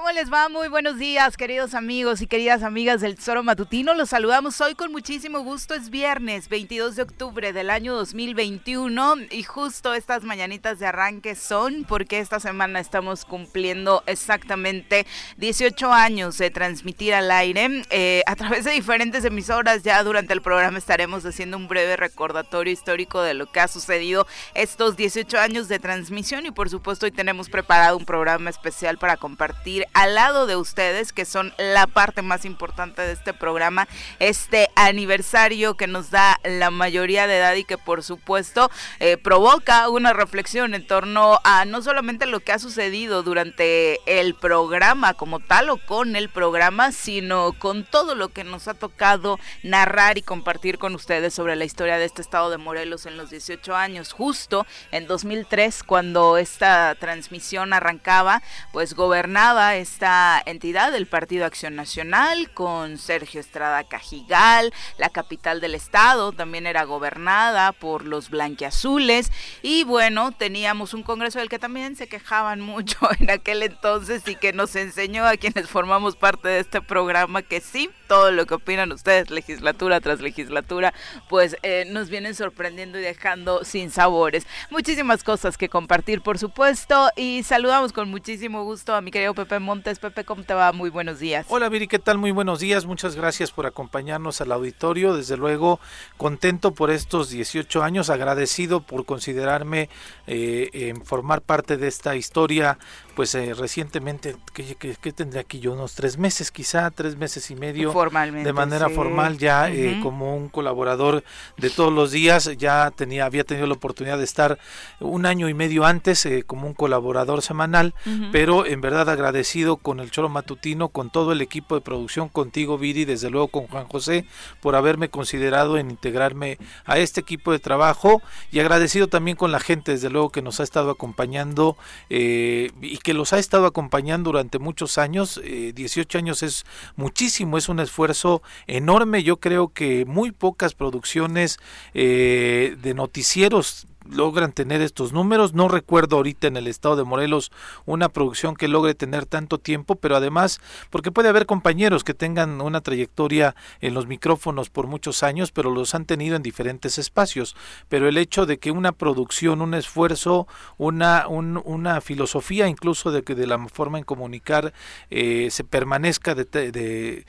¿Cómo les va? Muy buenos días, queridos amigos y queridas amigas del Tesoro Matutino. Los saludamos hoy con muchísimo gusto. Es viernes 22 de octubre del año 2021 y justo estas mañanitas de arranque son porque esta semana estamos cumpliendo exactamente 18 años de transmitir al aire eh, a través de diferentes emisoras. Ya durante el programa estaremos haciendo un breve recordatorio histórico de lo que ha sucedido estos 18 años de transmisión y por supuesto hoy tenemos preparado un programa especial para compartir al lado de ustedes, que son la parte más importante de este programa, este aniversario que nos da la mayoría de edad y que por supuesto eh, provoca una reflexión en torno a no solamente lo que ha sucedido durante el programa como tal o con el programa, sino con todo lo que nos ha tocado narrar y compartir con ustedes sobre la historia de este estado de Morelos en los 18 años. Justo en 2003, cuando esta transmisión arrancaba, pues gobernaba esta entidad del Partido Acción Nacional con Sergio Estrada Cajigal, la capital del estado también era gobernada por los blanquiazules. Y bueno, teníamos un congreso del que también se quejaban mucho en aquel entonces y que nos enseñó a quienes formamos parte de este programa que sí, todo lo que opinan ustedes legislatura tras legislatura, pues eh, nos vienen sorprendiendo y dejando sin sabores. Muchísimas cosas que compartir, por supuesto, y saludamos con muchísimo gusto a mi querido Pepe Montes. Pepe, ¿cómo te va? Muy buenos días. Hola Viri, ¿qué tal? Muy buenos días. Muchas gracias por acompañarnos al auditorio. Desde luego, contento por estos 18 años, agradecido por considerarme eh, en formar parte de esta historia pues eh, recientemente, que, tendría aquí yo? Unos tres meses quizá, tres meses y medio. Formalmente. De manera formal ya eh, como un colaborador de todos los días, ya tenía, había tenido la oportunidad de estar un año y medio antes eh, como un colaborador semanal, pero en verdad agradecido con el Choro Matutino, con todo el equipo de producción, contigo Viri, desde luego con Juan José, por haberme considerado en integrarme a este equipo de trabajo y agradecido también con la gente, desde luego que nos ha estado acompañando y que los ha estado acompañando durante muchos años. 18 eh, años es muchísimo, es un esfuerzo enorme. Yo creo que muy pocas producciones eh, de noticieros logran tener estos números. No recuerdo ahorita en el estado de Morelos una producción que logre tener tanto tiempo, pero además, porque puede haber compañeros que tengan una trayectoria en los micrófonos por muchos años, pero los han tenido en diferentes espacios. Pero el hecho de que una producción, un esfuerzo, una, una filosofía incluso de que de la forma en comunicar eh, se permanezca de, de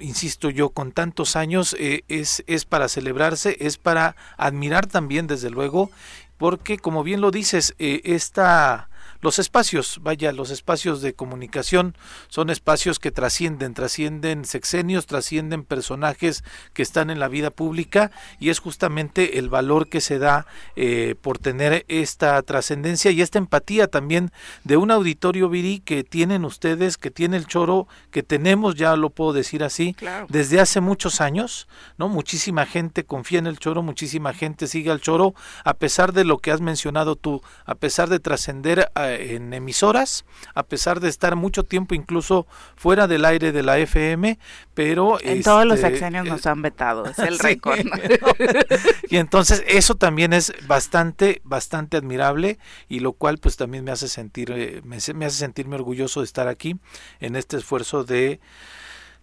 insisto yo, con tantos años, eh, es, es para celebrarse, es para admirar también, desde luego, porque como bien lo dices, eh, esta los espacios, vaya, los espacios de comunicación son espacios que trascienden, trascienden sexenios, trascienden personajes que están en la vida pública y es justamente el valor que se da eh, por tener esta trascendencia y esta empatía también de un auditorio virí que tienen ustedes, que tiene el choro, que tenemos, ya lo puedo decir así, desde hace muchos años, ¿no? Muchísima gente confía en el choro, muchísima gente sigue al choro, a pesar de lo que has mencionado tú, a pesar de trascender a en emisoras, a pesar de estar mucho tiempo incluso fuera del aire de la FM, pero... En todos los este, sexenios nos han vetado, es el récord. y entonces eso también es bastante, bastante admirable y lo cual pues también me hace sentir, eh, me hace sentirme orgulloso de estar aquí en este esfuerzo de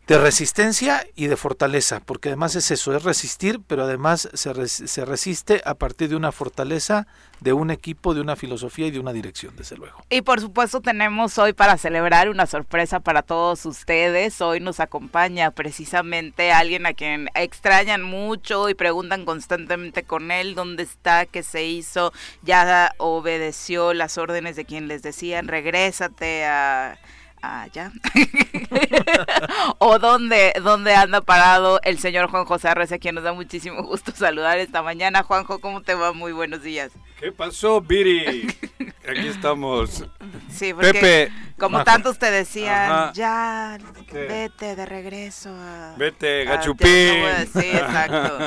de resistencia y de fortaleza, porque además es eso, es resistir, pero además se, se, resiste a partir de una fortaleza, de un equipo, de una filosofía y de una dirección, desde luego. Y por supuesto tenemos hoy para celebrar una sorpresa para todos ustedes. Hoy nos acompaña precisamente alguien a quien extrañan mucho y preguntan constantemente con él dónde está, qué se hizo, ya obedeció las órdenes de quien les decían, regrésate a allá. o dónde, dónde anda parado el señor Juan José Arreza, quien nos da muchísimo gusto saludar esta mañana. Juanjo, ¿cómo te va? Muy buenos días. ¿Qué pasó, Viri? Aquí estamos. Sí, porque Pepe. como tantos te decían, ya, vete de regreso. vete, gachupín. sí, exacto.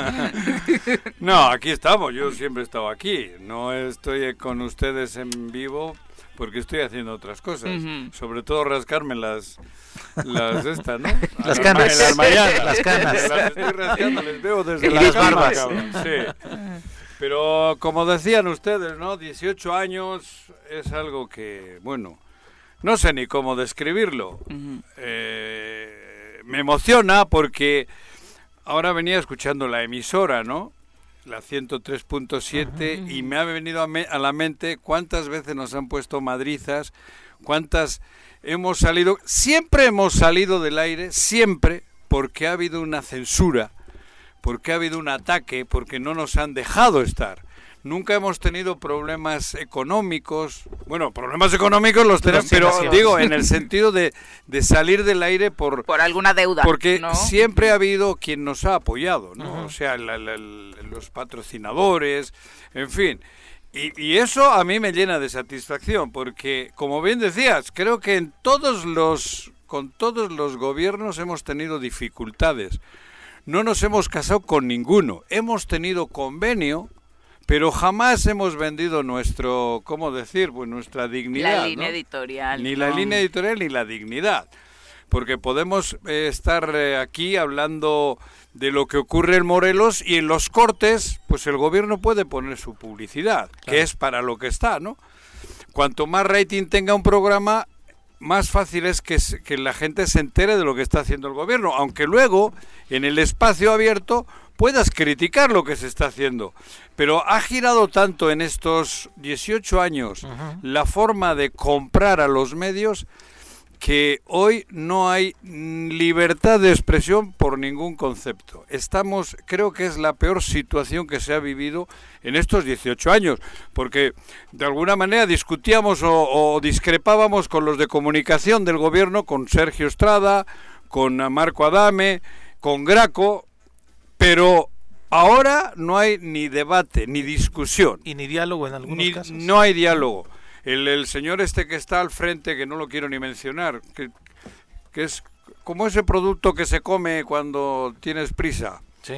no, aquí estamos, yo siempre he estado aquí. No estoy con ustedes en vivo, porque estoy haciendo otras cosas. Sobre todo rascarme las, las estas, ¿no? Las canas. Las, las canas. Las estoy rascando, les veo desde las barbas. Sí. Pero como decían ustedes, ¿no? 18 años es algo que, bueno, no sé ni cómo describirlo. Eh, me emociona porque ahora venía escuchando la emisora, ¿no? La 103.7 y me ha venido a, a, la mente cuántas veces nos han puesto madrizas, cuántas hemos salido, siempre hemos salido del aire, siempre, porque ha habido una censura, porque ha habido un ataque, porque no nos han dejado estar. Nunca hemos tenido problemas económicos. Bueno, problemas económicos los tenemos, pero digo, en el sentido de, de, salir del aire por... Por alguna deuda. Porque siempre ha habido quien nos ha apoyado, ¿no? O sea, los patrocinadores, en fin. Y, y, eso a mí me llena de satisfacción, porque, como bien decías, creo que en todos los, con todos los gobiernos hemos tenido dificultades. No nos hemos casado con ninguno. Hemos tenido convenio pero jamás hemos vendido nuestro, ¿cómo decir? Pues nuestra dignidad. La línea editorial. Ni la línea editorial ni la dignidad. Porque podemos eh, estar eh, aquí hablando de lo que ocurre en Morelos y en los cortes, pues el gobierno puede poner su publicidad, que es para lo que está, ¿no? Cuanto más rating tenga un programa, más fácil es que, que la gente se entere de lo que está haciendo el gobierno, aunque luego en el espacio abierto puedas criticar lo que se está haciendo. Pero ha girado tanto en estos 18 años la forma de comprar a los medios que hoy no hay libertad de expresión por ningún concepto. Estamos, creo que es la peor situación que se ha vivido en estos 18 años, porque de alguna manera discutíamos o, o discrepábamos con los de comunicación del gobierno, con Sergio Estrada, con Marco Adame, con Graco, pero ahora no hay ni debate, ni discusión. Y ni diálogo en algunos casos. No hay diálogo. El, el, señor este que está al frente, que no lo quiero ni mencionar, que, que es como ese producto que se come cuando tienes prisa. Sí.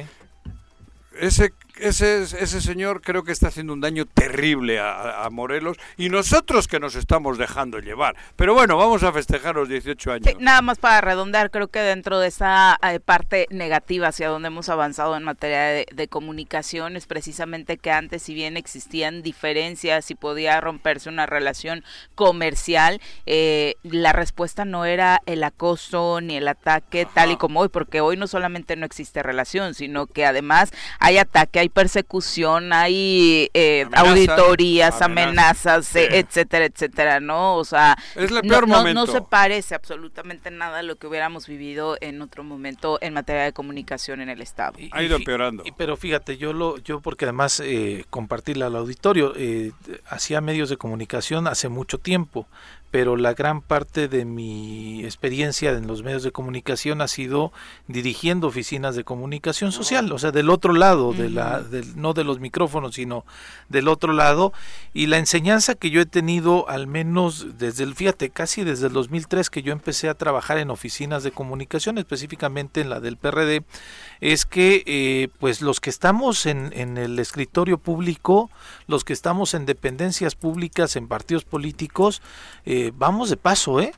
Ese ese, ese señor creo que está haciendo un daño terrible a, Morelos y nosotros que nos estamos dejando llevar. Pero bueno, vamos a festejar los 18 años. nada más para redondear, creo que dentro de esa eh, parte negativa hacia donde hemos avanzado en materia de, de, comunicación es precisamente que antes, si bien existían diferencias y podía romperse una relación comercial, eh, la respuesta no era el acoso ni el ataque tal y como hoy, porque hoy no solamente no existe relación, sino que además hay ataque, hay persecución, hay eh, auditorías, amenazas, eh, etcétera, etcétera, ¿no? O sea, no, se parece absolutamente nada a lo que hubiéramos vivido en otro momento en materia de comunicación en el Estado. ha ido empeorando. pero fíjate, yo lo, yo porque además eh, compartirla al auditorio, eh, hacía medios de comunicación hace mucho tiempo, pero la gran parte de mi experiencia en los medios de comunicación ha sido dirigiendo oficinas de comunicación social, o sea, del otro lado, de la, no de los micrófonos, sino del otro lado, y la enseñanza que yo he tenido, al menos desde el, fíjate, casi desde el 2003 que yo empecé a trabajar en oficinas de comunicación, específicamente en la del PRD, es que eh, pues los que estamos en, en el escritorio público, los que estamos en dependencias públicas, en partidos políticos, eh, vamos de paso, ¿eh?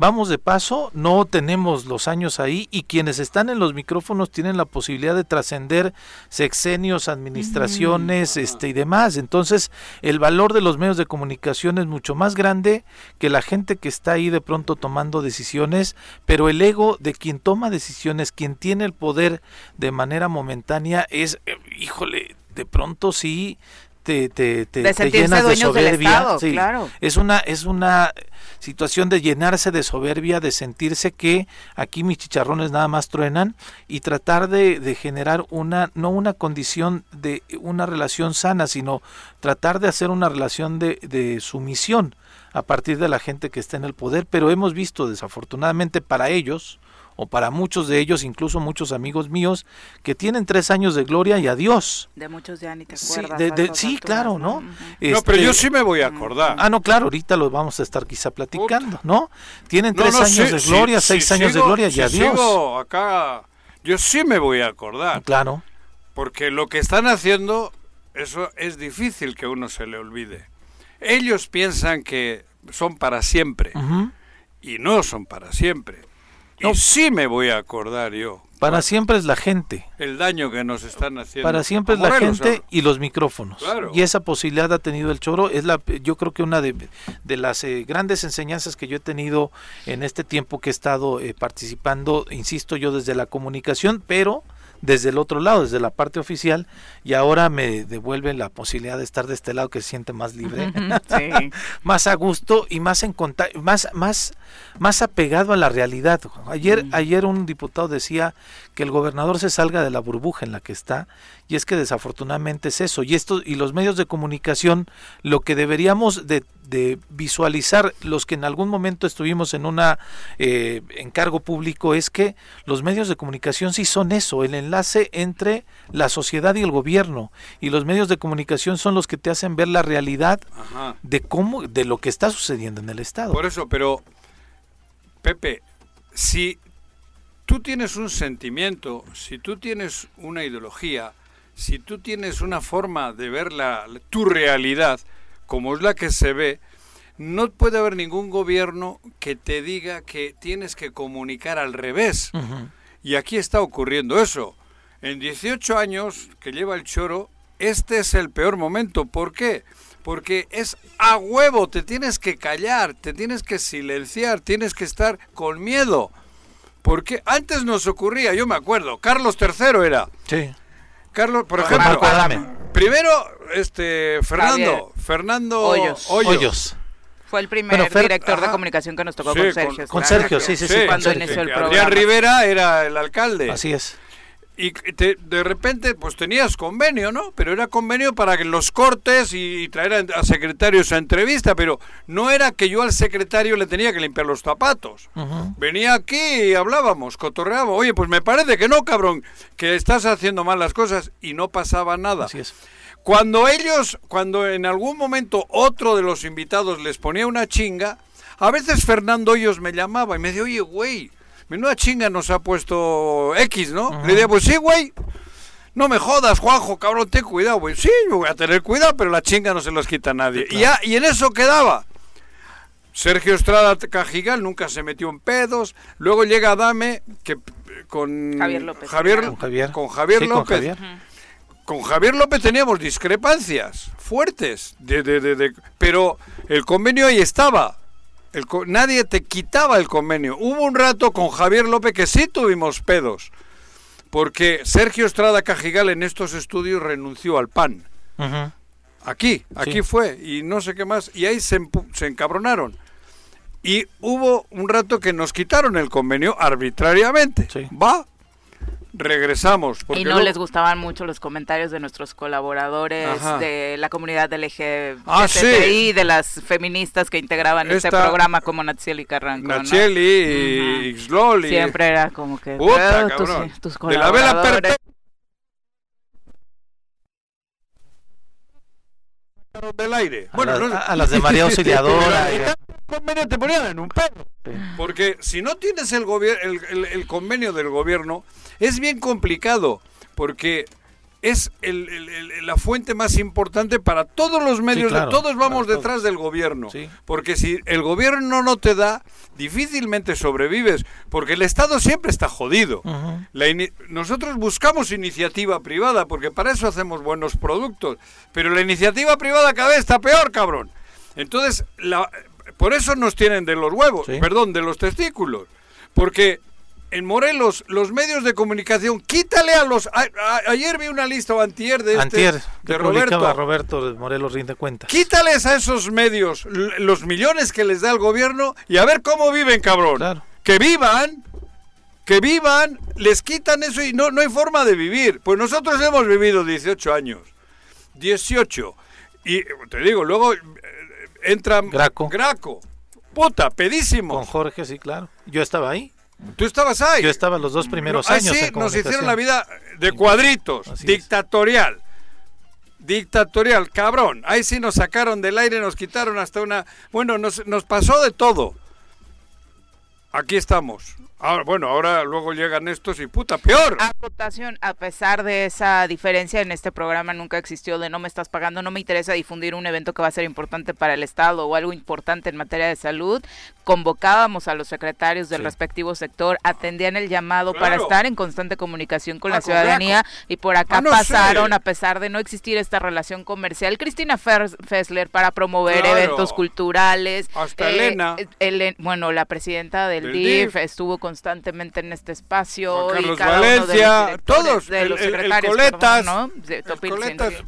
Vamos de paso, no tenemos los años ahí y quienes están en los micrófonos tienen la posibilidad de trascender sexenios, administraciones, este y demás. Entonces, el valor de los medios de comunicación es mucho más grande que la gente que está ahí de pronto tomando decisiones, pero el ego de quien toma decisiones, quien tiene el poder de manera momentánea es, eh, híjole, de pronto sí te, te, te, de llenas de soberbia. claro. Es una, es una situación de llenarse de soberbia, de sentirse que aquí mis chicharrones nada más truenan y tratar de, de generar una, no una condición de una relación sana, sino tratar de hacer una relación de, de sumisión a partir de la gente que está en el poder, pero hemos visto desafortunadamente para ellos, o para muchos de ellos, incluso muchos amigos míos, que tienen tres años de gloria y adiós. De muchos ya ni te acuerdas. Sí, de, sí claro, ¿no? no, pero yo este, sí me voy a acordar. Ah, no, claro, ahorita lo vamos a estar quizá platicando, ¿no? Tienen tres años de gloria, seis años de gloria y adiós. Sigo acá, yo sí me voy a acordar. Claro. Porque lo que están haciendo, eso es difícil que uno se le olvide. Ellos piensan que son para siempre. Y no son para siempre. No. sí me voy a acordar yo Para siempre es la gente. El daño que nos están haciendo. Para siempre es la gente y los micrófonos. Claro. Y esa posibilidad ha tenido el choro. Es la, yo creo que una de, de las eh, grandes enseñanzas que yo he tenido en este tiempo que he estado eh, participando, insisto yo, desde la comunicación, pero desde el otro lado, desde la parte oficial, y ahora me devuelve la posibilidad de estar de este lado que se siente más libre, más a gusto y más en más, más, más apegado a la realidad. Ayer, ayer un diputado decía que el gobernador se salga de la burbuja en la que está, y es que desafortunadamente es eso. Y esto, y los medios de comunicación, lo que deberíamos de de visualizar los que en algún momento estuvimos en un eh, encargo público es que los medios de comunicación sí son eso, el enlace entre la sociedad y el gobierno y los medios de comunicación son los que te hacen ver la realidad de cómo de lo que está sucediendo en el estado. Por eso, pero Pepe, si tú tienes un sentimiento, si tú tienes una ideología, si tú tienes una forma de ver la, tu realidad, como es la que se ve, no puede haber ningún gobierno que te diga que tienes que comunicar al revés. Y aquí está ocurriendo eso. En 18 años que lleva el choro, este es el peor momento. ¿Por qué? Porque es a huevo, te tienes que callar, te tienes que silenciar, tienes que estar con miedo. Porque antes nos ocurría, yo me acuerdo, Carlos III era. Sí. Carlos, por ejemplo, primero este Fernando, Fernando Hoyos. Fue el primer director de comunicación que nos tocó con Sergio. Con, Sergio, sí, sí, sí. Cuando inició el programa. Adrián Rivera era el alcalde. Así es y de repente pues tenías convenio, ¿no? Pero era convenio para que los cortes y, traer a, secretarios a entrevista, pero no era que yo al secretario le tenía que limpiar los zapatos. Venía aquí y hablábamos, cotorreábamos, oye, pues me parece que no, cabrón, que estás haciendo mal las cosas y no pasaba nada. Así es. Cuando ellos, cuando en algún momento otro de los invitados les ponía una chinga, a veces Fernando Hoyos me llamaba y me decía, oye, güey, menuda chinga nos ha puesto X, ¿no? Le digo, pues sí, güey. No me jodas, Juanjo, cabrón, ten cuidado, güey. Sí, yo voy a tener cuidado, pero la chinga no se los quita a nadie. Y, ya, y en eso quedaba. Sergio Estrada Cajigal nunca se metió en pedos. Luego llega Dame, que con Javier López. Javier, con Javier, con Javier López. Con Javier. López teníamos discrepancias fuertes, de, de, de, pero el convenio ahí estaba nadie te quitaba el convenio. Hubo un rato con Javier López que sí tuvimos pedos, porque Sergio Estrada Cajigal en estos estudios renunció al PAN. Aquí, aquí fue, y no sé qué más, y ahí se, se encabronaron. Y hubo un rato que nos quitaron el convenio arbitrariamente. Va, regresamos. y no les gustaban mucho los comentarios de nuestros colaboradores de la comunidad LGBTI, ah, de las feministas que integraban este programa como Natsieli Carranco. Natsieli y Xloli. Siempre era como que tus, colaboradores. De la vela del aire. A, bueno, a, las de María Auxiliadora. Convenio te ponían en un perro. Porque si no tienes el, el, el, convenio del gobierno, es bien complicado. Porque es la fuente más importante para todos los medios, todos vamos detrás del gobierno, porque si el gobierno no te da, difícilmente sobrevives, porque el Estado siempre está jodido. nosotros buscamos iniciativa privada, porque para eso hacemos buenos productos, pero la iniciativa privada cada vez está peor, cabrón. Entonces, por eso nos tienen de los huevos, perdón, de los testículos, porque en Morelos, los medios de comunicación, quítale a los... ayer vi una lista o antier de, este, de Roberto. Roberto de Morelos rinde cuenta. Quítales a esos medios los millones que les da el gobierno y a ver cómo viven, cabrón. Que vivan, que vivan, les quitan eso y no, no hay forma de vivir. Pues nosotros hemos vivido 18 años. 18. Y te digo, luego entra Graco. Graco. Puta, pedísimo. Con Jorge, sí, claro. Yo estaba ahí. Tú estabas ahí. Yo estaba los dos primeros años. Sí, nos hicieron la vida de cuadritos, dictatorial. Dictatorial, cabrón. Ahí sí nos sacaron del aire, nos quitaron hasta una... Bueno, nos, nos pasó de todo. Aquí estamos. Ahora, bueno, ahora luego llegan estos y puta, peor. A votación, a pesar de esa diferencia en este programa nunca existió de no me estás pagando, no me interesa difundir un evento que va a ser importante para el Estado o algo importante en materia de salud. Convocábamos a los secretarios del respectivo sector, atendían el llamado para estar en constante comunicación con la ah, ciudadanía y por acá ah, pasaron, a pesar de no existir esta relación comercial, Cristina Fessler para promover eventos culturales. Hasta Elena. Eh, bueno, la presidenta del, DIF, estuvo con constantemente en este espacio. Carlos Valencia, todos, de los secretarios, ¿no?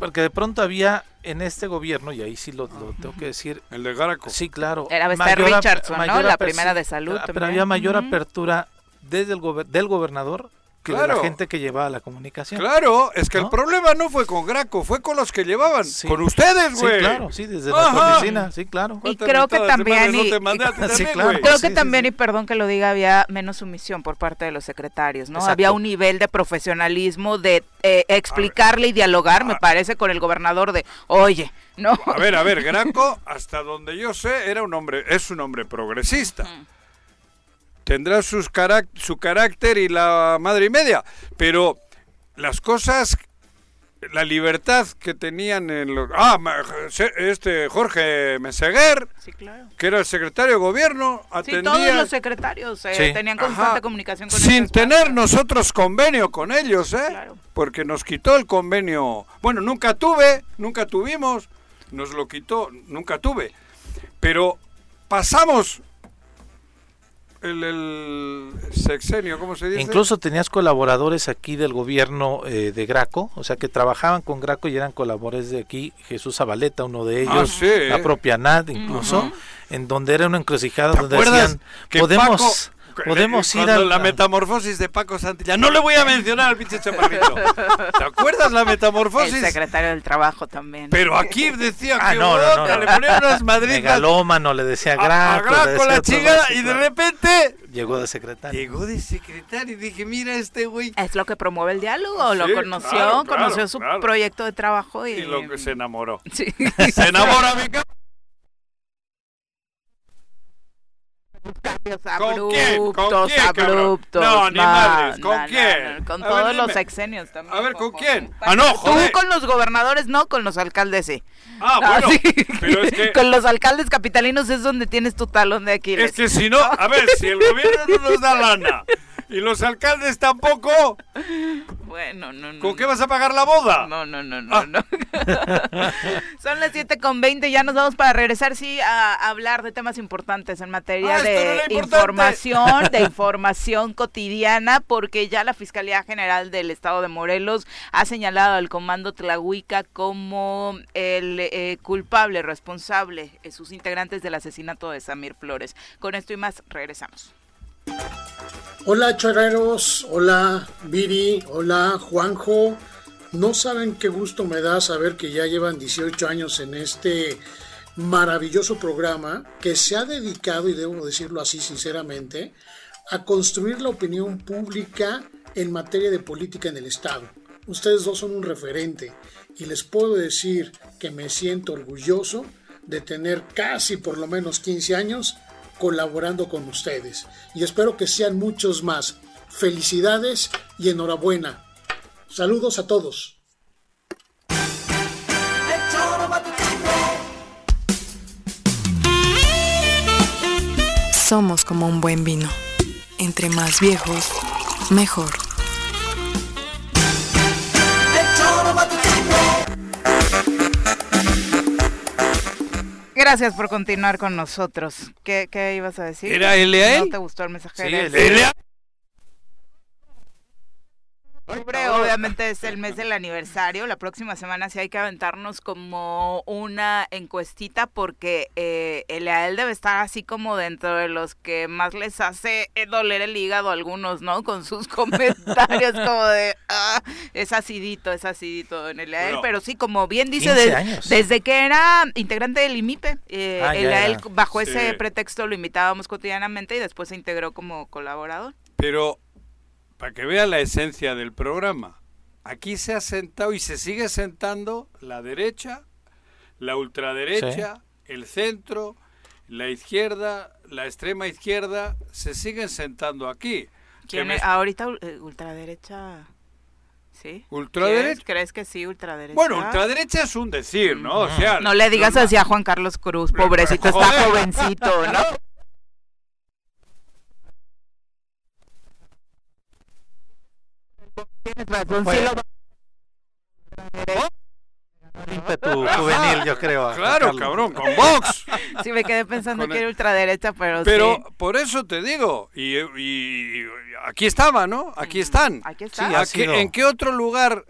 porque de pronto había en este gobierno, y ahí sí lo, tengo que decir. El de Garaco. Sí, claro. Era Bester Richardson, ¿no? La primera de salud. Pero había mayor apertura desde el del gobernador que la gente que llevaba la comunicación. Claro, es que el problema no fue con Graco, fue con los que llevaban, con ustedes, güey. Sí, claro, sí, desde la oficina, sí, claro. Y creo que también, y, creo que también, y perdón que lo diga, había menos sumisión por parte de los secretarios, ¿no? Había un nivel de profesionalismo, de eh, explicarle y dialogar, me parece, con el gobernador de, oye, no. A ver, a ver, Graco, hasta donde yo sé, era un hombre, es un hombre progresista tendrá sus su carácter y la madre y media, pero las cosas la libertad que tenían en los ah este Jorge Meseguer que era el secretario de gobierno atendía sí, todos los secretarios eh, tenían constante comunicación con sin tener nosotros convenio con ellos eh porque nos quitó el convenio. Bueno nunca tuve nunca tuvimos nos lo quitó nunca tuve. Pero pasamos el, sexenio, ¿cómo se dice? Incluso tenías colaboradores aquí del gobierno eh, de Graco, o sea que trabajaban con Graco y eran colaboradores de aquí, Jesús Zabaleta, uno de ah, ellos, la propia Nad incluso, en donde era una encrucijada donde decían, podemos... Podemos ir a la metamorfosis de Paco Santilla. No le voy a mencionar al pinche chaparrito. ¿Te acuerdas la metamorfosis? El secretario del trabajo también. Pero aquí decía ah, que no, no, no, le ponía unas madrinas. Megalómano, le decía Graco. A, Graco la chingada y de repente Llegó de secretario. Llegó de secretario y dije, mira este güey. Es lo que promueve el diálogo, lo conoció, conoció su proyecto de trabajo y... Y lo que se enamoró. Sí. Se enamora, mi abruptos, abruptos. No, ni madres. ¿Con quién? con todos los sexenios también. A ver, ¿con quién? Ah, no, joder. Tú con los gobernadores no, con los alcaldes sí. Ah, bueno, pero es que... Con los alcaldes capitalinos es donde tienes tu talón de Aquiles. Es que si no, a ver, si el gobierno no nos da lana ¿Y los alcaldes tampoco? Bueno, no, no. ¿Con qué vas a pagar la boda? No, no, no, no. Ah. no. Son las 7 con 20, ya nos vamos para regresar, sí, a hablar de temas importantes en materia ah, de información, de información cotidiana, porque ya la Fiscalía General del Estado de Morelos ha señalado al Comando Tlahuica como el eh, culpable, responsable, eh, sus integrantes del asesinato de Samir Flores. Con esto y más, regresamos. Hola chorreros, hola Viri, hola Juanjo. No saben qué gusto me da saber que ya llevan 18 años en este maravilloso programa que se ha dedicado, y debo decirlo así sinceramente, a construir la opinión pública en materia de política en el Estado. Ustedes dos son un referente y les puedo decir que me siento orgulloso de tener casi por lo menos 15 años colaborando con ustedes y espero que sean muchos más. Felicidades y enhorabuena. Saludos a todos. Somos como un buen vino. Entre más viejos, mejor. Gracias por continuar con nosotros. ¿Qué, qué ibas a decir? ¿Era L.A.? ¿No te gustó el mensaje? Sí, de obviamente es el mes del aniversario. La próxima semana sí hay que aventarnos como una encuestita porque eh, el AEL debe estar así como dentro de los que más les hace doler el hígado a algunos, ¿no? Con sus comentarios como de, ah, es acidito, es acidito en el AEL. pero sí, como bien dice, desde que era integrante del IMIPE, eh, ah, el AEL bajo ese pretexto lo invitábamos cotidianamente y después se integró como colaborador. Pero para que vea la esencia del programa. Aquí se ha sentado y se sigue sentando la derecha, la ultraderecha, el centro, la izquierda, la extrema izquierda se siguen sentando aquí. ¿Quién Ahorita eh, ultraderecha... ¿Sí? ¿Ultraderecha? ¿Crees que sí, ultraderecha? Bueno, ultraderecha es un decir, ¿no? O sea, no le digas así a Juan Carlos Cruz, pobrecito, está jovencito, ¿no? Tienes razón, sí lo ímpetu juvenil, yo creo. Claro, cabrón, con Vox. Sí, me quedé pensando que era ultraderecha, pero Pero por eso te digo, y, aquí estaba, ¿no? Aquí están. Aquí está. ¿En qué otro lugar?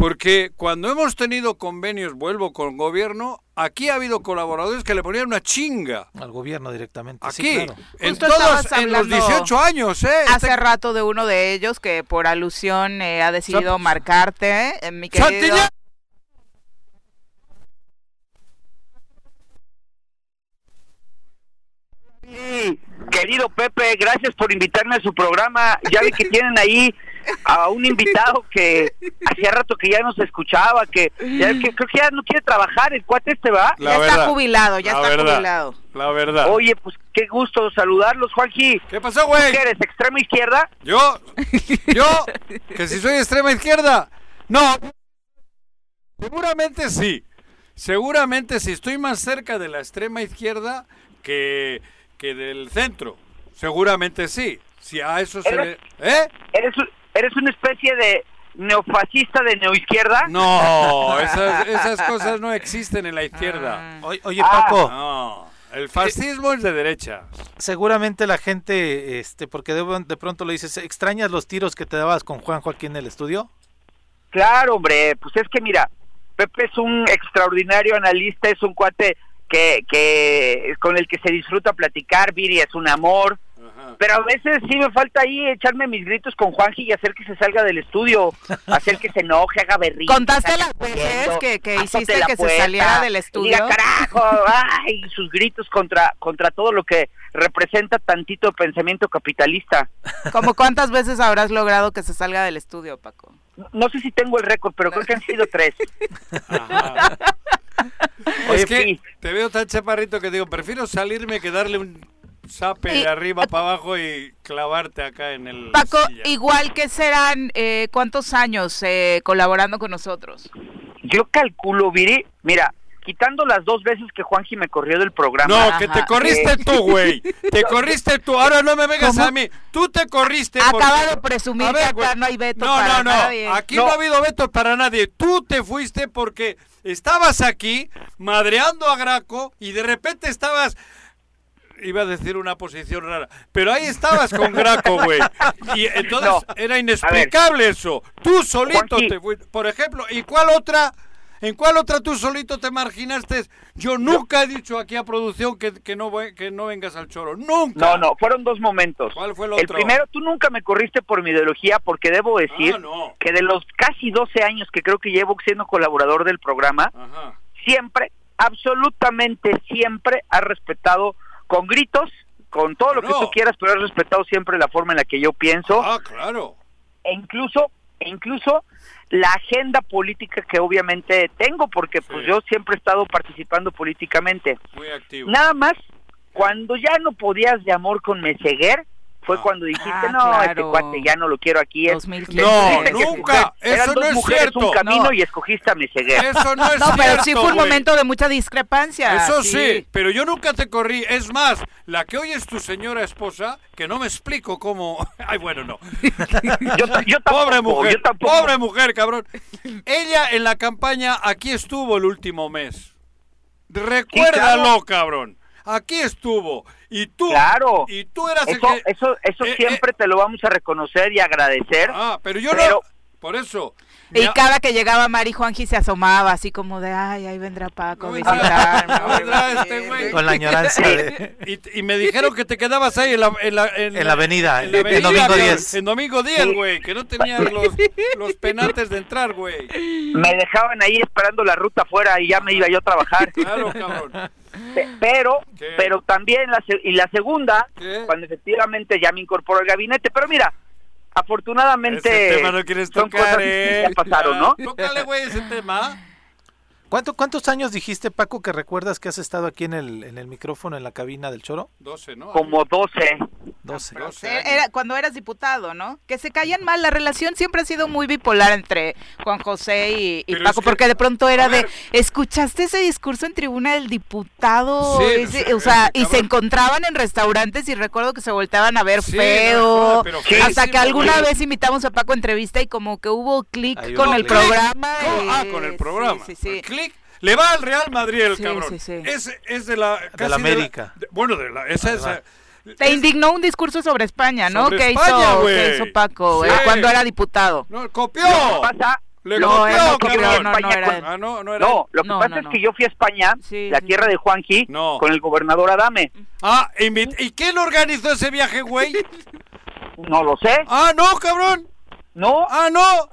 Porque cuando hemos tenido convenios, vuelvo con gobierno, aquí ha habido colaboradores que le ponían una chinga. Al gobierno directamente. Aquí, en todos, en los 18 años, ¿eh? Hace este rato de uno de ellos que por alusión eh, ha decidido marcarte, eh, mi querido... querido Pepe, gracias por invitarme a su programa. Ya vi que tienen ahí a un invitado que hacía rato que ya no se escuchaba, que, creo que ya no quiere trabajar, el cuate este va. ya está jubilado, ya está jubilado. La verdad. Oye, pues qué gusto saludarlos, Juanji. ¿Qué pasó, güey? ¿Qué eres, extrema izquierda? Yo, yo, que si soy extrema izquierda. No, seguramente sí. Seguramente si estoy más cerca de la extrema izquierda que que del centro. Seguramente sí. Si a eso se le... ¿Eh? ¿Eres, ¿Eres una especie de neofascista de neoizquierda? No, esas, esas cosas no existen en la izquierda. Ah. Oye, Paco. No. El fascismo es de derecha. Seguramente la gente, este, porque de, de, pronto lo dices, ¿extrañas los tiros que te dabas con Juanjo aquí en el estudio? Claro, hombre, pues es que mira, Pepe es un extraordinario analista, es un cuate que, que con el que se disfruta platicar, Viri es un amor, pero a veces sí me falta ahí echarme mis gritos con Juanji y hacer que se salga del estudio, hacer que se enoje, haga berrinche. ¿Contaste las veces que, que hiciste que se saliera del estudio? Diga, carajo, ay, sus gritos contra, contra todo lo que representa tantito pensamiento capitalista. ¿Cómo cuántas veces habrás logrado que se salga del estudio, Paco? No, sé si tengo el récord, pero creo que han sido tres. es que te veo tan chaparrito que digo, prefiero salirme que darle un sape de arriba para abajo y clavarte acá en el. Paco, igual que serán, eh, ¿cuántos años eh, colaborando con nosotros? Yo calculo, Viri, mira, quitando las dos veces que Juanji me corrió del programa. No, que te corriste tú, güey. Te corriste tú. Ahora no me vengas a mí. Tú te corriste. Acaba de presumir que acá no hay veto no, para no, no. Aquí no. ha habido veto para nadie. Tú te fuiste porque estabas aquí madreando a Graco y de repente estabas iba a decir una posición rara, pero ahí estabas con Graco, güey. Y entonces era inexplicable eso. Tú solito te fuiste, por ejemplo, ¿y cuál otra ¿En cuál otra tú solito te marginaste? Yo nunca he dicho aquí a producción que, que, no, que no vengas al choro. Nunca. No, no, fueron dos momentos. ¿Cuál fue el otro? El primero, tú nunca me corriste por mi ideología porque debo decir ah, que de los casi 12 años que creo que llevo siendo colaborador del programa, siempre, absolutamente siempre, has respetado con gritos, con todo lo que tú quieras, pero has respetado siempre la forma en la que yo pienso. Ah, claro. E incluso, e incluso la agenda política que obviamente tengo, porque pues yo siempre he estado participando políticamente. Muy activo. Nada más, cuando ya no podías de amor con Meseguer, fue ah. cuando dijiste, ah, no, este cuate ya no lo quiero aquí. Es, no, nunca, eso no es cierto. un camino y escogiste a Meseguer. Eso no es no, pero sí fue un momento de mucha discrepancia. Eso sí. pero yo nunca te corrí. Es más, la que hoy es tu señora esposa, que no me explico cómo... Ay, bueno, no. yo, pobre mujer, pobre mujer, cabrón. Ella en la campaña aquí estuvo el último mes. Recuérdalo, cabrón. Aquí estuvo. Y tú, claro. y tú eras eso, Eso, eso eh, siempre eh. te lo vamos a reconocer y agradecer. Ah, pero yo no... Por eso, y cada que llegaba Mari Juanji se asomaba así como de, ay, ahí vendrá Paco a visitarme. este güey. Con la añoranza de... y, y, me dijeron que te quedabas ahí en la, en la, en, la avenida, en, en Domingo 10. En Domingo 10, güey, que no tenías los, los penates de entrar, güey. Me dejaban ahí esperando la ruta afuera y ya me iba yo a trabajar. Claro, cabrón. Pero, pero también la, y la segunda, cuando efectivamente ya me incorporó al gabinete, pero mira, afortunadamente ese tema no quieres tocar, eh. ya pasaron, ¿no? Tócale, güey, ese tema. ¿Cuánto, ¿Cuántos años dijiste, Paco, que recuerdas que has estado aquí en el, en el micrófono, en la cabina del Choro? 12, ¿no? Como 12. 12. Era, cuando eras diputado, ¿no? Que se caían mal. La relación siempre ha sido muy bipolar entre Juan José y, Paco, porque de pronto era de, ¿escuchaste ese discurso en tribuna del diputado? o sea, y se encontraban en restaurantes y recuerdo que se volteaban a ver feo. hasta que alguna vez invitamos a Paco a entrevista y como que hubo clic con el programa. ah, con el programa. Sí, sí, Clic le va al Real Madrid el cabrón. Es, es de la. de la América. bueno, de la, esa, esa, te indignó un discurso sobre España, ¿no? Sobre ¿Qué, hizo, ¿Qué hizo Paco cuando era diputado? No, copió. Lo que pasa, le lo copió, no, copió, no, no, era ah, no, no, era no, lo que pasa es que yo fui a España, la tierra de Juanji, con el gobernador Adame. Ah, ¿y quién organizó ese viaje, güey? no lo sé. Ah, no, cabrón. No. Ah, no.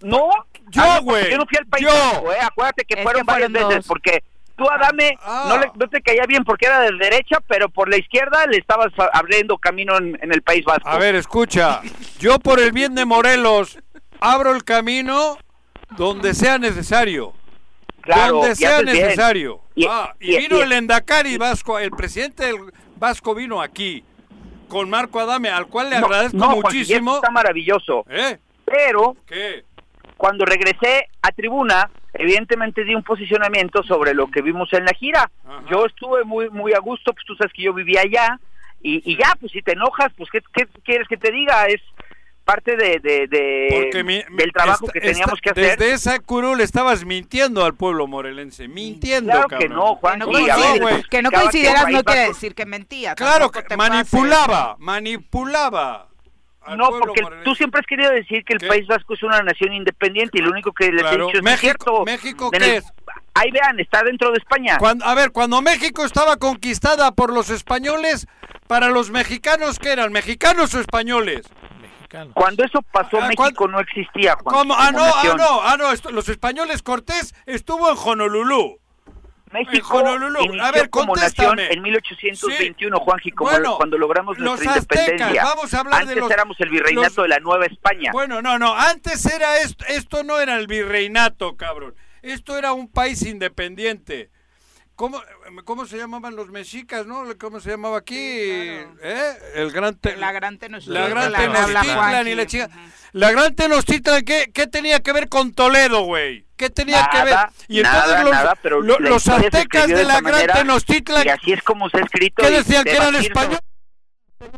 No. Yo, güey. Yo no fui al país, güey. Acuérdate que fueron varias veces, porque tú Adame ah. no, le, no, te caía bien porque era de derecha, pero por la izquierda le estabas abriendo camino en, el País Vasco. A ver, escucha, yo por el bien de Morelos abro el camino donde sea necesario. Claro, donde sea necesario. Y, ah, y, vino el Endacari Vasco, el presidente del Vasco vino aquí con Marco Adame, al cual le agradezco muchísimo. está maravilloso. ¿Eh? Pero ¿Qué? Cuando regresé a tribuna, evidentemente di un posicionamiento sobre lo que vimos en la gira. Yo estuve muy muy a gusto, pues tú sabes que yo vivía allá, y, ya, pues si te enojas, pues ¿qué, quieres que te diga? Es parte de, del trabajo que teníamos que hacer. Desde esa curul estabas mintiendo al pueblo morelense, mintiendo. Claro que no, Juan. Que no, coincidieras no quiere decir que mentía. Claro, que manipulaba, manipulaba no, porque tú siempre has querido decir que el País Vasco es una nación independiente y lo único que les he dicho es México, cierto. ¿México qué es? Ahí vean, está dentro de España. a ver, cuando México estaba conquistada por los españoles, para los mexicanos, ¿qué eran? ¿Mexicanos o españoles? Mexicanos. Cuando eso pasó, ah, México no existía. ¿Cómo? Ah, no, ah, no, ah, no, los españoles, Cortés estuvo en Honolulu. México a ver, como nación en 1821, Juanji, como cuando logramos nuestra independencia. Vamos a hablar antes de los, éramos el virreinato de la Nueva España. Bueno, no, no, antes era esto, esto no era el virreinato, cabrón. Esto era un país independiente. ¿Cómo, ¿Cómo se llamaban los mexicas, no? ¿Cómo se llamaba aquí? ¿Eh? El gran la gran Tenochtitlan. La gran Tenochtitlan y la chica. La gran Tenochtitlan, ¿qué, ¿qué tenía que ver con Toledo, güey? ¿Qué tenía que ver? Y entonces los, los aztecas de la gran Tenochtitlan. Y así es como se ha escrito. ¿Qué decían que eran españoles?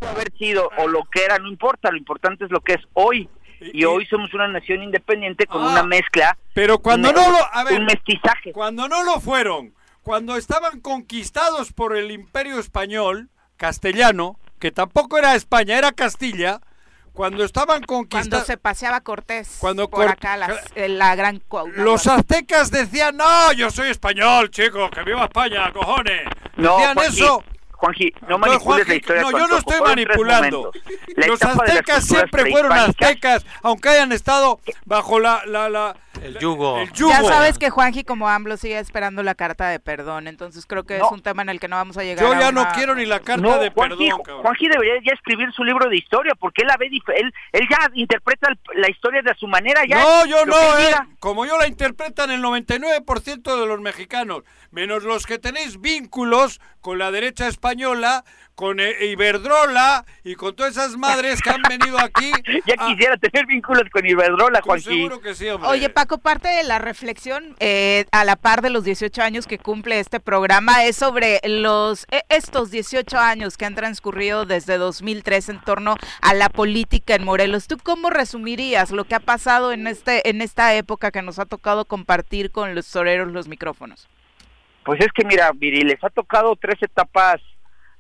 haber sido o lo que era, no importa, lo importante es lo que es hoy. Y, hoy somos una nación independiente con una ah, mezcla. Pero cuando no lo. A ver, un mestizaje. Cuando no lo fueron, cuando estaban conquistados por el imperio español, castellano, que tampoco era España, era Castilla cuando estaban conquistando... Cuando se paseaba Cortés cuando por acá, la gran... Los aztecas decían, no, yo soy español, chicos, que viva España, cojones. No, decían eso... Juanji, no manipules la historia. No, yo no estoy manipulando. Los aztecas siempre fueron aztecas, aunque hayan estado bajo la, la, la el yugo. Ya sabes que Juanji como AMLO sigue esperando la carta de perdón, entonces creo que es un tema en el que no vamos a llegar. Yo ya no quiero ni la carta de perdón. Juanji debería ya escribir su libro de historia porque él la ve él, él ya interpreta la historia de su manera ya. No, yo no, eh, como yo la interpretan el 99% de los mexicanos, menos los que tenéis vínculos con la derecha española con e-, Iberdrola y con todas esas madres que han venido aquí. ya quisiera tener vínculos con Iberdrola, Juan. Seguro que sí, hombre. Oye, Paco, parte de la reflexión eh, a la par de los 18 años que cumple este programa es sobre los e, estos 18 años que han transcurrido desde 2003 en torno a la política en Morelos. ¿Tú cómo resumirías lo que ha pasado en este en esta época que nos ha tocado compartir con los toreros los micrófonos? Pues es que mira, Viri, les ha tocado tres etapas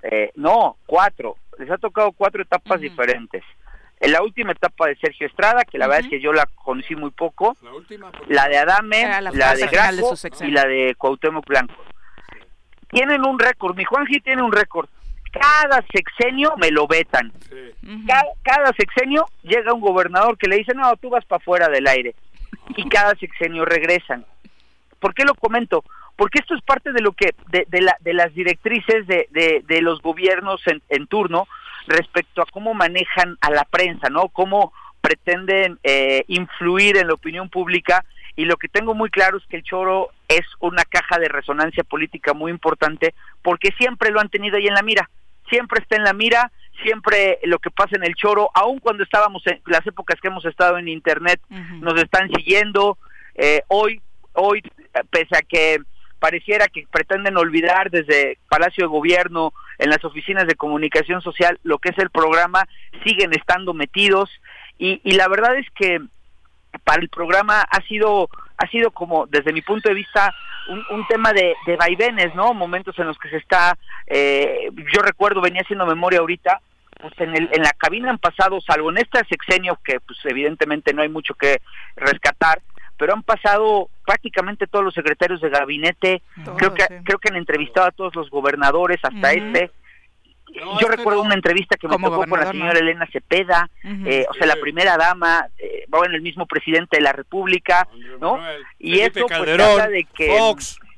eh, no, cuatro. Les ha tocado cuatro etapas diferentes. En la última etapa de Sergio Estrada, que la verdad es que yo la conocí muy poco, la, de Adame, la, de Graco y la de Cuauhtémoc Blanco. Tienen un récord, mi Juanji tiene un récord. Cada sexenio me lo vetan. Cada, cada, sexenio llega un gobernador que le dice, no, tú vas para fuera del aire. Y cada sexenio regresan. ¿Por qué lo comento? porque esto es parte de lo que de, la, de las directrices de, de, los gobiernos en, en, turno respecto a cómo manejan a la prensa, ¿no? Cómo pretenden eh, influir en la opinión pública. Y lo que tengo muy claro es que el choro es una caja de resonancia política muy importante porque siempre lo han tenido ahí en la mira, siempre está en la mira, siempre lo que pasa en el choro, aun cuando estábamos en las épocas que hemos estado en internet, nos están siguiendo, eh, hoy, hoy, pese a que pareciera que pretenden olvidar desde Palacio de Gobierno, en las oficinas de comunicación social, lo que es el programa, siguen estando metidos. Y, y la verdad es que para el programa ha sido ha sido como desde mi punto de vista un, tema de, de, vaivenes no momentos en los que se está eh, yo recuerdo venía haciendo memoria ahorita pues en, el, en la cabina han pasado salvo en este sexenio que pues evidentemente no hay mucho que rescatar pero han pasado prácticamente todos los secretarios de gabinete. Creo que creo que han entrevistado a todos los gobernadores hasta este. Yo recuerdo una entrevista que me tocó con la señora Elena Cepeda, eh, o sea, la primera dama, eh, bueno, el mismo presidente de la República, ¿no? y eso pues trata de que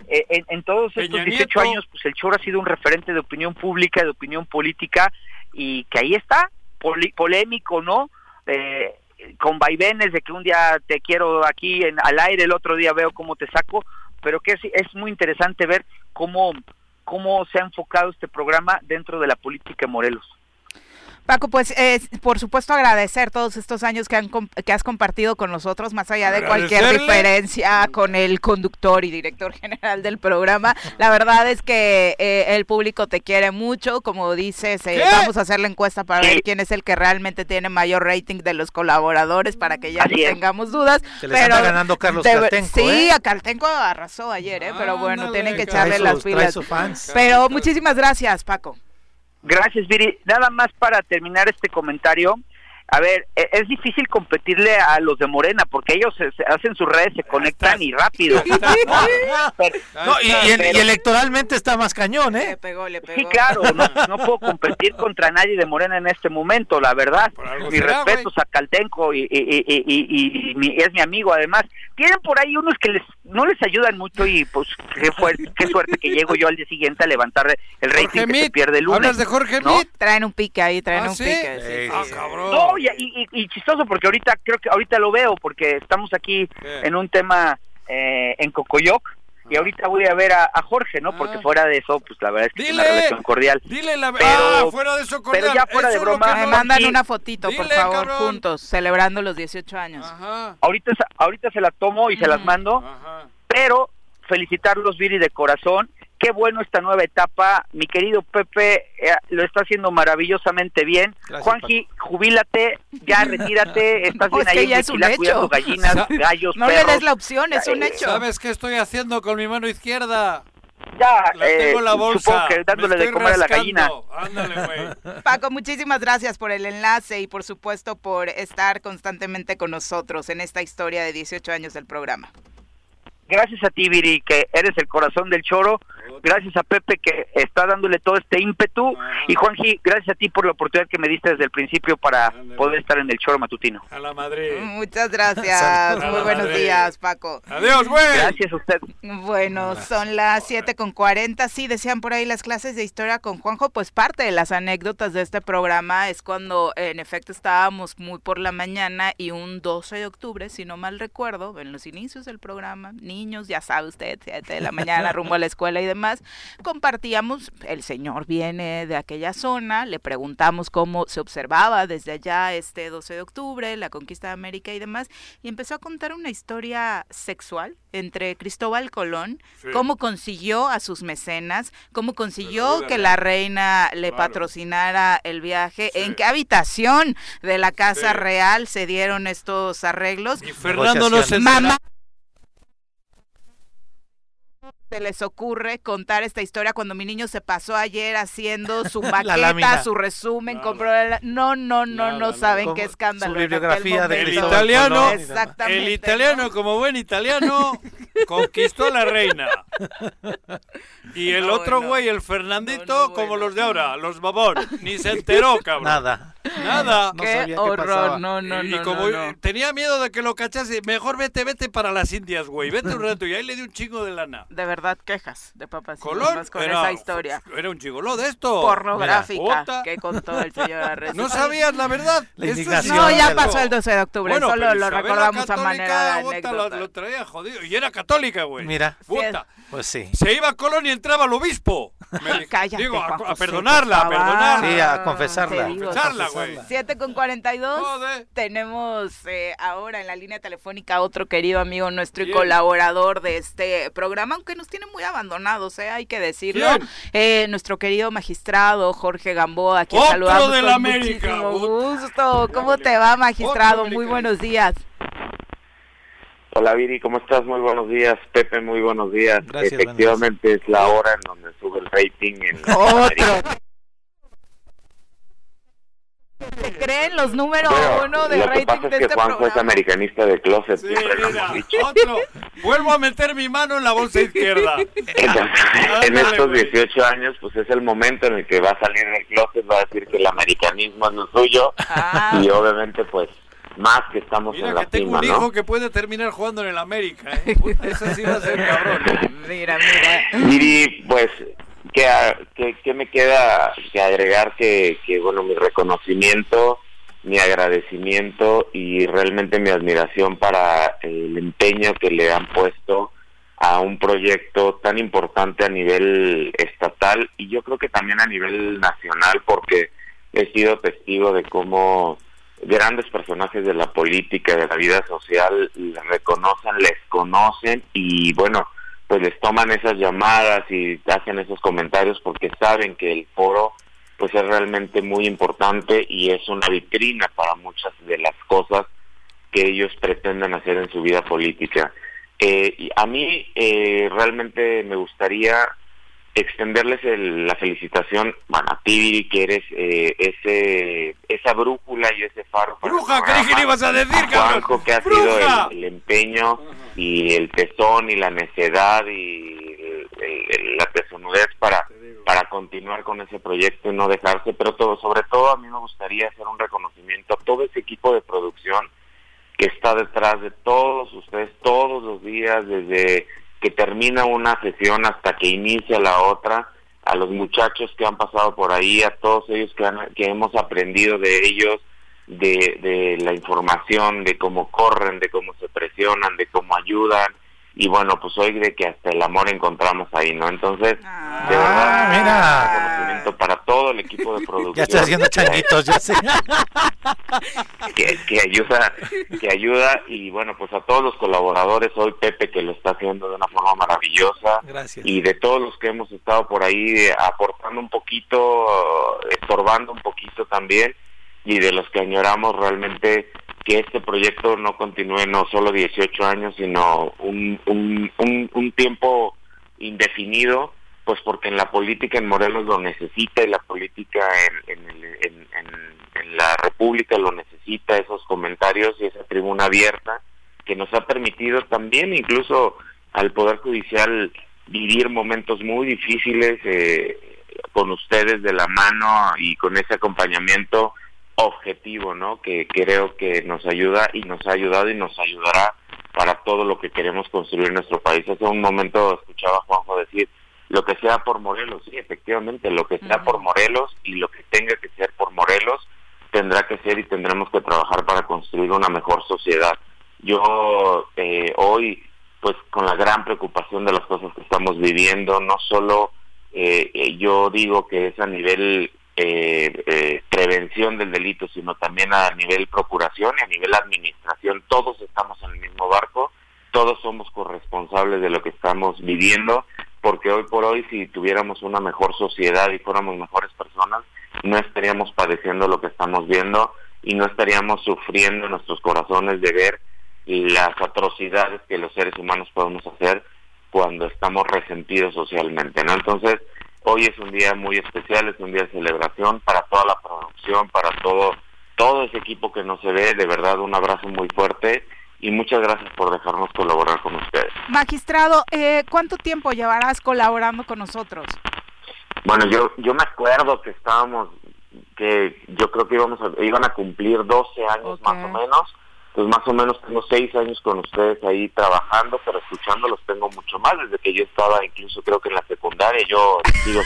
eh, en, todos estos 18 años, pues el Choro ha sido un referente de opinión pública, de opinión política, y que ahí está, polémico, ¿no? Eh, con vaivenes de que un día te quiero aquí en, al aire, el otro día veo cómo te saco, pero que es, es muy interesante ver cómo cómo se ha enfocado este programa dentro de la política en Morelos. Paco, pues eh, por supuesto agradecer todos estos años que, han, que has compartido con nosotros, más allá de cualquier diferencia con el conductor y director general del programa. La verdad es que eh, el público te quiere mucho, como dices, eh, vamos a hacer la encuesta para ver quién es el que realmente tiene mayor rating de los colaboradores para que ya no tengamos dudas. Se le está ganando Carlos Caltenco. Sí, a Caltenco arrasó ayer, pero bueno, tienen que echarle las pilas. Pero muchísimas gracias, Paco. Gracias, Viri. Nada más para terminar este comentario. A ver, e, es difícil competirle a los de Morena porque ellos se, hacen sus redes, se conectan y rápido. y, electoralmente está más cañón, ¿eh? Sí, claro, no, puedo competir contra nadie de Morena en este momento, la verdad. Mi respeto a Caltenco y, y, es mi amigo además. Tienen por ahí unos que les no les ayudan mucho y pues qué, qué suerte que llego yo al día siguiente a levantar el rating que se pierde el lunes. ¿Hablas de Jorge Traen un pique ahí, traen ¿Ah, un pique. ah, cabrón y, chistoso porque ahorita creo que ahorita lo veo porque estamos aquí en un tema eh, en Cocoyoc y ahorita voy a ver a, Jorge, ¿no? Porque ah. fuera de eso, pues la verdad es que es una relación cordial. Dile la verdad. Ah, fuera de eso cordial. Pero ya fuera de broma. Me mandan una fotito, por favor, juntos, celebrando los 18 años. Ahorita, ahorita se la tomo y se las mando, pero felicitarlos, Viri, de corazón qué bueno esta nueva etapa. Mi querido Pepe eh, lo está haciendo maravillosamente bien. Juanji, jubílate, ya retírate, estás bien ahí ya es un hecho. gallinas, gallos, No le des la opción, es un hecho. ¿Sabes qué estoy haciendo con mi mano izquierda? Ya, la tengo la eh, bolsa. que dándole de comer a la gallina. Ándale, güey. Paco, muchísimas gracias por el enlace y por supuesto por estar constantemente con nosotros en esta historia de 18 años del programa. Gracias a ti, Viri, que eres el corazón del choro. Gracias a Pepe, que está dándole todo este ímpetu. Y Juanji, gracias a ti por la oportunidad que me diste desde el principio para poder estar en el choro matutino. A la madre. Muchas gracias. Muy buenos días, Paco. Adiós, güey. Gracias a usted. Bueno, son las 7 con 40. Sí, decían por ahí las clases de historia con Juanjo. Pues parte de las anécdotas de este programa es cuando, en efecto, estábamos muy por la mañana y un 12 de octubre, si no mal recuerdo, en los inicios del programa, ni niños, ya sabe usted, 7 de la mañana rumbo a la escuela y demás, compartíamos, el señor viene de aquella zona, le preguntamos cómo se observaba desde allá este 12 de octubre, la conquista de América y demás, y empezó a contar una historia sexual entre Cristóbal Colón, cómo consiguió a sus mecenas, cómo consiguió que la reina le patrocinara el viaje, en qué habitación de la Casa Real se dieron estos arreglos. Y Fernando no se se les ocurre contar esta historia cuando mi niño se pasó ayer haciendo su maqueta, su resumen, compró No, no, no, no, saben qué escándalo. Su bibliografía del italiano, el italiano como buen italiano conquistó a la reina. Y el otro güey, el Fernandito, como los de ahora, los babón, ni se enteró, cabrón. Nada. Nada. qué horror, no, no, y, no. como no, tenía miedo de que lo cachase, mejor vete, vete para las Indias, güey. Vete un rato y ahí le di un chingo de lana. De verdad, quejas de papas Colón con era, esa historia. Era un chigoló de esto. Pornográfica Mira, que contó el señor Arres. ¿No sabías la verdad? La Eso es indignación. No, ya pasó el 12 de octubre, Bueno, solo lo recordamos a manera de bota, lo, anécdota. lo traía jodido. Y era católica, güey. Mira. Bota. Pues sí. Se iba a Colón y entraba el obispo. Me Cállate, Digo, a, a perdonarla, a perdonarla. Sí, a confesarla. Digo, Confesarla, güey. 7 con 42. Joder. Tenemos eh, ahora en la línea telefónica otro querido amigo nuestro y ¿Quién? colaborador de este programa, aunque nos tiene muy abandonados, eh, hay que decirlo. Eh, nuestro querido magistrado Jorge Gamboa, a quien Otro saludamos del con América. muchísimo gusto. ¿Cómo te va, magistrado? Otro Muy buenos días. Hola Viri, ¿cómo estás? Muy buenos días. Pepe, muy buenos días. Gracias, Efectivamente es la hora en donde sube el rating en Otro. ¿Se creen los número Bueno, uno de lo que pasa de es que este Juanjo es americanista de closet. Sí, mira, otro. Vuelvo a meter mi mano en la bolsa izquierda. Entonces, en estos güey. 18 años, pues es el momento en el que va a salir del closet, va a decir que el americanismo es lo suyo Ah, y obviamente pues más que estamos Mira en que la tengo cima, un ¿no? hijo que puede terminar jugando en el América, ¿eh? Puta, ese sí va a ser cabrón. mira, mira. Viri, pues, ¿qué, qué, qué me queda que agregar? Que, que, bueno, mi reconocimiento, mi agradecimiento y realmente mi admiración para el empeño que le han puesto a un proyecto tan importante a nivel estatal y yo creo que también a nivel nacional porque he sido testigo de cómo grandes personajes de la política, de la vida social, les reconocen, les conocen y bueno, pues les toman esas llamadas y hacen esos comentarios porque saben que el foro pues es realmente muy importante y es una vitrina para muchas de las cosas que ellos pretenden hacer en su vida política. Eh, y a mí eh, realmente me gustaría extenderles el- la felicitación, bueno, a ti Viri, que eres eh, ese esa brújula y ese faro. para el Bruja, que le ibas a decir, A. Juanjo, que ha ¡Bruja! sido el, el empeño y el tesón y la necedad y el- el- la tesonudez para, para continuar con ese proyecto y no dejarse, pero todo, sobre todo a mí me gustaría hacer un reconocimiento a todo ese equipo de producción que está detrás de todos ustedes todos los días, desde que termina una sesión hasta que inicia la otra, a los muchachos que han pasado por ahí, a todos ellos que, han- que hemos aprendido de ellos, de, de la información, de cómo corren, de cómo se presionan, de cómo ayudan, y bueno, pues hoy de que hasta el amor encontramos ahí, ¿no? Entonces, Ah, de verdad, mira. reconocimiento para todo el equipo de producción. Ya estoy haciendo changuitos, ya sé. que, que ayuda que ayuda y bueno pues a todos los colaboradores hoy Pepe que lo está haciendo de una forma maravillosa Gracias. y de todos los que hemos estado por ahí aportando un poquito estorbando un poquito también y de los que añoramos realmente que este proyecto no continúe no solo 18 años sino un, un, un, tiempo indefinido pues porque en la política en Morelos lo necesita y la política en, en- en- en la República lo necesita, esos comentarios y esa tribuna abierta que nos ha permitido también incluso al Poder Judicial vivir momentos muy difíciles eh, con ustedes de la mano y con ese acompañamiento objetivo, ¿no? Que creo que nos ayuda y nos ha ayudado y nos ayudará para todo lo que queremos construir en nuestro país. Hace un momento escuchaba a Juanjo decir lo que sea por Morelos, sí, efectivamente, lo que sea por Morelos y lo que tenga que ser por Morelos tendrá que ser y tendremos que trabajar para construir una mejor sociedad. Yo eh, hoy, pues con la gran preocupación de las cosas que estamos viviendo, no solo eh, eh, yo digo que es a nivel eh, del delito, sino también a nivel procuración y a nivel administración. Todos estamos en el mismo barco, todos somos corresponsables de lo que estamos viviendo, porque hoy por hoy si tuviéramos una mejor sociedad y fuéramos mejores personas, no estaríamos padeciendo lo que estamos viendo y no estaríamos sufriendo en nuestros corazones de ver las atrocidades que los seres humanos podemos hacer cuando estamos resentidos socialmente, ¿no? Entonces, hoy es un día muy especial, es un día de celebración para toda la producción, para todo todo ese equipo que no se ve, de verdad un abrazo muy fuerte y muchas gracias por dejarnos colaborar con ustedes. Magistrado, eh, ¿cuánto tiempo llevarás colaborando con nosotros? Bueno, yo yo me acuerdo que estábamos que yo creo que íbamos a, iban a cumplir 12 años más o menos. Pues más o menos tengo 6 años con ustedes ahí trabajando, pero escuchándolos tengo mucho más. Desde que yo estaba, incluso creo que en la secundaria, yo sigo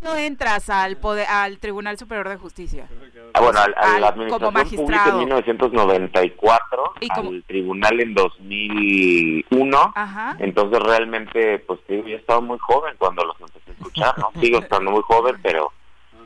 no entras al poder, al Tribunal Superior de Justicia? Ah, bueno, al, a la Administración Pública en 1994, ¿Y al Tribunal en 2001. Ajá. Entonces realmente, pues digo, ya estaba muy joven cuando los empecé a escuchar, ¿no? Sigo estando muy joven, pero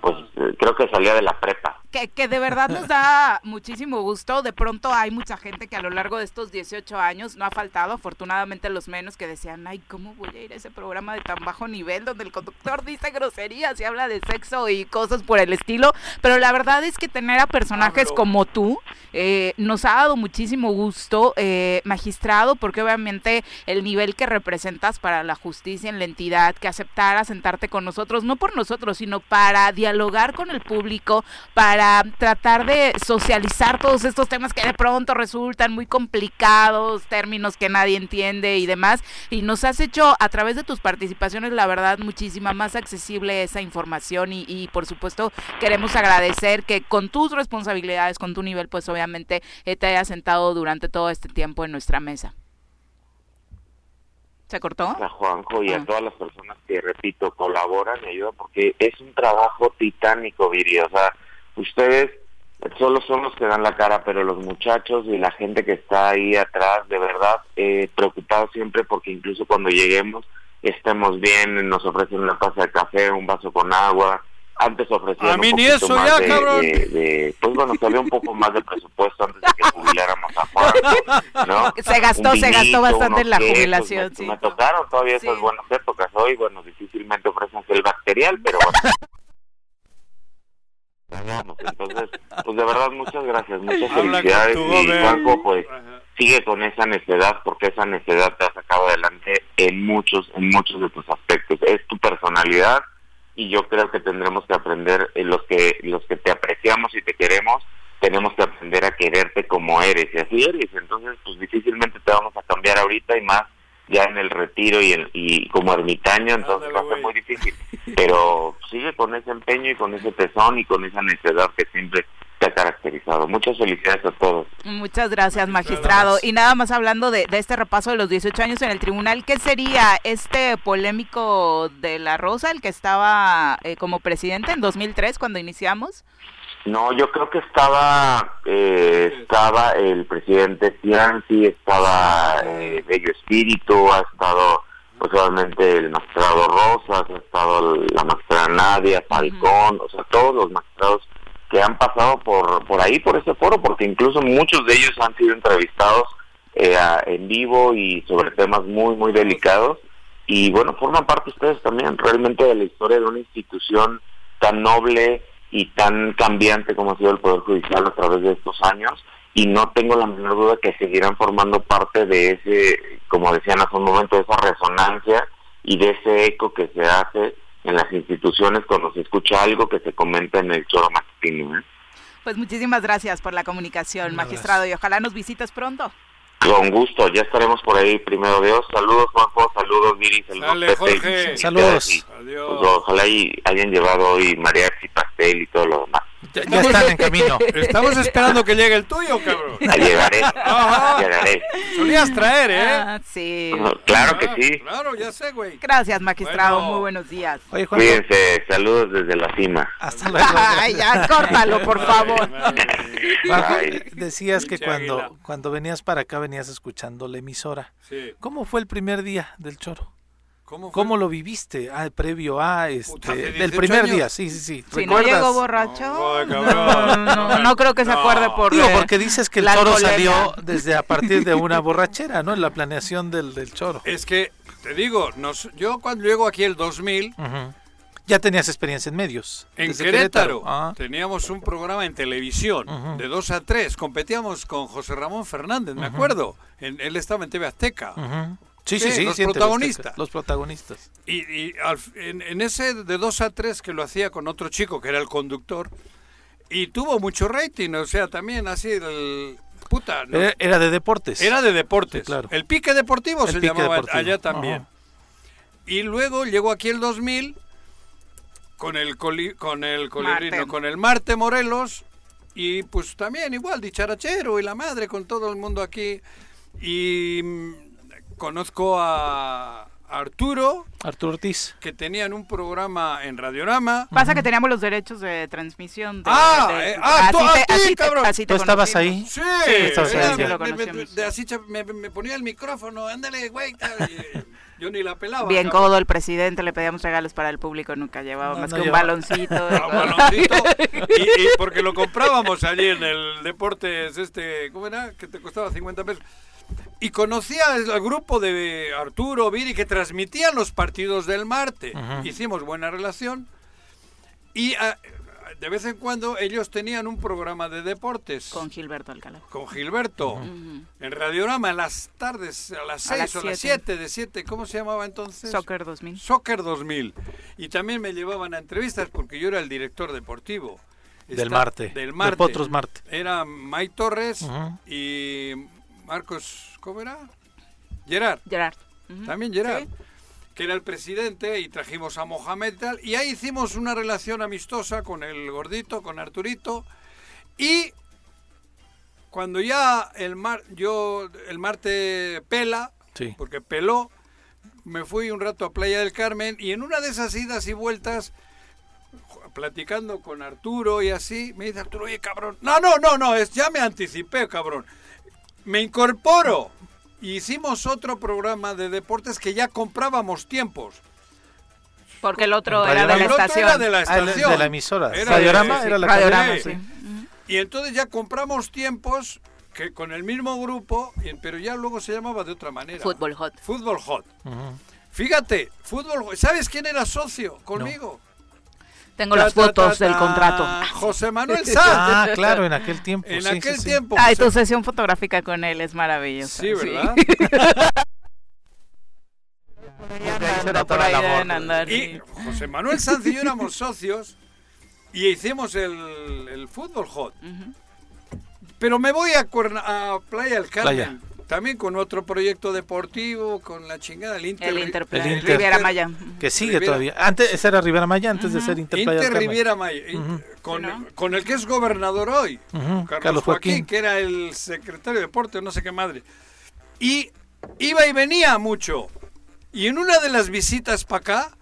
pues creo que salía de la prepa que, que, de verdad nos da muchísimo gusto. De pronto hay mucha gente que a lo largo de estos 18 años no ha faltado, afortunadamente los menos que decían, ay, ¿cómo voy a ir a ese programa de tan bajo nivel donde el conductor dice groserías y habla de sexo y cosas por el estilo? Pero la verdad es que tener a personajes como tú eh, nos ha dado muchísimo gusto, eh, magistrado, porque obviamente el nivel que representas para la justicia en la entidad, que aceptara sentarte con nosotros, no por nosotros, sino para dialogar con el público, para para tratar de socializar todos estos temas que de pronto resultan muy complicados, términos que nadie entiende y demás. Y nos has hecho a través de tus participaciones, la verdad, muchísima más accesible esa información y, por supuesto queremos agradecer que con tus responsabilidades, con tu nivel, pues obviamente eh, te hayas sentado durante todo este tiempo en nuestra mesa. ¿Se cortó? A Juanjo y a ah. todas las personas que, repito, colaboran y ayudan porque es un trabajo titánico, Viri. O sea, ustedes solo son los que dan la cara, pero los muchachos y la gente que está ahí atrás, de verdad, eh, preocupados siempre porque incluso cuando lleguemos estemos bien, nos ofrecen una taza de café, un vaso con agua. Antes ofrecían a mí ni eso ya, cabrón. pues bueno, había un poco más de presupuesto antes de que jubiláramos a Juan. ¿no? Se gastó, se gastó bastante en la jubilación. Me, me tocaron todavía esas buenas épocas. Hoy, bueno, difícilmente ofrecen el bacterial, pero bueno. Entonces, pues de verdad, muchas gracias, muchas felicidades. Y Juanjo, pues sigue con esa necedad, porque esa necedad te ha sacado adelante en muchos, en muchos de tus aspectos. Es tu personalidad y yo creo que tendremos que aprender, en los que los que te apreciamos y te queremos, tenemos que aprender a quererte como eres y así eres. Entonces, pues difícilmente te vamos a cambiar ahorita y más ya en el retiro y, y como ermitaño, entonces va a ser muy difícil. Pero sigue con ese empeño y con ese tesón y con esa necesidad que siempre te ha caracterizado. Muchas felicidades a todos. Muchas gracias, magistrado. Y nada más hablando de, este repaso de los 18 años en el tribunal, ¿qué sería este polémico de la Rosa, el que estaba eh, como presidente en 2003 cuando iniciamos? No, yo creo que estaba eh, estaba el presidente Cianci, estaba eh, Bello Espíritu, ha estado pues obviamente el magistrado Rosas, ha estado la magistrada Nadia, Falcón, o sea, todos los magistrados que han pasado por por ahí, por ese foro, porque incluso muchos de ellos han sido entrevistados eh, en vivo y sobre temas muy, muy delicados. Y bueno, forman parte ustedes también realmente de la historia de una institución tan noble, y tan cambiante como ha sido el Poder Judicial a través de estos años y no tengo la menor duda que seguirán formando parte de ese, como decían hace un momento, de esa resonancia y de ese eco que se hace en las instituciones cuando se escucha algo que se comenta en el choro matutino. ¿eh? Pues muchísimas gracias por la comunicación, magistrado, y ojalá nos visites pronto. Con gusto, ya estaremos por ahí, primero Dios. Saludos, Juanjo, saludos, Viri, saludos, Jorge. Saludos. Adiós. Pues, ojalá y hayan llevado hoy mariachi, y todo lo demás. Ya, están en camino. Estamos esperando que llegue el tuyo, cabrón. Ya llegaré. Llegaré. Solías traer, ¿eh? Ah, sí. claro que ah, sí. Claro, ya sé, güey. Gracias, magistrado. Muy buenos días. Oye, Cuídense. Saludos desde la cima. Hasta luego. Ay, ya, córtalo, por favor. decías que cuando, cuando venías para acá venías escuchando la emisora. Sí. ¿Cómo fue el primer día del choro? ¿Cómo, lo viviste ah, previo a este del primer día? Sí, sí, sí. Si no llegó borracho, no, no, creo que se acuerde por Digo, porque dices que el choro salió desde a partir de una borrachera, ¿no? En la planeación del, del choro. Es que te digo, nos, yo cuando llego aquí el 2000 Ya tenías experiencia en medios. En Querétaro, ah. teníamos un programa en televisión de 2 a 3. Competíamos con José Ramón Fernández, me acuerdo. él estaba en TV Azteca. Sí, sí, sí. Los protagonistas. Los protagonistas. Y, en, ese de 2 a 3 que lo hacía con otro chico que era el conductor, y tuvo mucho rating, o sea, también así el... Puta, era, de deportes. Era de deportes. claro. El pique deportivo se llamaba allá también. Y luego llegó aquí el 2000 con el coli, con el colibrino, con el Marte Morelos y pues también igual dicharachero y la madre con todo el mundo aquí y mm, conozco a Arturo. Arturo Ortiz. Que tenían un programa en Radiorama. Pasa que teníamos los derechos de transmisión. De, ah, eh, ah, tú, así, cabrón. ¿Tú estabas ahí? Sí, sí estabas ahí. de, así me, me, ponía el micrófono, ándale, güey. Yo ni la pelaba. Bien codo el presidente, le pedíamos regalos para el público, nunca llevaba más que un baloncito. un baloncito. y, y, porque lo comprábamos allí en el Deportes, este, ¿cómo era? Que te costaba 50 pesos y conocía al grupo de Arturo Viri que transmitían los partidos del Marte. Hicimos buena relación y ah, de vez en cuando ellos tenían un programa de deportes. Con Gilberto Alcalá. Con Gilberto. En Radiorama en las tardes, a las 6 o las 7, de 7, ¿cómo se llamaba entonces? Soccer 2000. Soccer 2000. Y también me llevaban a entrevistas porque yo era el director deportivo. Del Marte. Del Marte. De Potros Marte. Era May Torres y Marcos, ¿cómo era? Gerard. Gerard. También Gerard. Que era el presidente y trajimos a Mohamed y tal. Y ahí hicimos una relación amistosa con el gordito, con Arturito. Y cuando ya el mar, yo, el Marte pela, porque peló, me fui un rato a Playa del Carmen y en una de esas idas y vueltas platicando con Arturo y así, me dice Arturo, oye cabrón, no, no, no, no, es, ya me anticipé, cabrón me incorporo. Hicimos otro programa de deportes que ya comprábamos tiempos. Porque el otro era de la estación. Era de la estación. de la emisora. Radiorama era la Radiorama, sí. Y entonces ya compramos tiempos que con el mismo grupo, pero ya luego se llamaba de otra manera. Fútbol Hot. Fútbol Hot. Fíjate, fútbol ¿Sabes quién era socio conmigo? Tengo las fotos del contrato. José Manuel Sanz. Ah, claro, en aquel tiempo. En aquel tiempo. Ah, tu sesión fotográfica con él es maravillosa. Sí, ¿verdad? y José Manuel Sanz y yo éramos socios y hicimos el, el fútbol hot. Pero me voy a, a Playa del Carmen también con otro proyecto deportivo, con la chingada, el Inter, el Inter, Riviera Maya. Que sigue todavía. Antes ese era Riviera Maya, antes de ser Inter Inter Riviera Maya. con, con, el que es gobernador hoy, Carlos, Joaquín, que era el secretario de deporte, no sé qué madre. Y iba y venía mucho. Y en una de las visitas para acá,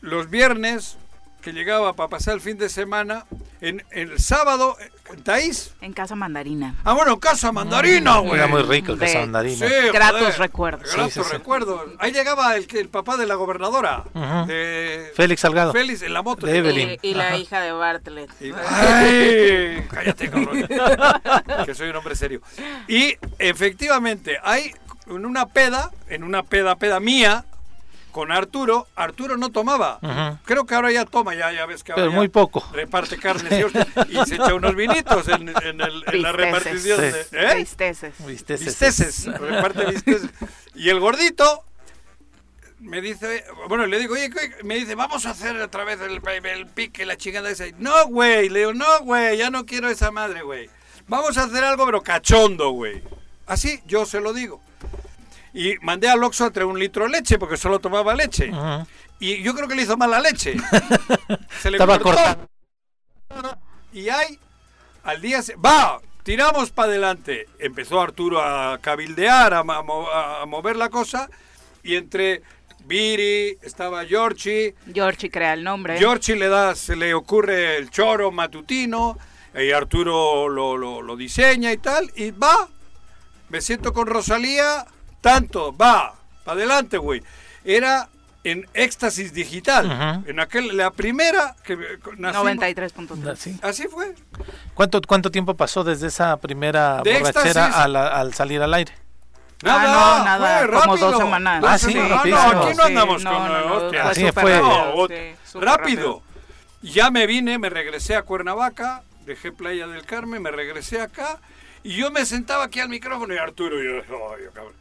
los viernes, que llegaba para pasar el fin de semana, en, el sábado, ¿en Taís? En Casa Mandarina. Ah, bueno, Casa Mandarina, güey. Era muy rico Casa Mandarina. Sí, gratos recuerdos. Gratos recuerdos. Ahí llegaba el, el papá de la gobernadora. de Félix Salgado. Félix en la moto. De Evelyn. Y, la hija de Bartlett. ¡Ay! Cállate, cabrón. que soy un hombre serio. Y efectivamente, hay en una peda, en una peda, peda mía, con Arturo, Arturo no tomaba. Creo que ahora ya toma, ya, ya ves que ahora Pero muy poco. reparte carne y, se echa unos vinitos en, la repartición. De, ¿eh? Visteces. Visteces. reparte visteces. Y el gordito me dice, bueno, le digo, oye, me dice, vamos a hacer otra vez el, el pique, la chingada esa. No, güey, le digo, no, güey, ya no quiero esa madre, güey. Vamos a hacer algo, pero cachondo, güey. Así yo se lo digo. Y mandé al Oxxo a traer un litro de leche porque solo tomaba leche. Y yo creo que le hizo mal la leche. Se le Estaba cortó. Y ahí, al día... Se... ¡Va! Tiramos para adelante. Empezó Arturo a cabildear, a, mover la cosa. Y entre Viri, estaba Giorgi. Giorgi crea el nombre. Giorgi le da, se le ocurre el choro matutino. Y Arturo lo, lo, lo diseña y tal. Y va. Me siento con Rosalía tanto, va, para adelante, güey. Era en éxtasis digital. En aquel, la primera que nacimos. 93.3. Así fue. ¿Cuánto, ¿Cuánto tiempo pasó desde esa primera borrachera al, salir al aire? Nada, ah, no, nada, como dos semanas. Ah, sí, no, aquí no andamos con no, Así fue. rápido. Ya me vine, me regresé a Cuernavaca, dejé Playa del Carmen, me regresé acá y yo me sentaba aquí al micrófono y Arturo, y yo, oh, cabrón.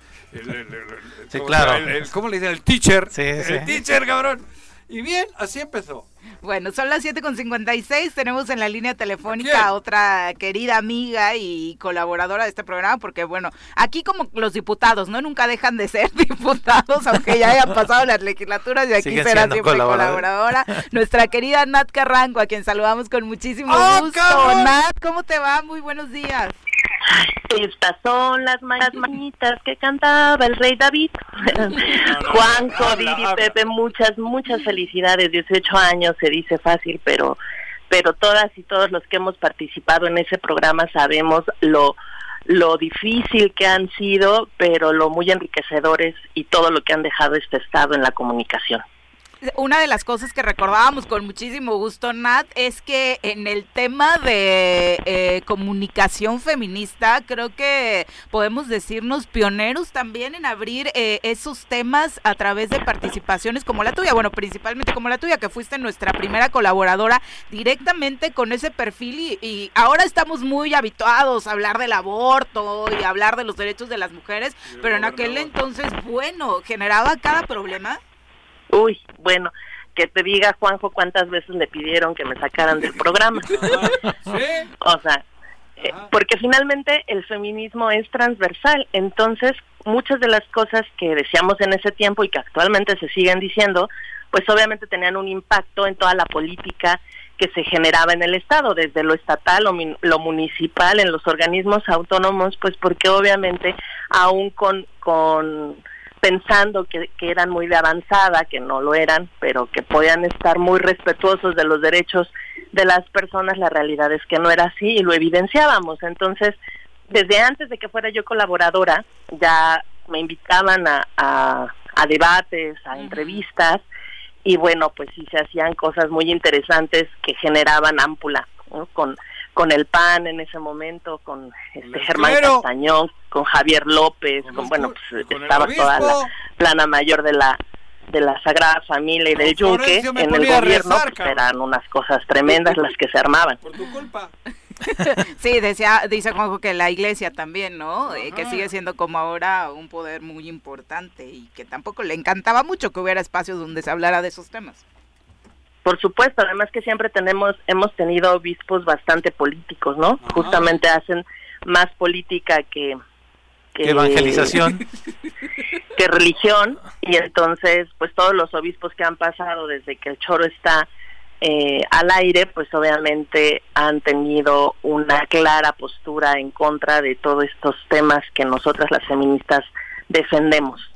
Sí, claro. El, ¿Cómo le dicen? El teacher. el teacher, cabrón. Y bien, así empezó. Bueno, son las 7.56, tenemos en la línea telefónica a otra querida amiga y colaboradora de este programa, porque bueno, aquí como los diputados, ¿no? Nunca dejan de ser diputados, aunque ya hayan pasado las legislaturas y aquí será siempre colaboradora. Nuestra querida Nat Carranco, a quien saludamos con muchísimo ¡Oh, gusto. Nat, ¿cómo te va? Muy buenos días. Estas son las mañanitas que cantaba el rey David. Juan, Juanjo, Pepe, muchas, muchas felicidades. 18 años se dice fácil, pero, pero todas y todos los que hemos participado en ese programa sabemos lo, lo difícil que han sido, pero lo muy enriquecedores y todo lo que han dejado este estado en la comunicación una de las cosas que recordábamos con muchísimo gusto, Nat, es que en el tema de eh, comunicación feminista, creo que podemos decirnos pioneros también en abrir eh, esos temas a través de participaciones como la tuya, bueno, principalmente como la tuya, que fuiste nuestra primera colaboradora directamente con ese perfil y, y ahora estamos muy habituados a hablar del aborto y hablar de los derechos de las mujeres, pero en aquel entonces, bueno, generaba cada problema. Uy, bueno, que te diga Juanjo cuántas veces le pidieron que me sacaran del programa. O sea, eh, porque finalmente el feminismo es transversal, entonces muchas de las cosas que decíamos en ese tiempo y que actualmente se siguen diciendo, pues obviamente tenían un impacto en toda la política que se generaba en el Estado, desde lo estatal o lo municipal, en los organismos autónomos, pues porque obviamente aún con, con pensando que, eran muy de avanzada, que no lo eran, pero que podían estar muy respetuosos de los derechos de las personas, la realidad es que no era así y lo evidenciábamos. Entonces, desde antes de que fuera yo colaboradora, ya me invitaban a, a, debates, a entrevistas, y bueno, pues sí se hacían cosas muy interesantes que generaban ámpula, con con el PAN en ese momento, con este Germán Castañón, con Javier López, con, bueno, pues estaba toda la plana mayor de la de la Sagrada Familia y del Yunque en el gobierno, pues, eran unas cosas tremendas las que se armaban. Por tu culpa. sí, decía, dice Juanjo que la iglesia también, ¿no? Eh, que sigue siendo como ahora un poder muy importante y que tampoco le encantaba mucho que hubiera espacios donde se hablara de esos temas. Por supuesto, además que siempre tenemos, hemos tenido obispos bastante políticos, ¿no? Justamente hacen más política que, que evangelización, que religión, y entonces, pues todos los obispos que han pasado desde que el choro está eh, al aire, pues obviamente han tenido una clara postura en contra de todos estos temas que nosotras las feministas defendemos.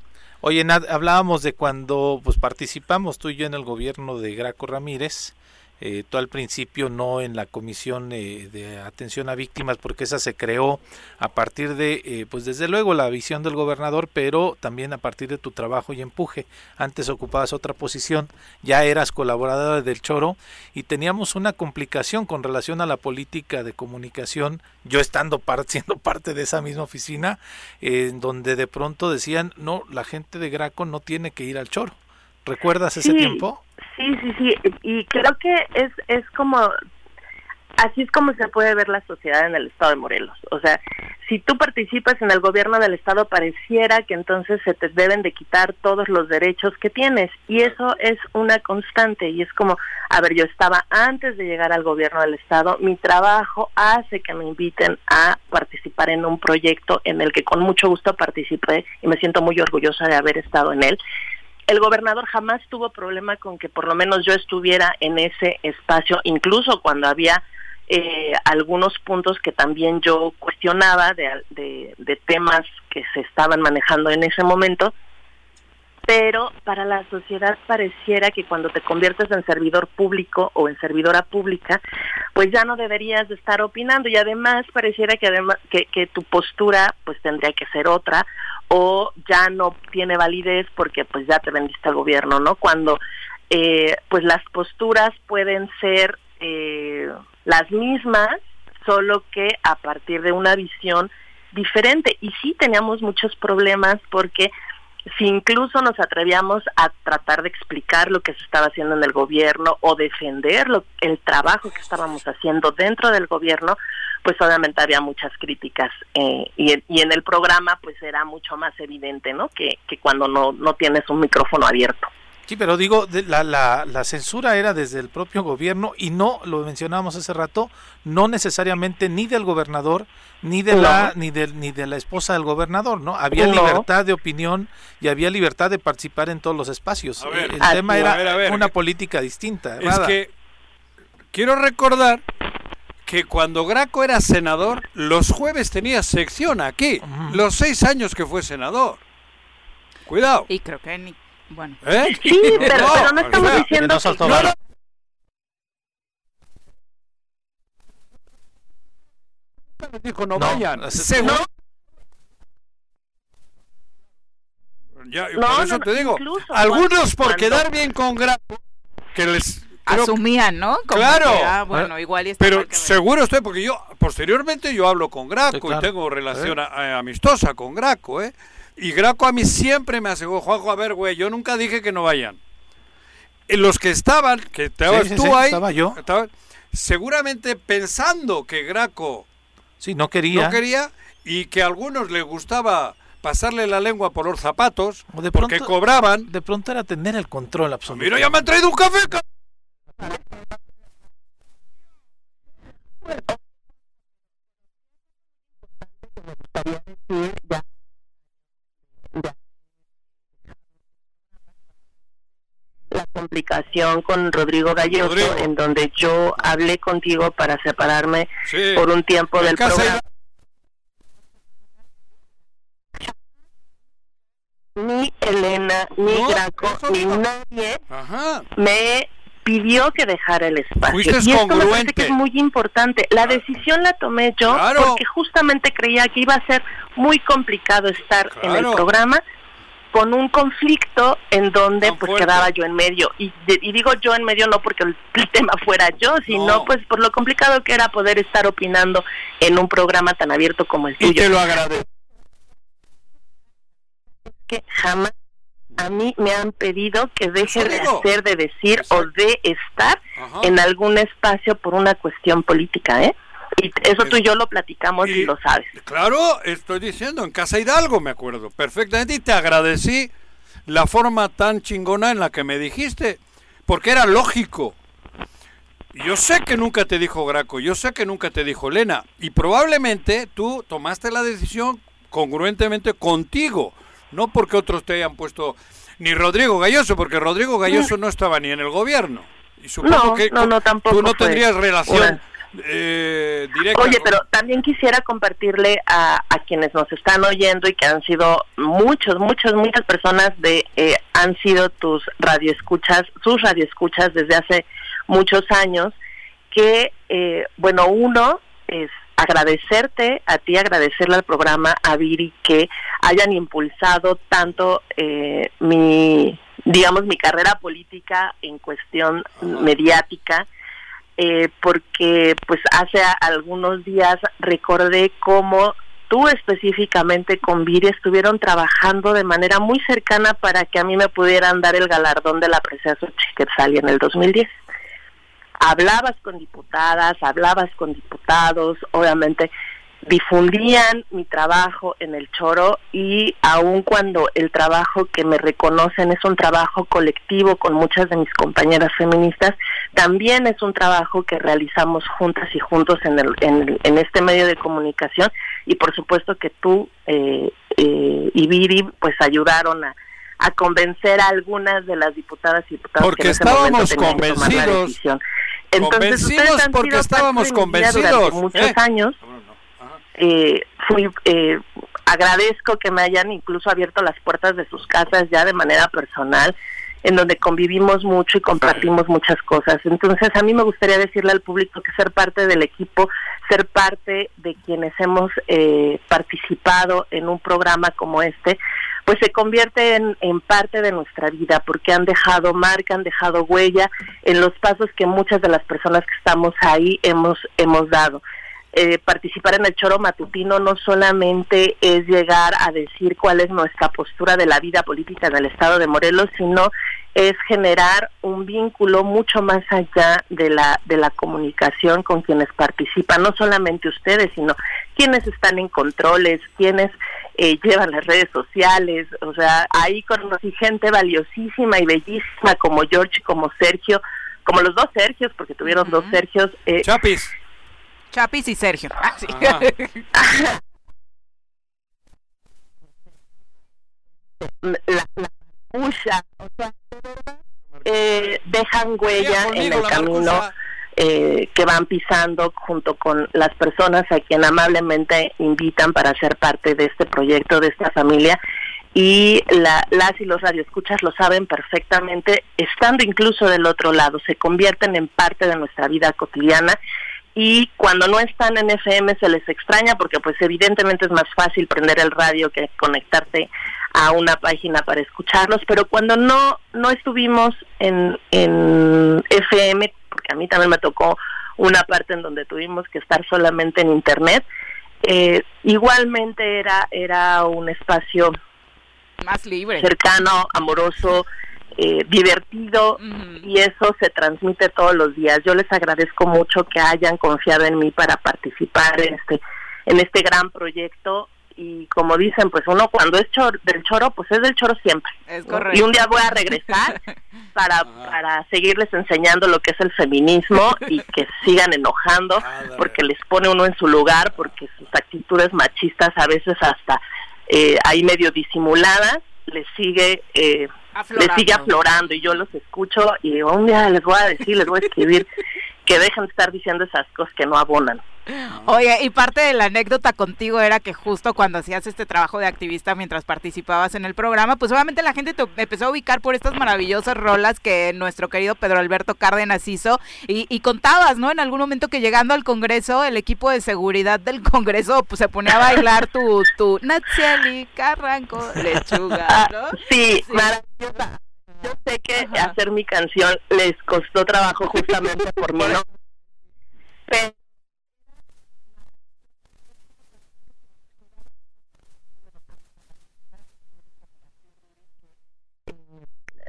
Oye, hablábamos de cuando pues participamos tú y yo en el gobierno de Graco Ramírez eh, tú al principio no en la comisión eh, de atención a víctimas porque esa se creó a partir de eh, pues desde luego la visión del gobernador pero también a partir de tu trabajo y empuje. Antes ocupabas otra posición ya eras colaboradora del Choro y teníamos una complicación con relación a la política de comunicación yo estando siendo parte de esa misma oficina en donde de pronto decían no la gente de Graco no tiene que ir al Choro ¿recuerdas ese tiempo? Sí, sí, sí, y creo que es, es como, así es como se puede ver la sociedad en el estado de Morelos. O sea, si tú participas en el gobierno del estado, pareciera que entonces se te deben de quitar todos los derechos que tienes. Y eso es una constante. Y es como, a ver, yo estaba antes de llegar al gobierno del estado, mi trabajo hace que me inviten a participar en un proyecto en el que con mucho gusto participé y me siento muy orgullosa de haber estado en él el gobernador jamás tuvo problema con que por lo menos yo estuviera en ese espacio, incluso cuando había eh, algunos puntos que también yo cuestionaba de, de, temas que se estaban manejando en ese momento, pero para la sociedad pareciera que cuando te conviertes en servidor público o en servidora pública, pues ya no deberías de estar opinando. Y además pareciera que además que, que tu postura pues tendría que ser otra o ya no tiene validez porque pues ya te vendiste al gobierno, ¿no? Cuando eh, pues las posturas pueden ser eh, las mismas, solo que a partir de una visión diferente. Y sí teníamos muchos problemas porque si incluso nos atrevíamos a tratar de explicar lo que se estaba haciendo en el gobierno o defender lo, el trabajo que estábamos haciendo dentro del gobierno, pues obviamente había muchas críticas eh, y, en el programa pues era mucho más evidente, ¿no? Que, que cuando no, no tienes un micrófono abierto. Sí, pero digo, la, la, la, censura era desde el propio gobierno y no, lo mencionábamos hace rato, no necesariamente ni del gobernador, ni de la ni de, ni de la esposa del gobernador, ¿no? Había libertad de opinión y había libertad de participar en todos los espacios. el tema era una política distinta. Es que quiero recordar que cuando Graco era senador, los jueves tenía sección aquí, los seis años que fue senador. Cuidado. Y creo que ni bueno. ¿Eh? Sí, pero, no, estamos diciendo que... No, no. dijo no, vayan. Seguro. Ya, por eso te digo, algunos por quedar bien con Graco, que les asumían, ¿no? claro. Ah, bueno, igual Pero seguro estoy, porque yo posteriormente yo hablo con Graco y tengo relación amistosa con Graco, ¿eh? Y Graco a mí siempre me aseguró, Juanjo, a ver, güey, yo nunca dije que no vayan. Y los que estaban, que estabas tú ahí, estaba yo. seguramente pensando que Graco sí, no quería. no quería y que a algunos les gustaba pasarle la lengua por los zapatos o de porque cobraban. De pronto era tener el control absoluto. Mira, ya me han traído un café. Complicación con Rodrigo Galloso, en donde yo hablé contigo para separarme por un tiempo del programa. Ni Elena, ni Graco, ni nadie me pidió que dejara el espacio. y esto me parece que es muy importante. La decisión la tomé yo porque justamente creía que iba a ser muy complicado estar en el programa con un conflicto en donde pues quedaba yo en medio y, digo yo en medio no porque el, tema fuera yo sino pues por lo complicado que era poder estar opinando en un programa tan abierto como el tuyo. Y te lo agradezco. Que jamás a mí me han pedido que deje de hacer, de decir o de estar en algún espacio por una cuestión política, ¿eh? Y eso tú y yo lo platicamos y, lo sabes. Claro, estoy diciendo, en Casa Hidalgo me acuerdo perfectamente y te agradecí la forma tan chingona en la que me dijiste, porque era lógico. Yo sé que nunca te dijo Graco, yo sé que nunca te dijo Lena, y probablemente tú tomaste la decisión congruentemente contigo, no porque otros te hayan puesto, ni Rodrigo Galloso, porque Rodrigo Galloso no estaba ni en el gobierno. Y supongo que no, no, tampoco tú no tendrías relación eh, Oye, pero también quisiera compartirle a, a, quienes nos están oyendo y que han sido muchos, muchas, muchas personas de eh, han sido tus radioescuchas, sus radioescuchas desde hace muchos años, que, eh, bueno, uno es agradecerte a ti, agradecerle al programa, a Viri, que hayan impulsado tanto eh, mi, digamos, mi carrera política en cuestión mediática, eh, porque pues hace algunos días recordé cómo tú específicamente con Viri estuvieron trabajando de manera muy cercana para que a mí me pudieran dar el galardón de la preciosa Quetzal en el 2010 hablabas con diputadas, hablabas con diputados, obviamente difundían mi trabajo en el choro y aun cuando el trabajo que me reconocen es un trabajo colectivo con muchas de mis compañeras feministas, también es un trabajo que realizamos juntas y juntos en, el, en, este medio de comunicación y por supuesto que tú eh, eh, y Viri pues ayudaron a, a convencer a algunas de las diputadas y diputados porque que estábamos convencidos. convencidos porque estábamos convencidos muchos ¿eh? años eh, fui eh, agradezco que me hayan incluso abierto las puertas de sus casas ya de manera personal en donde convivimos mucho y compartimos muchas cosas. Entonces, a mí me gustaría decirle al público que ser parte del equipo, ser parte de quienes hemos eh, participado en un programa como este, pues se convierte en, en, parte de nuestra vida porque han dejado marca, han dejado huella en los pasos que muchas de las personas que estamos ahí hemos, hemos dado. Eh, participar en el choro matutino no solamente es llegar a decir cuál es nuestra postura de la vida política en el estado de Morelos, sino es generar un vínculo mucho más allá de la de la comunicación con quienes participan, no solamente ustedes, sino quienes están en controles, quienes eh, llevan las redes sociales, o sea, ahí conocí gente valiosísima y bellísima como George, como Sergio, como los dos Sergios, porque tuvieron dos Sergios. Eh, Chapis. Chapis y Sergio. Ah, la, o sea, eh, dejan huella en el camino eh, que van pisando junto con las personas a quien amablemente invitan para ser parte de este proyecto, de esta familia. Y la, las y los radioescuchas lo saben perfectamente, estando incluso del otro lado, se convierten en parte de nuestra vida cotidiana y cuando no están en FM se les extraña porque pues evidentemente es más fácil prender el radio que conectarte a una página para escucharlos, pero cuando no no estuvimos en, en FM, porque a mí también me tocó una parte en donde tuvimos que estar solamente en internet, eh, igualmente era era un espacio más libre, cercano, amoroso, eh, divertido y eso se transmite todos los días. Yo les agradezco mucho que hayan confiado en mí para participar en este en este gran proyecto. Y como dicen, pues uno cuando es del choro, pues es del choro siempre. Y un día voy a regresar para, para seguirles enseñando lo que es el feminismo y que sigan enojando porque les pone uno en su lugar, porque sus actitudes machistas a veces hasta eh, ahí medio disimuladas les sigue eh, les sigue aflorando. y yo los escucho y un día les voy a decir, les voy a escribir que dejen de estar diciendo esas cosas que no abonan. Oye, y parte de la anécdota contigo era que justo cuando hacías este trabajo de activista mientras participabas en el programa, pues obviamente la gente te empezó a ubicar por estas maravillosas rolas que nuestro querido Pedro Alberto Cárdenas hizo y, contabas, ¿no? En algún momento que llegando al Congreso, el equipo de seguridad del Congreso pues se ponía a bailar tu, tu Natsieli, Carranco, Lechuga, ¿no? Sí, maravillosa. Yo sé que hacer mi canción les costó trabajo justamente por mí, ¿no?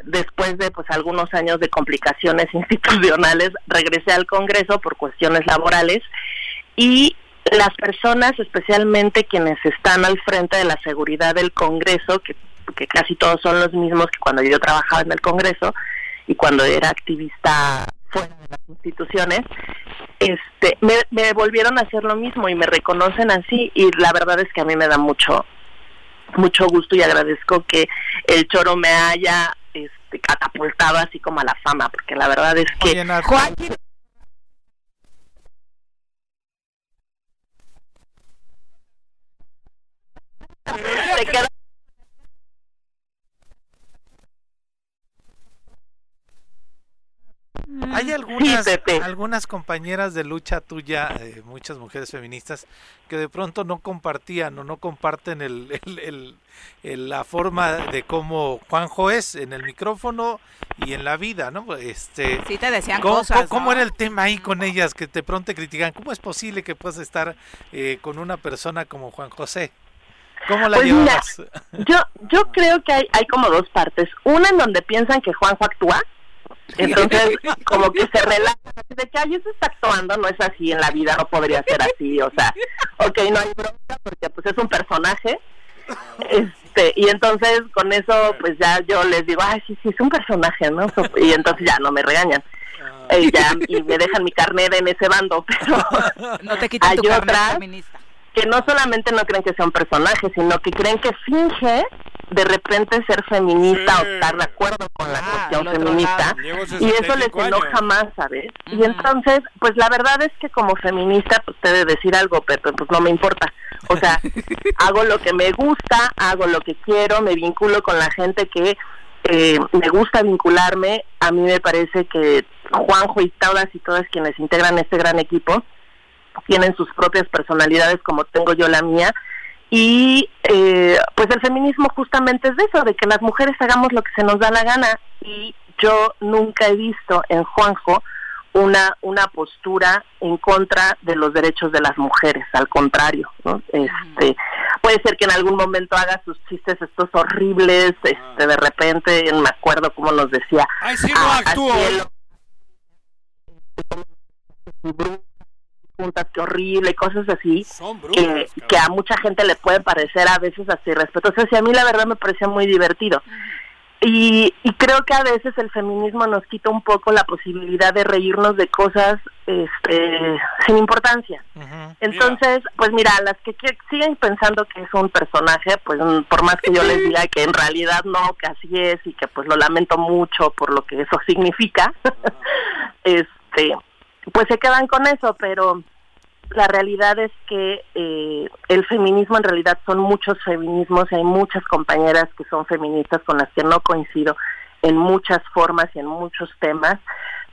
después de pues algunos años de complicaciones institucionales regresé al Congreso por cuestiones laborales y las personas, especialmente quienes están al frente de la seguridad del Congreso, que, que casi todos son los mismos que cuando yo trabajaba en el Congreso y cuando era activista fuera de las instituciones, este, me, me volvieron a hacer lo mismo y me reconocen así y la verdad es que a mí me da mucho mucho gusto y agradezco que el choro me haya este, catapultado así como a la fama, porque la verdad es que Hay algunas, algunas compañeras de lucha tuya, eh, muchas mujeres feministas, que de pronto no compartían o no comparten el, el, la forma de cómo Juanjo es en el micrófono y en la vida, ¿no? Este, sí, te decían ¿cómo, cosas. ¿Cómo, era el tema ahí con ellas que de pronto te critican? ¿Cómo es posible que puedas estar eh, con una persona como Juan José? ¿Cómo la pues llevas? yo, yo creo que hay, hay como dos partes. Una en donde piensan que Juanjo actúa entonces, como que se relaja, de que, ay, eso está actuando, no es así en la vida, no podría ser así, o sea, ok, no hay bronca porque pues es un personaje, este, y entonces con eso pues ya yo les digo, ay, sí, sí, es un personaje, ¿no? Y entonces ya no me regañan. Ah. Y, ya, y me dejan mi carnet en ese bando, pero no te quitan tu carnet feminista que no solamente no creen que sea un personaje, sino que creen que finge de repente ser feminista o estar de acuerdo con la ah, cuestión feminista y eso les enoja más, ¿sabes? Y entonces, pues la verdad es que como feminista, pues te debe decir algo, pero pues no me importa. O sea, hago lo que me gusta, hago lo que quiero, me vinculo con la gente que eh, me gusta vincularme. A mí me parece que Juanjo y todas y todas quienes integran este gran equipo, tienen sus propias personalidades como tengo yo la mía y eh, pues el feminismo justamente es de eso, de que las mujeres hagamos lo que se nos da la gana. Y yo nunca he visto en Juanjo una una postura en contra de los derechos de las mujeres, al contrario, ¿no? Este, puede ser que en algún momento haga sus chistes estos horribles, este, de repente, me acuerdo como nos decía, Ay, sí, no juntas, qué horrible, cosas así, que, que, a mucha gente le puede parecer a veces así respetuosas. Y a mí la verdad me parecía muy divertido. Y, creo que a veces el feminismo nos quita un poco la posibilidad de reírnos de cosas este, sin importancia. Entonces, pues mira, las que, siguen pensando que es un personaje, pues por más que yo les diga que en realidad no, que así es y que pues lo lamento mucho por lo que eso significa, este, pues se quedan con eso, pero la realidad es que eh, el feminismo en realidad son muchos feminismos hay muchas compañeras que son feministas con las que no coincido en muchas formas y en muchos temas,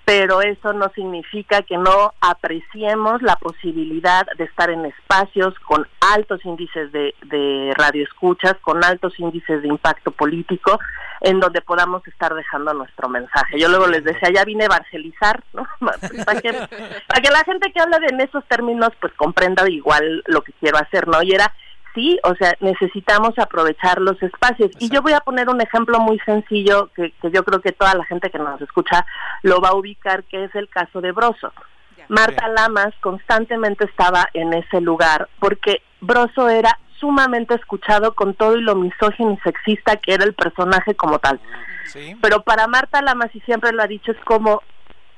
pero eso no significa que no apreciemos la posibilidad de estar en espacios con altos índices de, de radioescuchas, con altos índices de impacto político, en donde podamos estar dejando nuestro mensaje. Yo luego les decía, ya vine a evangelizar, ¿no? para, que, para que la gente que habla de en esos términos pues comprenda igual lo que quiero hacer, ¿no? Y era sí, o sea, necesitamos aprovechar los espacios. Y yo voy a poner un ejemplo muy sencillo que, que, yo creo que toda la gente que nos escucha lo va a ubicar, que es el caso de Broso. Marta Lamas constantemente estaba en ese lugar porque Broso era sumamente escuchado con todo y lo misógino y sexista que era el personaje como tal. Pero para Marta Lamas, y siempre lo ha dicho, es como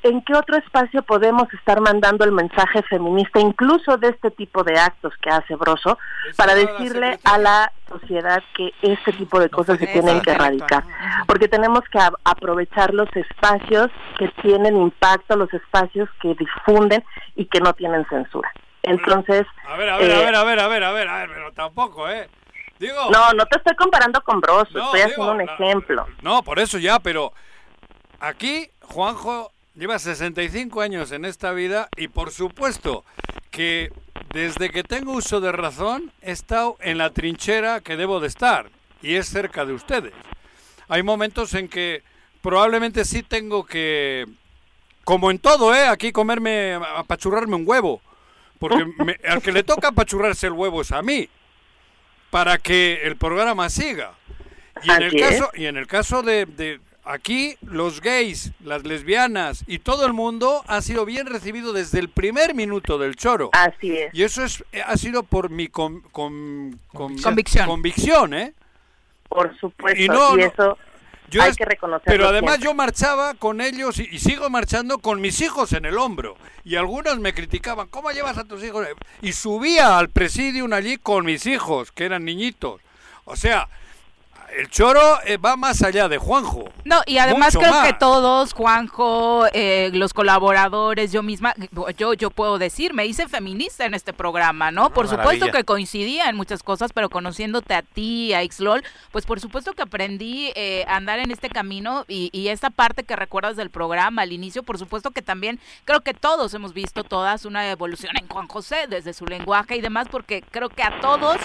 ¿en qué otro espacio podemos estar mandando el mensaje feminista, incluso de este tipo de actos que hace Broso, para decirle a la sociedad que este tipo de cosas se tienen que erradicar? Porque tenemos que aprovechar los espacios que tienen impacto, los espacios que difunden y que no tienen censura. Entonces... A ver, a ver, a ver, a ver, a ver, a ver, a ver, pero tampoco, ¿eh? Digo, no, no te estoy comparando con Broso, estoy haciendo un ejemplo. No, por eso ya, pero aquí Juanjo Lleva 65 años en esta vida y por supuesto que desde que tengo uso de razón he estado en la trinchera que debo de estar y es cerca de ustedes. Hay momentos en que probablemente sí tengo que, como en todo, ¿eh? aquí comerme, apachurrarme un huevo, porque al que le toca apachurrarse el huevo es a mí, para que el programa siga. Y en el caso, y en el caso de, Aquí los gays, las lesbianas y todo el mundo ha sido bien recibido desde el primer minuto del choro. Así es. Y eso es ha sido por mi con, convicción. convicción, ¿eh? Por supuesto. Y, no, eso hay que reconocerlo. Pero además yo marchaba con ellos y, sigo marchando con mis hijos en el hombro. Y algunos me criticaban, ¿cómo llevas a tus hijos? Y subía al presidium allí con mis hijos, que eran niñitos. O sea, el choro eh, va más allá de Juanjo. No, y además creo que todos, Juanjo, eh, los colaboradores, yo misma, yo, yo puedo decir, me hice feminista en este programa, ¿no? Por supuesto que coincidía en muchas cosas, pero conociéndote a ti, a Xlol, pues por supuesto que aprendí eh, a andar en este camino y, y esta parte que recuerdas del programa al inicio, por supuesto que también creo que todos hemos visto todas una evolución en Juan José desde su lenguaje y demás, porque creo que a todos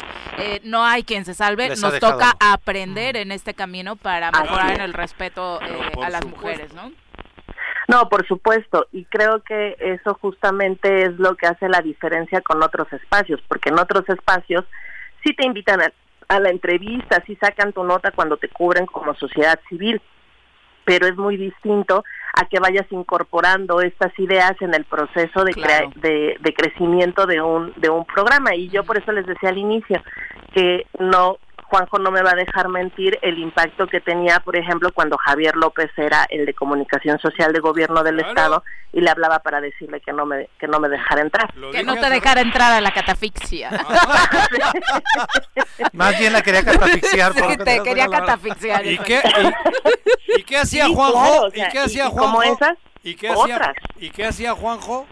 no hay quien se salve, nos toca aprender en este camino para mejorar en el respeto eh, a las mujeres, ¿no? No, por supuesto, y creo que eso justamente es lo que hace la diferencia con otros espacios, porque en otros espacios sí te invitan a, a la entrevista, sí sacan tu nota cuando te cubren como sociedad civil, pero es muy distinto a que vayas incorporando estas ideas en el proceso de, de, de, crecimiento de un, de un programa. Y yo por eso les decía al inicio que no Juanjo no me va a dejar mentir el impacto que tenía, por ejemplo, cuando Javier López era el de comunicación social de gobierno del estado y le hablaba para decirle que no me que no me dejara entrar. que no te dejara entrar a la catafixia. Más bien la quería catafixiar. Sí, te quería catafixiar. ¿Y qué, y, qué hacía Juanjo? ¿Y qué hacía Juanjo? esas? ¿Y qué hacía, ¿Y qué hacía Juanjo?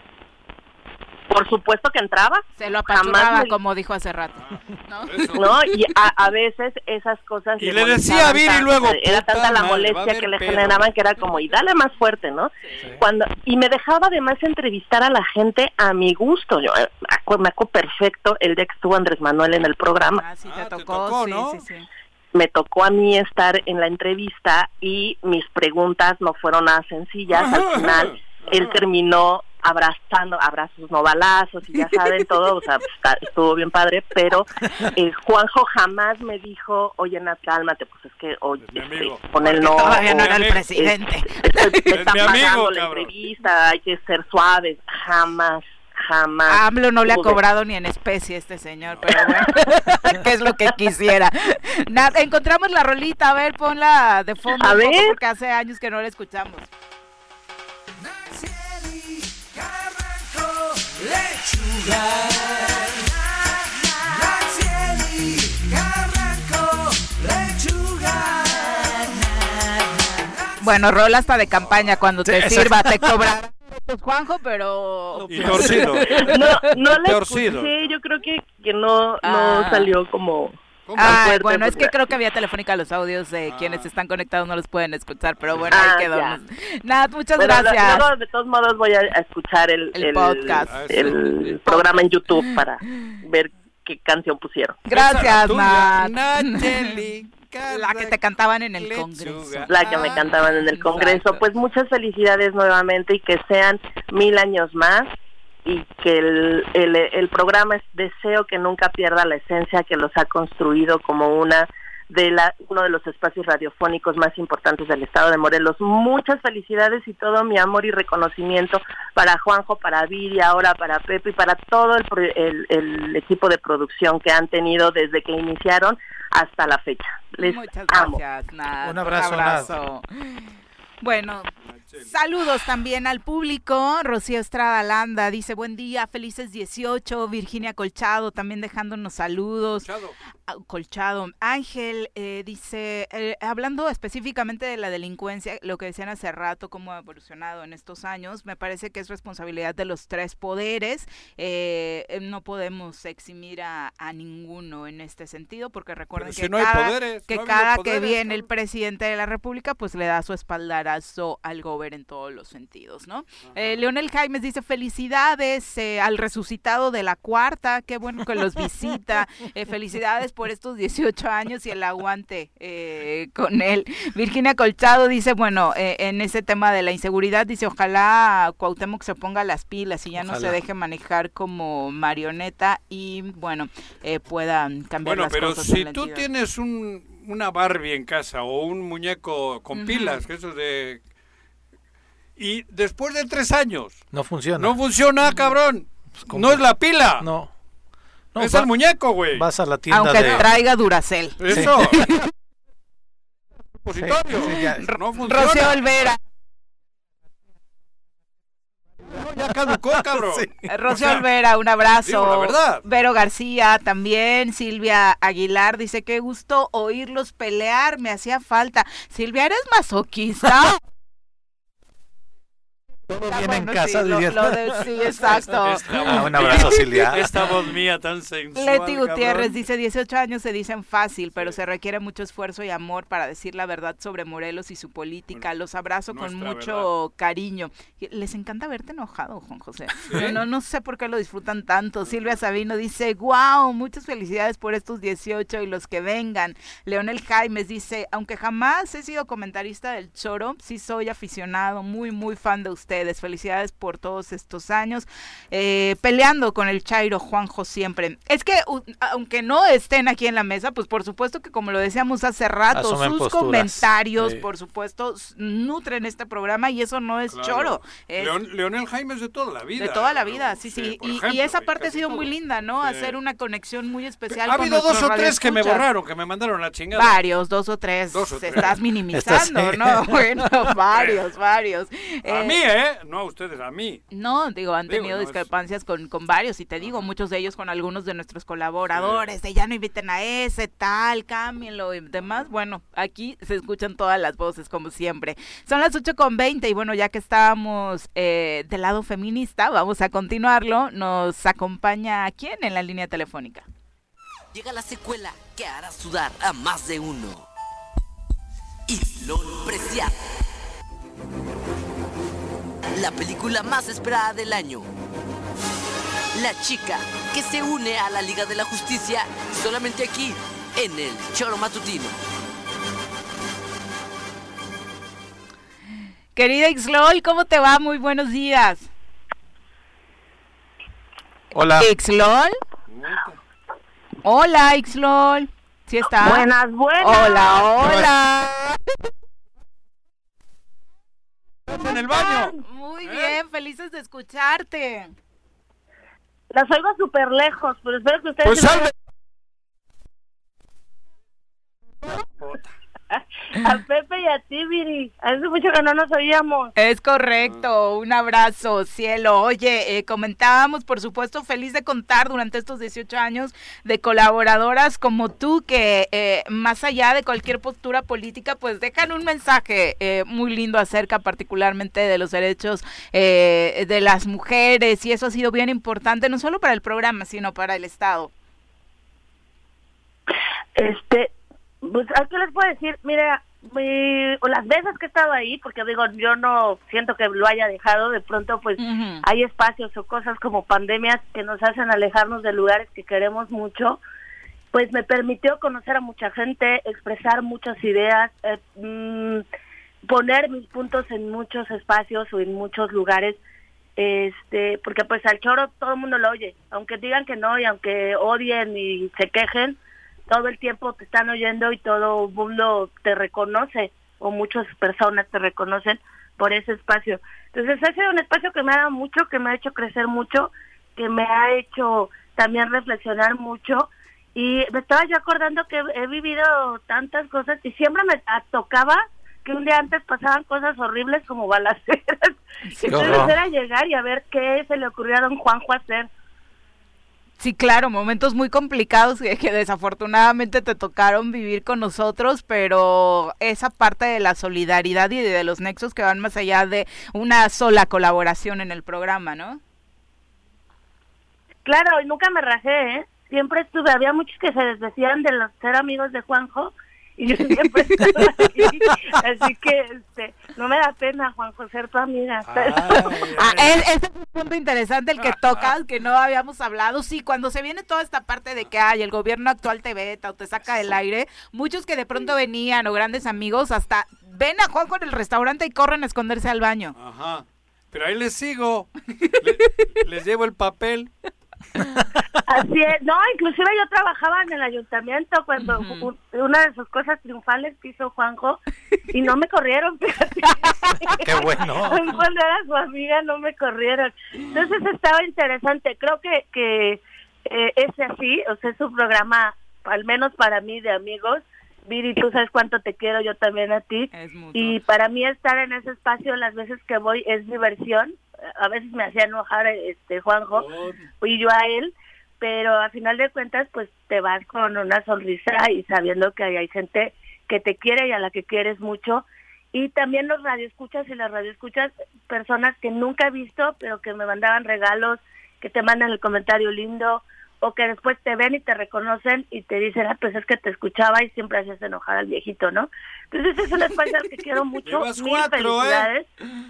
Por supuesto que entraba. Se lo apachurraba, como dijo hace rato. ¿no? no y a, veces esas cosas... Y le decía a Viri luego... Era tanta la molestia que le generaban que era como, y dale más fuerte, ¿no? cuando Y me dejaba además entrevistar a la gente a mi gusto. Yo eh, me acuerdo perfecto el día que estuvo Andrés Manuel en el programa. Ah, sí, te ah, tocó, sí, sí, me tocó a mí estar en la entrevista y mis preguntas no fueron nada sencillas. Al final, él terminó abrazando, abrazos no balazos y ya saben todo, o sea, pues, estuvo bien padre, pero eh, Juanjo jamás me dijo, oye Nat, cálmate, pues es que, oye, este, con el no. Todavía no era el presidente. Este, está pagando la entrevista, hay que ser suaves, jamás, jamás. AMLO no le ha cobrado ni en especie este señor, pero bueno, que es lo que quisiera. Nada, encontramos la rolita, a ver, ponla de fondo, a ver. porque hace años que no la escuchamos. Bueno, rola hasta de campaña cuando te sirva, te cobra. Pues Juanjo, pero... Y torcido. No, no la Torcido. escuché, yo creo que, que no, no Ah. salió como... Ah, fuerte, bueno, es que creo que había telefónica los audios de quienes están conectados no los pueden escuchar, pero bueno, Ah, ahí quedó. ya. Nada, muchas Bueno, lo- gracias. luego, de todos modos, voy a, a escuchar el, El podcast. el programa en YouTube para ver qué canción pusieron. Gracias, Nat. La que te cantaban en el Congreso. La que me cantaban en el Congreso. Pues muchas felicidades nuevamente y que sean mil años más y que el, el, el programa es deseo que nunca pierda la esencia que los ha construido como una de la, uno de los espacios radiofónicos más importantes del estado de Morelos. Muchas felicidades y todo mi amor y reconocimiento para Juanjo, para Viri, ahora para Pepe y para todo el, pro- el, el equipo de producción que han tenido desde que iniciaron hasta la fecha. Les Muchas amo. gracias, Nat. Un abrazo, abrazo. Bueno, saludos también al público. Rocío Estrada Landa dice buen día, felices 18. Virginia Colchado también dejándonos saludos. Chado. Ah, Colchado. Ángel eh, dice, eh, hablando específicamente de la delincuencia, lo que decían hace rato, cómo ha evolucionado en estos años, me parece que es responsabilidad de los tres poderes. Eh, no podemos eximir a, a ninguno en este sentido, porque recuerden si que no cada, poderes, que no viene el presidente de la República, pues le da su espaldarazo al gober en todos los sentidos, ¿no? Leonel Jaimes dice felicidades al resucitado de la cuarta, qué bueno que los visita, felicidades por estos 18 años y el aguante eh, con él. Virginia Colchado dice, bueno, eh, en ese tema de la inseguridad, dice, ojalá Cuauhtémoc se ponga las pilas y ya no se Ojalá. deje manejar como marioneta y, bueno, eh, puedan cambiar Bueno, las pero cosas en si la tú entidad. tienes un, una Barbie en casa o un muñeco con Ujú. pilas, que eso de... Y después de tres años No funciona. no funciona, cabrón. ¿cómo? No es la pila. No. No, es va- el muñeco, güey. Vas a la tienda Aunque de... traiga Duracel. Eso. Sí, sí, ya. No funciona. Rocío Olvera. No, ya caducó, cabrón. Sí. Eh, Rocío O sea, Olvera, un abrazo. digo la verdad. Vero García también. Silvia Aguilar dice: Qué gusto oírlos pelear, me hacía falta. Silvia, ¿eres masoquista? Todo Ah, bien en bueno, casa, sí, lo- dirías. lo de- sí, exacto. Esta Ah, un abrazo, Silvia. Esta voz mía tan sensual, Leti Gutiérrez cabrón. dice 18 años se dicen fácil, pero se requiere mucho esfuerzo y amor para decir la verdad sobre Morelos y su política. Los abrazo con mucho cariño. Les encanta verte enojado, Juan José. No, no sé por qué lo disfrutan tanto. Silvia Sabino dice, wow, muchas felicidades por estos 18 y los que vengan. Leonel Jaimes dice, aunque jamás he sido comentarista del Choro, sí soy aficionado, muy, muy fan de ustedes. Felicidades por todos estos años. Eh, peleando con el Chairo Juanjo siempre. Es que, u- aunque no estén aquí en la mesa, pues por supuesto que como lo decíamos hace rato, Asumen sus posturas. comentarios, Sí. por supuesto, nutren este programa y eso no es Claro. choro. Es Leon- Leonel Jaime es de toda la vida. de toda la vida, sí, sí. y, esa parte ha sido todo. muy linda, ¿no? Sí. Hacer una conexión muy especial Ha con habido dos o tres que me borraron, que me mandaron a la chingada. Varios, dos o tres. Dos o Se tres. Estás minimizando, ¿no? Bueno, varios, varios. A Eh, mí, ¿eh? No a ustedes, a mí. No, digo, han Digo, tenido no es- discrepancias con, con varios, y te digo, muchos de ellos con algunos de nuestros colaboradores, de ya no inviten a ese, tal, cámbienlo y demás. Bueno, aquí se escuchan todas las voces, como siempre. Son las 8 con 20, y bueno, ya que estábamos eh, del lado feminista, vamos a continuarlo. Nos acompaña quién en la línea telefónica. Llega la secuela que hará sudar a más de uno. Islón Preciado. La película más esperada del año. La chica que se une a la Liga de la Justicia solamente aquí, en el Choro Matutino. Querida Ixlol, ¿cómo te va? Muy buenos días. Hola. ¿Ixlol? Hola, Ixlol. ¿Sí está? Buenas, buenas. Hola, hola. ¿Estás en el baño? Muy bien, felices de escucharte. Las oigo súper lejos, pero espero que ustedes... Pues salve. a Pepe y a ti, Viri. Hace mucho que no nos oíamos. Es correcto, un abrazo, cielo. Oye, eh, comentábamos, por supuesto, feliz de contar durante estos 18 años de colaboradoras como tú que eh, más allá de cualquier postura política, pues dejan un mensaje eh, muy lindo acerca particularmente de los derechos de las mujeres y eso ha sido bien importante, no solo para el programa, sino para el Estado. Este, pues, ¿qué les puedo decir? Mira, las veces que he estado ahí, porque digo, yo no siento que lo haya dejado, de pronto pues hay espacios o cosas como pandemias que nos hacen alejarnos de lugares que queremos mucho, pues me permitió conocer a mucha gente, expresar muchas ideas, eh, mm, poner mis puntos en muchos espacios o en muchos lugares, este, porque pues al choro todo el mundo lo oye, aunque digan que no y aunque odien y se quejen, todo el tiempo te están oyendo y todo el mundo te reconoce o muchas personas te reconocen por ese espacio. Entonces ese es un espacio que me ha dado mucho, que me ha hecho crecer mucho, que me ha hecho también reflexionar mucho y me estaba yo acordando que he vivido tantas cosas y siempre me tocaba que un día antes pasaban cosas horribles como balaceras. Entonces era llegar y a ver qué se le ocurrió a don Juanjo hacer. Sí, claro, momentos muy complicados que, desafortunadamente te tocaron vivir con nosotros, pero esa parte de la solidaridad y de los nexos que van más allá de una sola colaboración en el programa, ¿no? Claro, y nunca me rajé, ¿eh? Siempre estuve, había muchos que se desdecían de los ser amigos de Juanjo, y yo siempre Así que este, no me da pena, Juan José, tu amiga. Ah, ese es un punto interesante el que tocas, que no habíamos hablado. Sí, cuando se viene toda esta parte de que hay el gobierno actual te veta o te saca del aire, muchos que de pronto venían o grandes amigos hasta ven a Juan con el restaurante y corren a esconderse al baño. Ajá. Pero ahí les sigo. les llevo el papel. Así es, no, inclusive yo trabajaba en el ayuntamiento cuando una de sus cosas triunfales que hizo Juanjo y no me corrieron, Qué bueno. Cuando era su amiga no me corrieron. Entonces estaba interesante, creo que, que eh, ese así, o sea, es un programa, al menos para mí, de amigos. Viri, tú sabes cuánto te quiero, yo también a ti. Y para mí estar en ese espacio las veces que voy es diversión. A veces me hacía enojar este Juanjo y yo a él, pero a final de cuentas pues te vas con una sonrisa y sabiendo que hay gente que te quiere y a la que quieres mucho. Y también los radioescuchas y las radioescuchas personas que nunca he visto pero que me mandaban regalos, que te mandan el comentario lindo o que después te ven y te reconocen y te dicen, ah, pues es que te escuchaba y siempre hacías enojar al viejito, ¿no? Entonces es un espacio al que quiero mucho. Mil ¿eh? felicidades.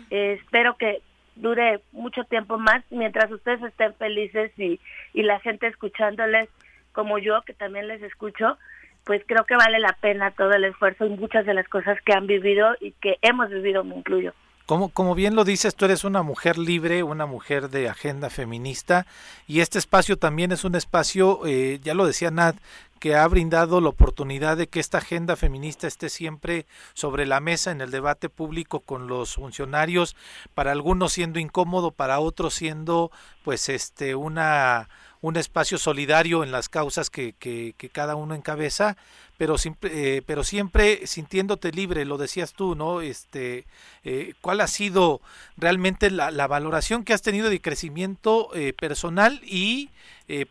espero que, dure mucho tiempo más mientras ustedes estén felices y, y la gente escuchándoles como yo, que también les escucho, pues creo que vale la pena todo el esfuerzo y muchas de las cosas que han vivido y que hemos vivido, me incluyo. Como, como bien lo dices, tú eres una mujer libre, una mujer de agenda feminista y este espacio también es un espacio, eh, ya lo decía Nat, que ha brindado la oportunidad de que esta agenda feminista esté siempre sobre la mesa en el debate público con los funcionarios, para algunos siendo incómodo, para otros siendo pues este una un espacio solidario en las causas que, que, cada uno encabeza, pero siempre, eh, pero siempre sintiéndote libre, lo decías tú, ¿no? Este, eh, ¿Cuál ha sido realmente la, la, valoración que has tenido de crecimiento eh, personal y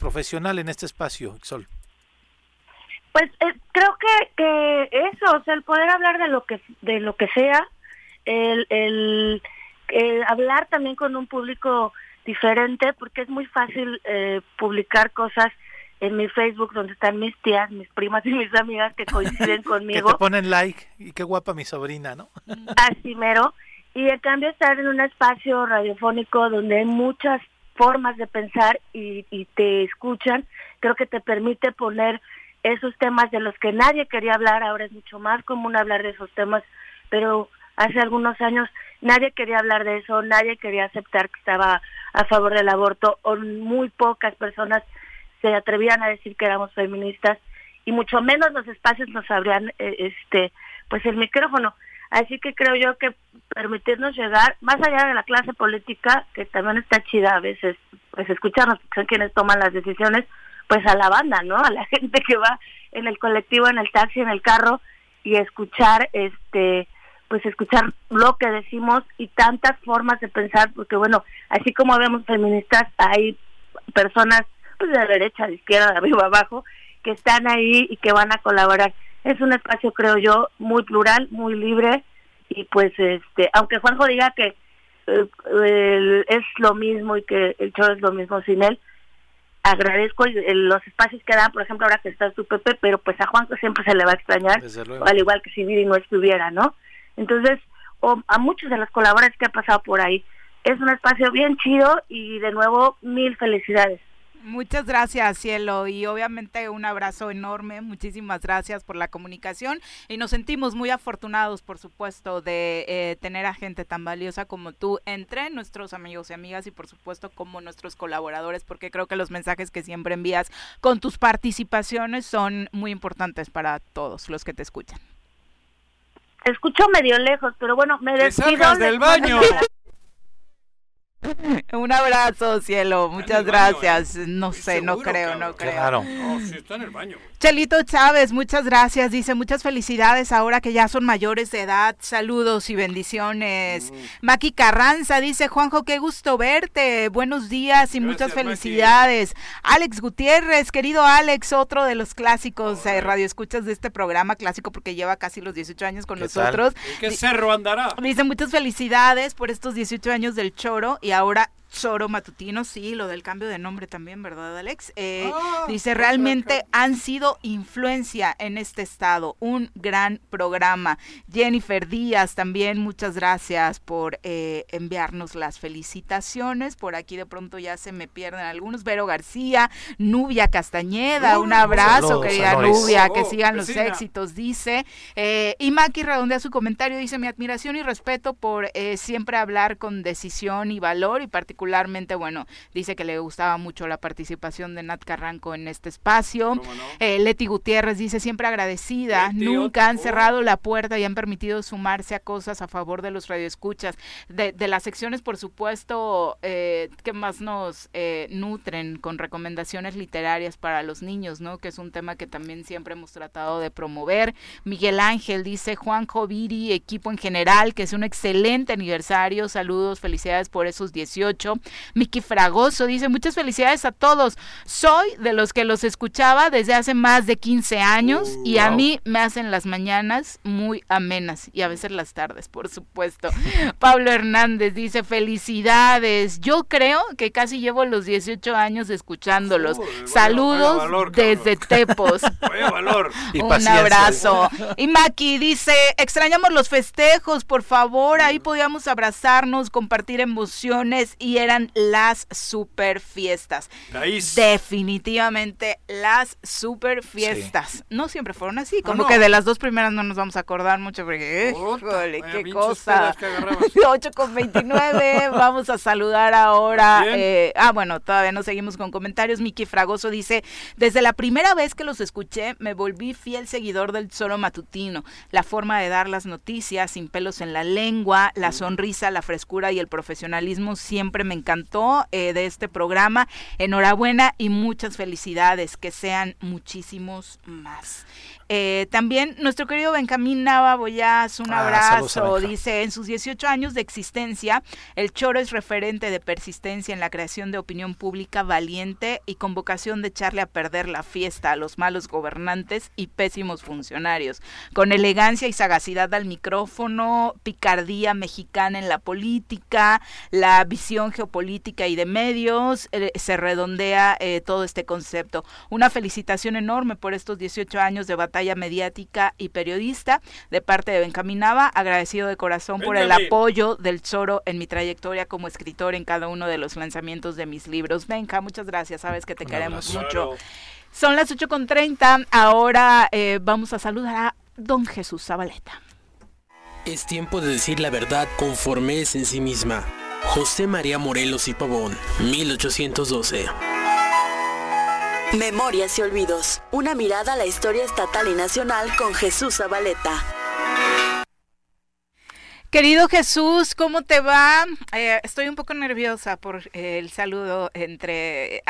profesional en este espacio, Sol? Pues creo que, que eso, o sea, el poder hablar de lo que de lo que sea, el, el, el hablar también con un público diferente porque es muy fácil eh, publicar cosas en mi Facebook donde están mis tías, mis primas y mis amigas que coinciden conmigo. que te ponen like y qué guapa mi sobrina, ¿no? Así mero. Y en cambio estar en un espacio radiofónico donde hay muchas formas de pensar y, y te escuchan, creo que te permite poner esos temas de los que nadie quería hablar, ahora es mucho más común hablar de esos temas, pero hace algunos años nadie quería hablar de eso, nadie quería aceptar que estaba a favor del aborto, o muy pocas personas se atrevían a decir que éramos feministas y mucho menos los espacios nos abrían eh, este pues el micrófono. Así que creo yo que permitirnos llegar más allá de la clase política, que también está chida a veces pues escucharnos, porque son quienes toman las decisiones, pues a la banda, ¿no? A la gente que va en el colectivo, en el taxi, en el carro y escuchar este pues escuchar lo que decimos y tantas formas de pensar, porque bueno, así como vemos feministas, hay personas pues de derecha, de izquierda, de arriba, abajo, que están ahí y que van a colaborar. Es un espacio, creo yo, muy plural, muy libre y pues este, aunque Juanjo diga que eh, es lo mismo y que el show es lo mismo sin él, agradezco los espacios que dan, por ejemplo, ahora que está su Pepe, pero pues a Juanjo siempre se le va a extrañar, al igual que si Viri no estuviera, ¿no? Entonces, o a muchos de los colaboradores que ha pasado por ahí, es un espacio bien chido y de nuevo mil felicidades. Muchas gracias, Cielo, y obviamente un abrazo enorme. Muchísimas gracias por la comunicación y nos sentimos muy afortunados, por supuesto, de eh, tener a gente tan valiosa como tú entre nuestros amigos y amigas y, por supuesto, como nuestros colaboradores, porque creo que los mensajes que siempre envías con tus participaciones son muy importantes para todos los que te escuchan. Escucho medio lejos, pero bueno, me despido. del baño! Un abrazo, cielo. Muchas gracias. No sé, no creo, no creo. Claro. No, sí está en el baño. Chelito Chávez, muchas gracias. Dice muchas felicidades ahora que ya son mayores de edad. Saludos y bendiciones. Mm. Maki Carranza dice, Juanjo, qué gusto verte. Buenos días y muchas felicidades. Alex Gutiérrez, querido Alex, otro de los clásicos eh, radioescuchas de este programa clásico porque lleva casi los 18 años con nosotros. qué cerro andará? Dice muchas felicidades por estos 18 años del choro y ahora Choro Matutino, sí, lo del cambio de nombre también, ¿verdad, Alex? Eh, ah, dice, realmente han sido influencia en este estado, un gran programa. Jennifer Díaz también, muchas gracias por eh, enviarnos las felicitaciones. Por aquí de pronto ya se me pierden algunos. Vero García, Nubia Castañeda, un abrazo, querida Nubia, que sigan los éxitos, dice. Eh, y Maki redondea su comentario, dice, mi admiración y respeto por siempre hablar con decisión y valor y particularmente particularmente, bueno, dice que le gustaba mucho la participación de Nat Carranco en este espacio. Eh, Leti Gutiérrez dice siempre agradecida, nunca han cerrado la puerta y han permitido sumarse a cosas a favor de los radioescuchas. De, de las secciones, por supuesto, eh, que más nos eh, nutren con recomendaciones literarias para los niños, ¿no? Que es un tema que también siempre hemos tratado de promover. Miguel Ángel dice Juan Joviri, equipo en general, que es un excelente aniversario. Saludos, felicidades por esos 18 Miki Fragoso dice, muchas felicidades a todos. Soy de los que los escuchaba desde hace más de 15 años y a mí me hacen las mañanas muy amenas y a veces las tardes, por supuesto. Pablo Hernández dice, felicidades. Yo creo que casi llevo los 18 años escuchándolos. Saludos desde Tepos. Un abrazo. Y Maki dice, extrañamos los festejos, por favor, ahí podíamos abrazarnos, compartir emociones y eran las super fiestas. Definitivamente las super fiestas. No siempre fueron así, como que de las dos primeras no nos vamos a acordar mucho porque, qué cosa. 8 con 29, vamos a saludar ahora. Eh, ah, bueno, todavía no seguimos con comentarios. Miki Fragoso dice, desde la primera vez que los escuché, me volví fiel seguidor del solo matutino. La forma de dar las noticias sin pelos en la lengua, la sonrisa, la frescura y el profesionalismo siempre me encantó eh, de este programa. Enhorabuena y muchas felicidades, que sean muchísimos más. Eh, también nuestro querido Benjamín Nava Boyaz, un ah, abrazo, dice, en sus 18 años de existencia, el Choro es referente de persistencia en la creación de opinión pública valiente y con vocación de echarle a perder la fiesta a los malos gobernantes y pésimos funcionarios, con elegancia y sagacidad al micrófono, picardía mexicana en la política, la visión geopolítica y de medios, eh, se redondea eh, todo este concepto. Una felicitación enorme por estos 18 años de batalla mediática y periodista de parte de Benjamín Nava, agradecido de corazón por el apoyo del Zoro en mi trayectoria como escritor en cada uno de los lanzamientos de mis libros. Benja, muchas gracias, sabes que te queremos mucho. Son las 8.30, ahora eh, vamos a saludar a don Jesús Zabaleta. Es tiempo de decir la verdad conforme es en sí misma. José María Morelos y Pavón, 1812. Memorias y Olvidos. Una mirada a la historia estatal y nacional con Jesús Zabaleta. Querido Jesús, ¿cómo te va? Eh, estoy un poco nerviosa por el saludo entre...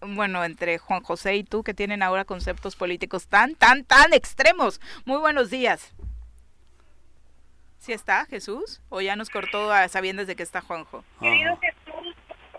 bueno, entre Juan José y tú, que tienen ahora conceptos políticos tan, tan, tan extremos. Muy buenos días. ¿Sí está Jesús? ¿O ya nos cortó a sabiendas de que está Juanjo? Querido Jesús.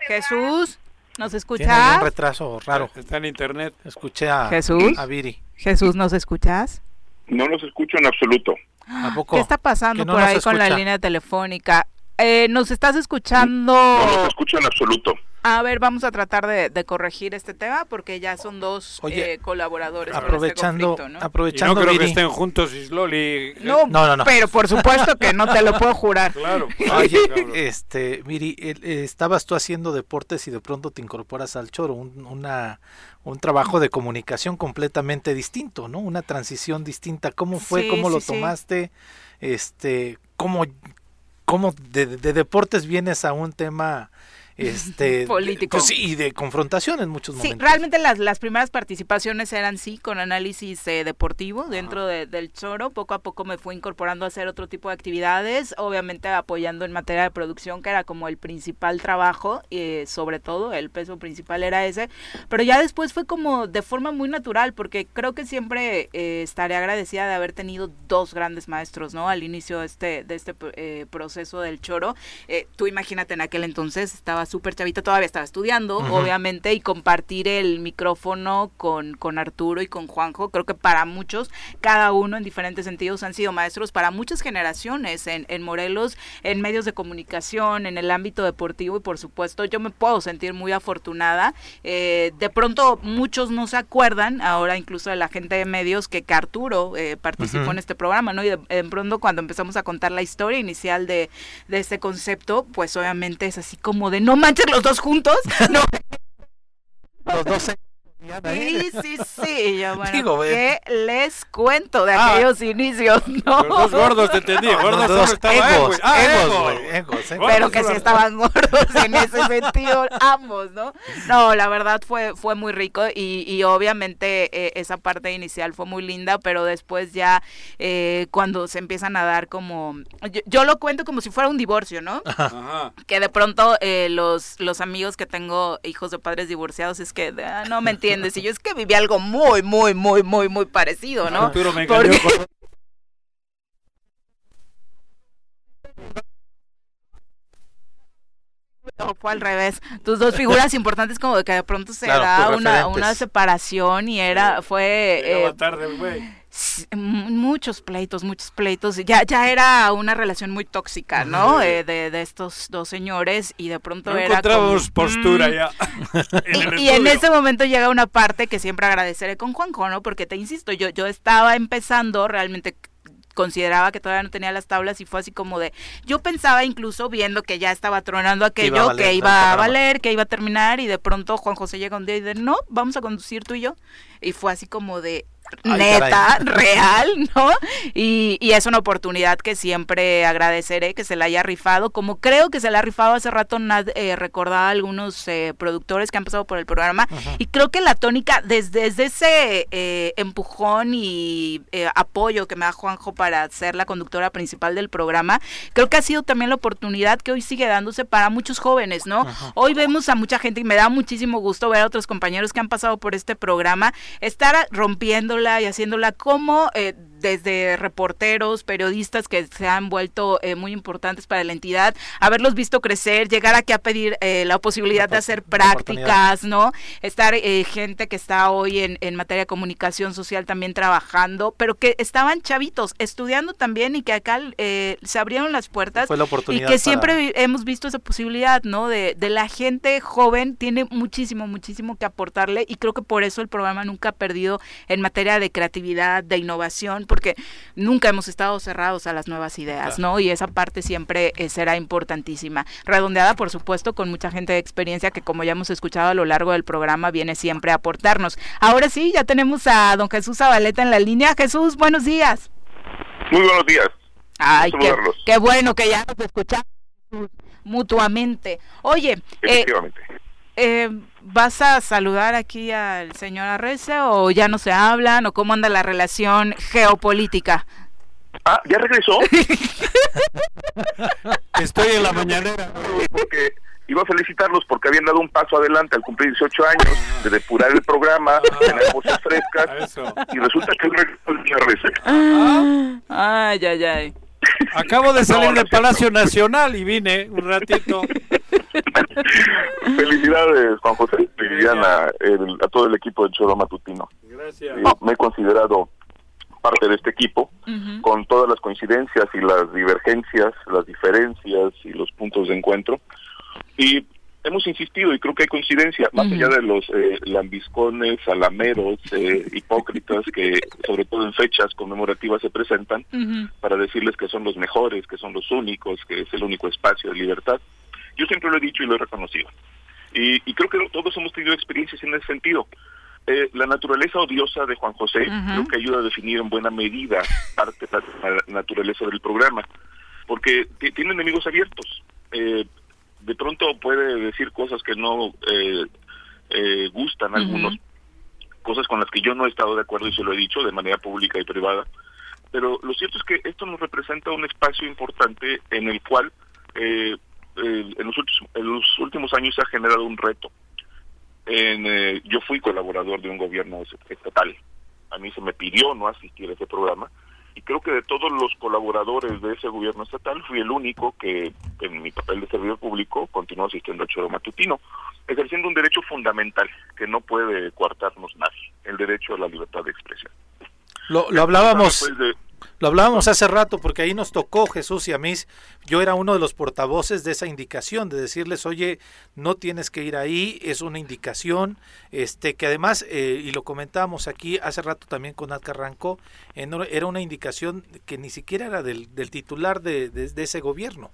Jesús, ¿nos escuchas? Tiene un retraso raro. Está en internet. Escuché a, Jesús. a Viri. Jesús, ¿nos escuchas? No los escucho en absoluto. ¿A poco? ¿Qué está pasando por ahí con la línea telefónica? Eh, ¿Nos estás escuchando? No los escucho en absoluto. A ver, vamos a tratar de, corregir este tema porque ya son dos eh, colaboradores. Este aprovechando, ¿no? aprovechando. no creo que estén juntos Isloli. No, no, no, Pero por supuesto que no te lo puedo jurar. Claro. Oye, este, Miri, eh, estabas tú haciendo deportes y de pronto te incorporas al choro, un, una, un trabajo de comunicación completamente distinto, ¿no? Una transición distinta. ¿Cómo fue? ¿Cómo lo tomaste? Este, ¿cómo, cómo de, de deportes vienes a un tema este político. pues, y de confrontación en muchos momentos. Sí, realmente las, las primeras participaciones eran sí con análisis eh, deportivo dentro del Choro, poco a poco me fui incorporando a hacer otro tipo de actividades, obviamente apoyando en materia de producción que era como el principal trabajo, eh, sobre todo el peso principal era ese, pero ya después fue como de forma muy natural porque creo que siempre eh, estaré agradecida de haber tenido dos grandes maestros, ¿no? Al inicio de este de este eh, proceso del Choro, tú imagínate en aquel entonces estaba súper chavita, todavía estaba estudiando, obviamente, y compartir el micrófono con, con Arturo y con Juanjo, creo que para muchos, cada uno en diferentes sentidos han sido maestros para muchas generaciones en, en Morelos, en medios de comunicación, en el ámbito deportivo, y por supuesto yo me puedo sentir muy afortunada. Eh, de pronto muchos no se acuerdan, ahora incluso de la gente de medios, que, Arturo eh, participó en este programa, ¿no? Y de, pronto cuando empezamos a contar la historia inicial de, de este concepto, pues obviamente es así como de no manches los dos juntos. No. los dos Sí, sí, sí. Yo, bueno, ¿qué les cuento de ah. aquellos inicios? No. Los dos gordos, te entendí. Gordos dos egos, ah, egos, egos, Pero que sí estaban gordos en ese sentido, ambos, ¿no? No, la verdad fue, fue muy rico y, y obviamente eh, esa parte inicial fue muy linda, pero después ya eh, cuando se empiezan a dar como... Yo, lo cuento como si fuera un divorcio, ¿no? Ajá. Que de pronto eh, los, los amigos que tengo, hijos de padres divorciados, es que ah, no me entienden y yo es que viví algo muy, muy, muy, muy, muy parecido, ¿no? No, fue al revés. Tus dos figuras importantes como de que de pronto se da una, una, separación y era, fue... Eh, tarde, güey muchos pleitos, muchos pleitos. Ya, ya era una relación muy tóxica, ¿no? Eh, de, de, estos dos señores y de pronto era. postura mm. ya. y, en ese momento llega una parte que siempre agradeceré con Juanjo, ¿no? Porque te insisto, yo, yo estaba empezando realmente consideraba que todavía no tenía las tablas y fue así como de yo pensaba incluso viendo que ya estaba tronando aquello que iba a valer, que iba a terminar y de pronto Juan José llega un día y dice no vamos a conducir tú y yo y fue así como de neta, real, ¿no? Y, y, es una oportunidad que siempre agradeceré que se la haya rifado, como creo que se la ha rifado hace rato, Nad eh, recordaba a algunos eh, productores que han pasado por el programa, y creo que la tónica, desde, ese eh, empujón y apoyo que me da Juanjo para ser la conductora principal del programa, creo que ha sido también la oportunidad que hoy sigue dándose para muchos jóvenes, ¿no? Hoy vemos a mucha gente y me da muchísimo gusto ver a otros compañeros que han pasado por este programa, estar rompiendo y haciéndola como eh, desde reporteros, periodistas que se han vuelto eh, muy importantes para la entidad, haberlos visto crecer, llegar aquí a pedir eh, la posibilidad de hacer prácticas, ¿no? Estar gente que está hoy en, en, materia de comunicación social también trabajando, pero que estaban chavitos, estudiando también y que acá se abrieron las puertas y que siempre hemos visto esa posibilidad, ¿no? De, de la gente joven tiene muchísimo, muchísimo que aportarle y creo que por eso el programa nunca ha perdido en materia de creatividad, de innovación, porque nunca hemos estado cerrados a las nuevas ideas, ¿no? Y esa parte siempre eh, será importantísima. Redondeada, por supuesto, con mucha gente de experiencia que, como ya hemos escuchado a lo largo del programa, viene siempre a aportarnos. Ahora sí, ya tenemos a don Jesús Zabaleta en la línea. Jesús, buenos días. Muy buenos días. Ay, qué, qué, bueno que ya nos escuchamos mutuamente. Oye, eh, eh, ¿vas a saludar aquí al señor Arrece o ya no se hablan o cómo anda la relación geopolítica? Ah, ¿ya regresó? Estoy en la mañanera. Porque iba a felicitarlos porque habían dado un paso adelante al cumplir 18 años de depurar el programa, tener voces frescas, y resulta que el IRS. Ah, ay, ay, ay. Acabo de salir del Palacio Nacional y vine un ratito. Felicidades, Juan José y Liliana, el- a todo el equipo del Choro Matutino. Gracias. Eh, me he considerado parte de este equipo, con todas las coincidencias y las divergencias, las diferencias y los puntos de encuentro. Y hemos insistido, y creo que hay coincidencia, más allá de los eh, lambiscones, salameros, eh, hipócritas, que sobre todo en fechas conmemorativas se presentan, para decirles que son los mejores, que son los únicos, que es el único espacio de libertad. Yo siempre lo he dicho y lo he reconocido. Y, y creo que todos hemos tenido experiencias en ese sentido. Eh, la naturaleza odiosa de Juan José creo que ayuda a definir en buena medida parte de la, la naturaleza del programa, porque ti- tiene enemigos abiertos. Eh, de pronto puede decir cosas que no eh, eh, gustan a algunos, cosas con las que yo no he estado de acuerdo y se lo he dicho de manera pública y privada, pero lo cierto es que esto nos representa un espacio importante en el cual eh, en, los últimos, en los últimos años se ha generado un reto. En, eh, yo fui colaborador de un gobierno estatal. A mí se me pidió no asistir a ese programa y creo que de todos los colaboradores de ese gobierno estatal fui el único que en mi papel de servidor público continuó asistiendo al choro matutino, ejerciendo un derecho fundamental que no puede coartarnos nadie, el derecho a la libertad de expresión. Lo, lo hablábamos, de- lo hablábamos hace rato porque ahí nos tocó Jesús y a mí. Yo era uno de los portavoces de esa indicación de decirles, oye, no tienes que ir ahí, es una indicación, este que además eh, y lo comentábamos aquí hace rato también con Nat Carranco, en- era una indicación que ni siquiera era del, del titular de, de- de ese gobierno.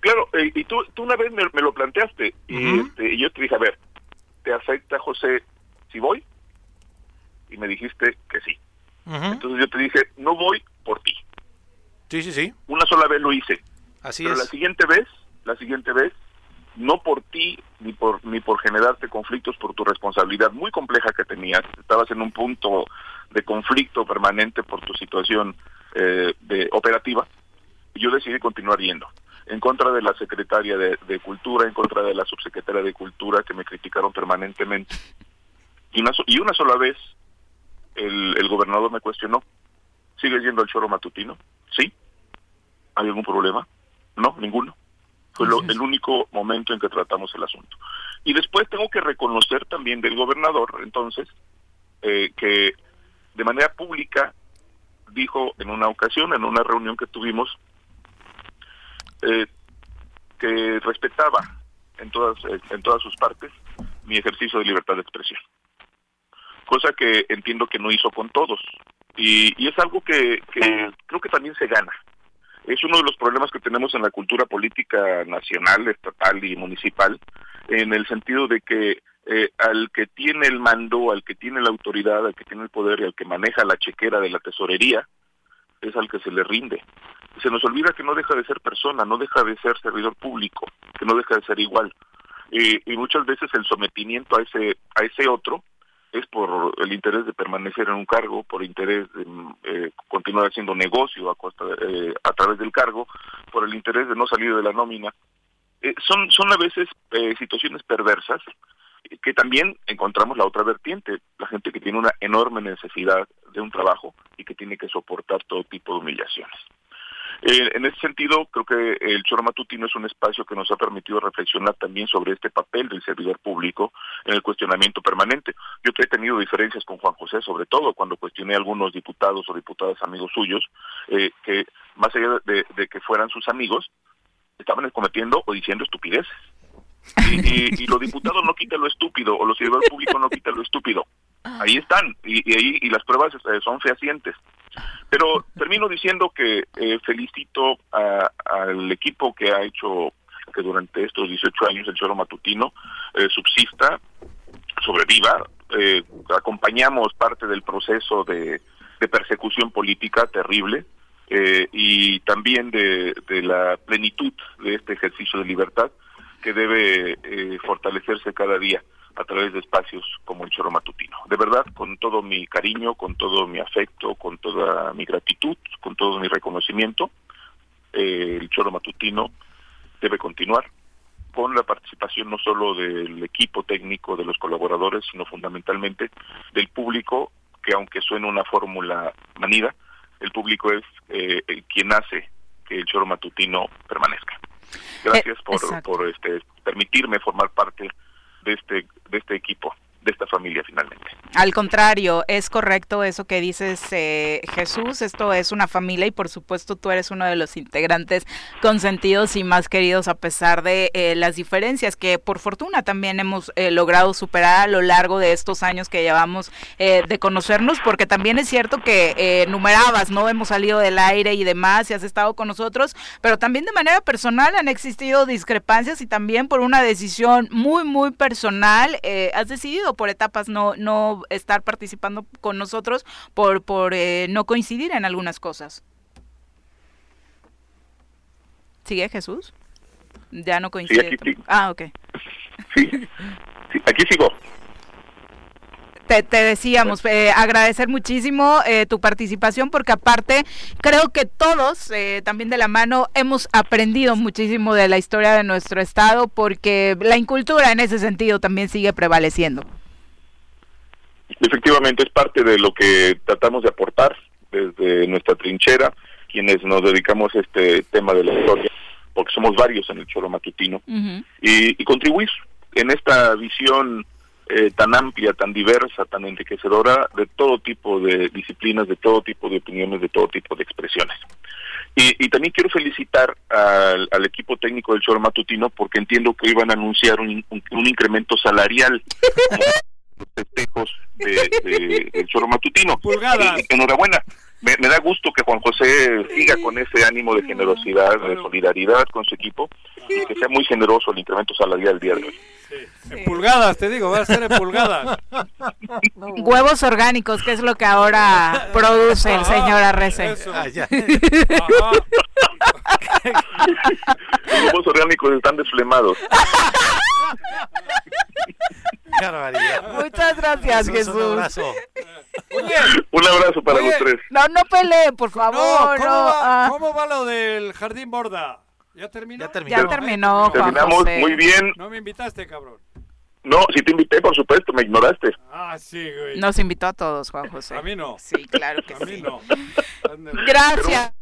Claro, eh, y tú, tú una vez me, me lo planteaste y, este, y yo te dije, a ver, ¿te afecta, José, si voy? Y me dijiste que sí. Entonces yo te dije, no voy por ti. Sí, sí, sí. Una sola vez lo hice. Así Pero es. la siguiente vez, la siguiente vez, no por ti ni por ni por generarte conflictos por tu responsabilidad muy compleja que tenías. Estabas en un punto de conflicto permanente por tu situación eh, de operativa. Yo decidí continuar yendo en contra de la secretaria de, de Cultura, en contra de la subsecretaria de Cultura que me criticaron permanentemente. Y una, y una sola vez el, el gobernador me cuestionó, ¿sigues yendo al choro matutino? Sí. ¿Hay algún problema? No, ninguno. Fue lo- el único momento en que tratamos el asunto. Y después tengo que reconocer también del gobernador, entonces, eh, que de manera pública dijo en una ocasión, en una reunión que tuvimos, eh, que respetaba en todas eh, en todas sus partes mi ejercicio de libertad de expresión cosa que entiendo que no hizo con todos y, y es algo que, creo que también se gana es uno de los problemas que tenemos en la cultura política nacional, estatal y municipal, en el sentido de que eh, al que tiene el mando, al que tiene la autoridad, al que tiene el poder y al que maneja la chequera de la tesorería, es al que se le rinde. Se nos olvida que no deja de ser persona, no deja de ser servidor público, que no deja de ser igual. Y muchas veces el sometimiento a ese a ese otro es por el interés de permanecer en un cargo, por interés de eh, continuar haciendo negocio eh, a través del cargo, por el interés de no salir de la nómina. Eh, son, son a veces eh, situaciones perversas que también encontramos la otra vertiente, la gente que tiene una enorme necesidad de un trabajo y que tiene que soportar todo tipo de humillaciones. Eh, en ese sentido, creo que el Choro Matutino es un espacio que nos ha permitido reflexionar también sobre este papel del servidor público en el cuestionamiento permanente. Yo he tenido diferencias con Juan José, sobre todo cuando cuestioné a algunos diputados o diputadas amigos suyos, eh, que más allá de, que fueran sus amigos, estaban cometiendo o diciendo estupideces. Y, y, y los diputados no quitan lo estúpido, o los servidores públicos no quitan lo estúpido. Ahí están, y, y ahí y las pruebas eh, son fehacientes. Pero termino diciendo que eh, felicito al equipo que ha hecho que durante estos 18 años el choro matutino eh, subsista, sobreviva. Eh, acompañamos parte del proceso de, de persecución política terrible eh, y también de, de la plenitud de este ejercicio de libertad que debe eh, fortalecerse cada día. A través de espacios como el Choro Matutino. De verdad, con todo mi cariño, con todo mi afecto, con toda mi gratitud, con todo mi reconocimiento, eh, el Choro Matutino debe continuar con la participación no solo del equipo técnico, de los colaboradores, sino fundamentalmente del público, que aunque suene una fórmula manida, el público es eh, quien hace que el choro matutino permanezca. Gracias por, por este, permitirme formar parte de este, de este equipo de esta familia finalmente. Al contrario, es correcto eso que dices eh, Jesús, esto es una familia y por supuesto tú eres uno de los integrantes consentidos y más queridos a pesar de eh, las diferencias que por fortuna también hemos eh, logrado superar a lo largo de estos años que llevamos de conocernos, porque también es cierto que numerabas, ¿no? Hemos salido del aire y demás y has estado con nosotros, pero también de manera personal han existido discrepancias y también por una decisión muy, muy personal has decidido por etapas no, no estar participando con nosotros por, por eh, no coincidir en algunas cosas. ¿Sigue Jesús? Ya no coincide. Ah, ok. Sí, aquí sigo. Te, decíamos, eh, agradecer muchísimo eh, tu participación porque aparte creo que todos, también de la mano, hemos aprendido muchísimo de la historia de nuestro estado porque la incultura en ese sentido también sigue prevaleciendo. Efectivamente, es parte de lo que tratamos de aportar desde nuestra trinchera, quienes nos dedicamos a este tema de la historia, porque somos varios en el Choro Matutino, y, contribuir en esta visión eh, tan amplia, tan diversa, tan enriquecedora de todo tipo de disciplinas, de todo tipo de opiniones, de todo tipo de expresiones. Y, también quiero felicitar al, equipo técnico del Choro Matutino porque entiendo que iban a anunciar un, un incremento salarial los festejos de, del choro matutino. enhorabuena. Me, da gusto que Juan José siga con ese ánimo de generosidad, de solidaridad con su equipo y que sea muy generoso el incremento salarial del día de hoy. En pulgadas, te digo, va a ser en pulgadas. Huevos orgánicos, que es lo que ahora produce el señor Arrece. Los huevos orgánicos están desflemados. Muchas gracias, Jesús. Un abrazo. un abrazo para los tres. No, no peleen, por favor. Ah. ¿cómo, va, lo del jardín borda? ¿Ya terminó? Ya terminó. Ya terminó Terminamos muy bien. No me invitaste, cabrón. No, sí te invité, por supuesto, me ignoraste. Ah, sí, güey. Nos invitó a todos, Juan José. A mí no. Sí, claro que a mí no. Gracias.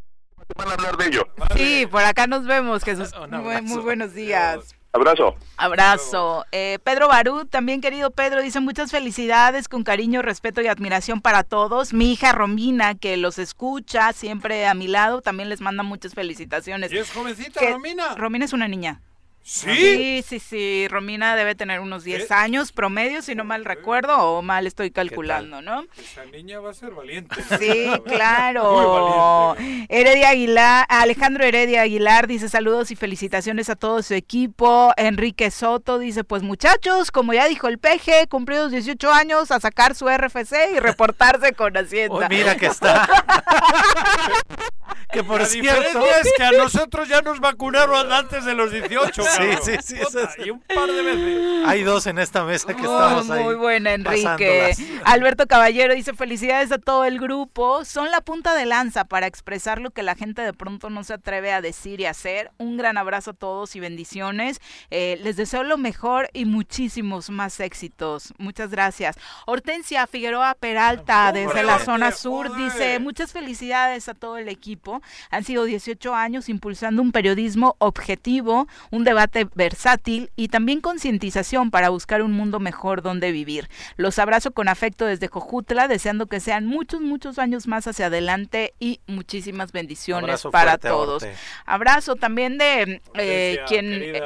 Van a hablar de ello. Sí, por acá nos vemos, Jesús. Muy, muy buenos días. Abrazo. Abrazo. Eh, Pedro Barú, también querido Pedro, dice muchas felicidades, con cariño, respeto y admiración para todos. Mi hija Romina, que los escucha siempre a mi lado, también les manda muchas felicitaciones. ¿Y es jovencita, Romina? Romina es una niña. ¿Sí? Sí, sí, Romina debe tener unos 10 años promedio, si no mal recuerdo, o mal estoy calculando, ¿no? Esa niña va a ser valiente. Sí, claro. Heredia Aguilar, Alejandro Heredia Aguilar dice saludos y felicitaciones a todo su equipo. Enrique Soto dice, pues muchachos, como ya dijo el peje, cumplidos 18 años a sacar su RFC y reportarse con Hacienda. mira que está. que por La cierto... diferencia es que a nosotros ya nos vacunaron antes de los 18, Sí, sí, sí. y un par de veces. Hay dos en esta mesa que estamos ahí. Muy buena, Enrique. Alberto Caballero dice: Felicidades a todo el grupo. Son la punta de lanza para expresar lo que la gente de pronto no se atreve a decir y hacer. Un gran abrazo a todos y bendiciones. Eh, les deseo lo mejor y muchísimos más éxitos. Muchas gracias. Hortensia Figueroa Peralta, desde la zona sur, dice: Muchas felicidades a todo el equipo. Han sido 18 años impulsando un periodismo objetivo, un debate versátil y también concientización para buscar un mundo mejor donde vivir. Los abrazo con afecto desde Cojutla, deseando que sean muchos, muchos años más hacia adelante y muchísimas bendiciones para todos. Abrazo también de eh, quien... Eh,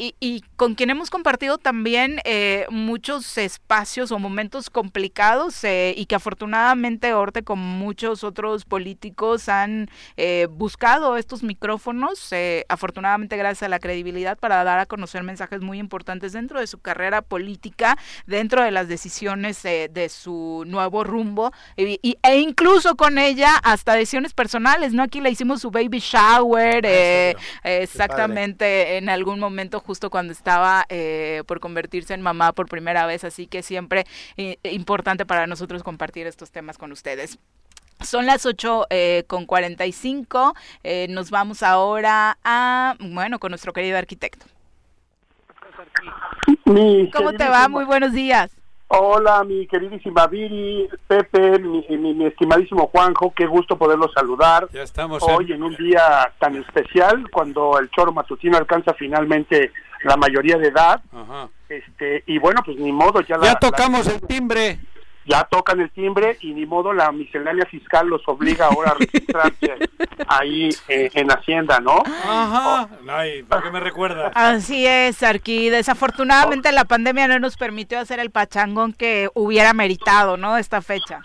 y, con quien hemos compartido también eh, muchos espacios o momentos complicados y que afortunadamente Orte como muchos otros políticos han buscado estos micrófonos, afortunadamente gracias a la credibilidad para dar a conocer mensajes muy importantes dentro de su carrera política, dentro de las decisiones de su nuevo rumbo y, e incluso con ella hasta decisiones personales, ¿no? Aquí le hicimos su baby shower, ah, eh, exactamente en algún momento justo cuando estaba eh, por convertirse en mamá por primera vez, así que siempre eh, importante para nosotros compartir estos temas con ustedes. Son las 8 eh, con 45. Eh, nos vamos ahora a, bueno, con nuestro querido arquitecto. ¿Cómo te va? Muy buenos días. Hola, mi queridísima Viri, Pepe, mi, mi, estimadísimo Juanjo, qué gusto poderlos saludar. Ya estamos hoy en... un día tan especial, cuando el choro matutino alcanza finalmente la mayoría de edad. Este y bueno, pues ni modo ya. Ya tocamos el timbre ya tocan el timbre y ni modo la miscelánea fiscal los obliga ahora a registrarse ahí eh, en Hacienda, ¿no? Ajá. Ay, ¿para qué me recuerda? Así es, Arqui. Desafortunadamente la pandemia no nos permitió hacer el pachangón que hubiera meritado, ¿no? Esta fecha.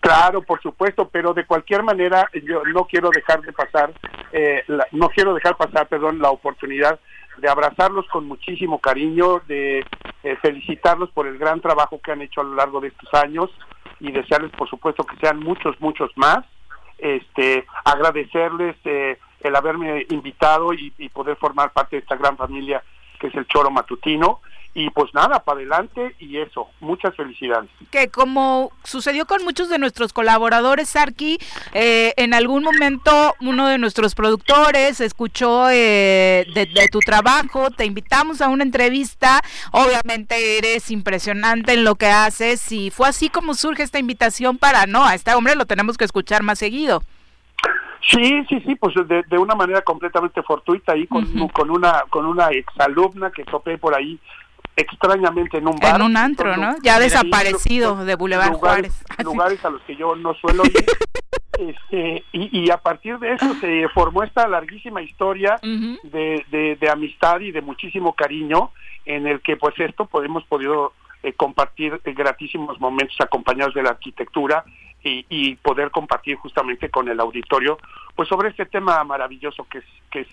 Claro, por supuesto, pero de cualquier manera yo no quiero dejar de pasar, eh, no quiero dejar pasar, perdón, la oportunidad de abrazarlos con muchísimo cariño, de eh, felicitarlos por el gran trabajo que han hecho a lo largo de estos años y desearles, por supuesto, que sean muchos, muchos más. Este, agradecerles eh, el haberme invitado y, y poder formar parte de esta gran familia que es el Choro Matutino y pues nada, para adelante y eso, muchas felicidades. Que como sucedió con muchos de nuestros colaboradores, Arki, eh, en algún momento uno de nuestros productores escuchó eh, de, tu trabajo, te invitamos a una entrevista, obviamente eres impresionante en lo que haces y fue así como surge esta invitación para, no, a este hombre lo tenemos que escuchar más seguido. Sí, sí, sí, pues de, de una manera completamente fortuita ahí con, con una con una exalumna que topé por ahí extrañamente en un bar. En un antro, ¿no? Ya desaparecido de Boulevard Juárez. Lugares a los que yo no suelo ir. este, y, a partir de eso se formó esta larguísima historia de, de, amistad y de muchísimo cariño en el que pues esto podemos podido eh, compartir eh, gratísimos momentos acompañados de la arquitectura y, y, poder compartir justamente con el auditorio pues sobre este tema maravilloso que es que es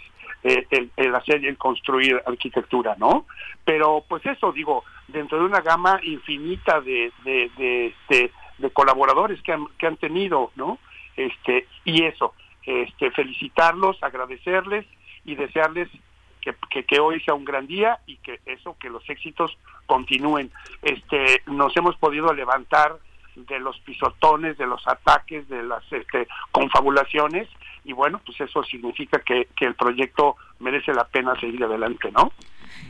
el, el, hacer y el construir arquitectura, ¿no? Pero pues eso, digo, dentro de una gama infinita de, de, de, colaboradores que han, que han tenido, ¿no? Este, y eso, este, felicitarlos, agradecerles y desearles que, que, hoy sea un gran día y que eso, que los éxitos continúen. Este, nos hemos podido levantar de los pisotones, de los ataques, de las este, confabulaciones y bueno, pues eso significa que, el proyecto merece la pena seguir adelante, ¿no?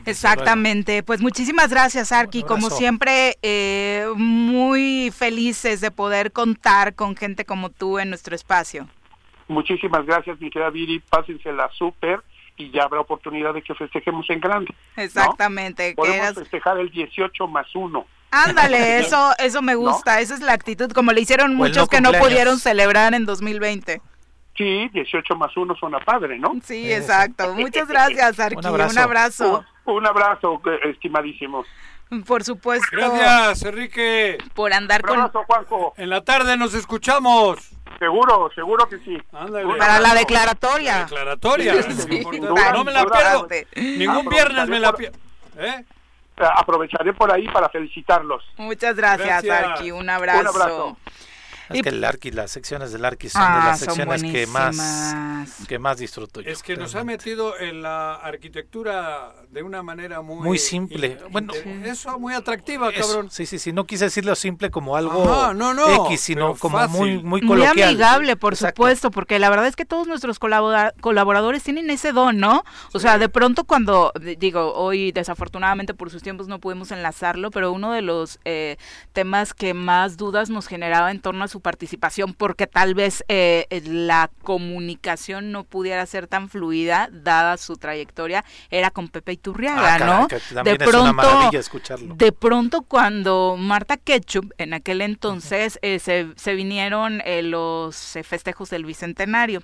Exactamente, pues muchísimas gracias Arki, como siempre eh, muy felices de poder contar con gente como tú en nuestro espacio. Muchísimas gracias mi querida Viri, pásensela súper y ya habrá oportunidad de que festejemos en grande. Exactamente. Podemos festejar el 18 más 1. Ándale, eso, eso me gusta, esa es la actitud, como le hicieron muchos que no pudieron celebrar en 2020. Sí, 18 más 1 suena padre, ¿no? Sí, exacto. Muchas gracias, Arqui. Un abrazo. Un abrazo, estimadísimos. Por supuesto. Gracias, Enrique. Por andar Un abrazo, Juanjo. En la tarde nos escuchamos. Seguro, seguro que sí. Para la declaratoria. La declaratoria. no me la pierdo. Ningún viernes me la pierdo. ¿Eh? Aprovecharé por ahí para felicitarlos. Muchas gracias, gracias. Arqui. Un abrazo. Un abrazo. Es que el Arqui, las secciones del Arqui son de ah, las secciones que más que más disfruto yo. Es que nos ha metido en la arquitectura de una manera muy muy simple. bueno, eso muy atractiva, cabrón. Sí, sí, sí, no quise decirlo simple como algo X, sino como muy muy coloquial. Muy amigable, por supuesto, porque la verdad es que todos nuestros colaboradores tienen ese don, ¿no? O sea, de pronto cuando digo, hoy desafortunadamente por sus tiempos no pudimos enlazarlo, pero uno de los eh, temas que más dudas nos generaba en torno a su participación porque tal vez eh, la comunicación no pudiera ser tan fluida dada su trayectoria era con Pepe Iturriaga, ah, ¿no? de pronto, de pronto cuando Marta Ketchup en aquel entonces eh, se, se, vinieron eh, los festejos del bicentenario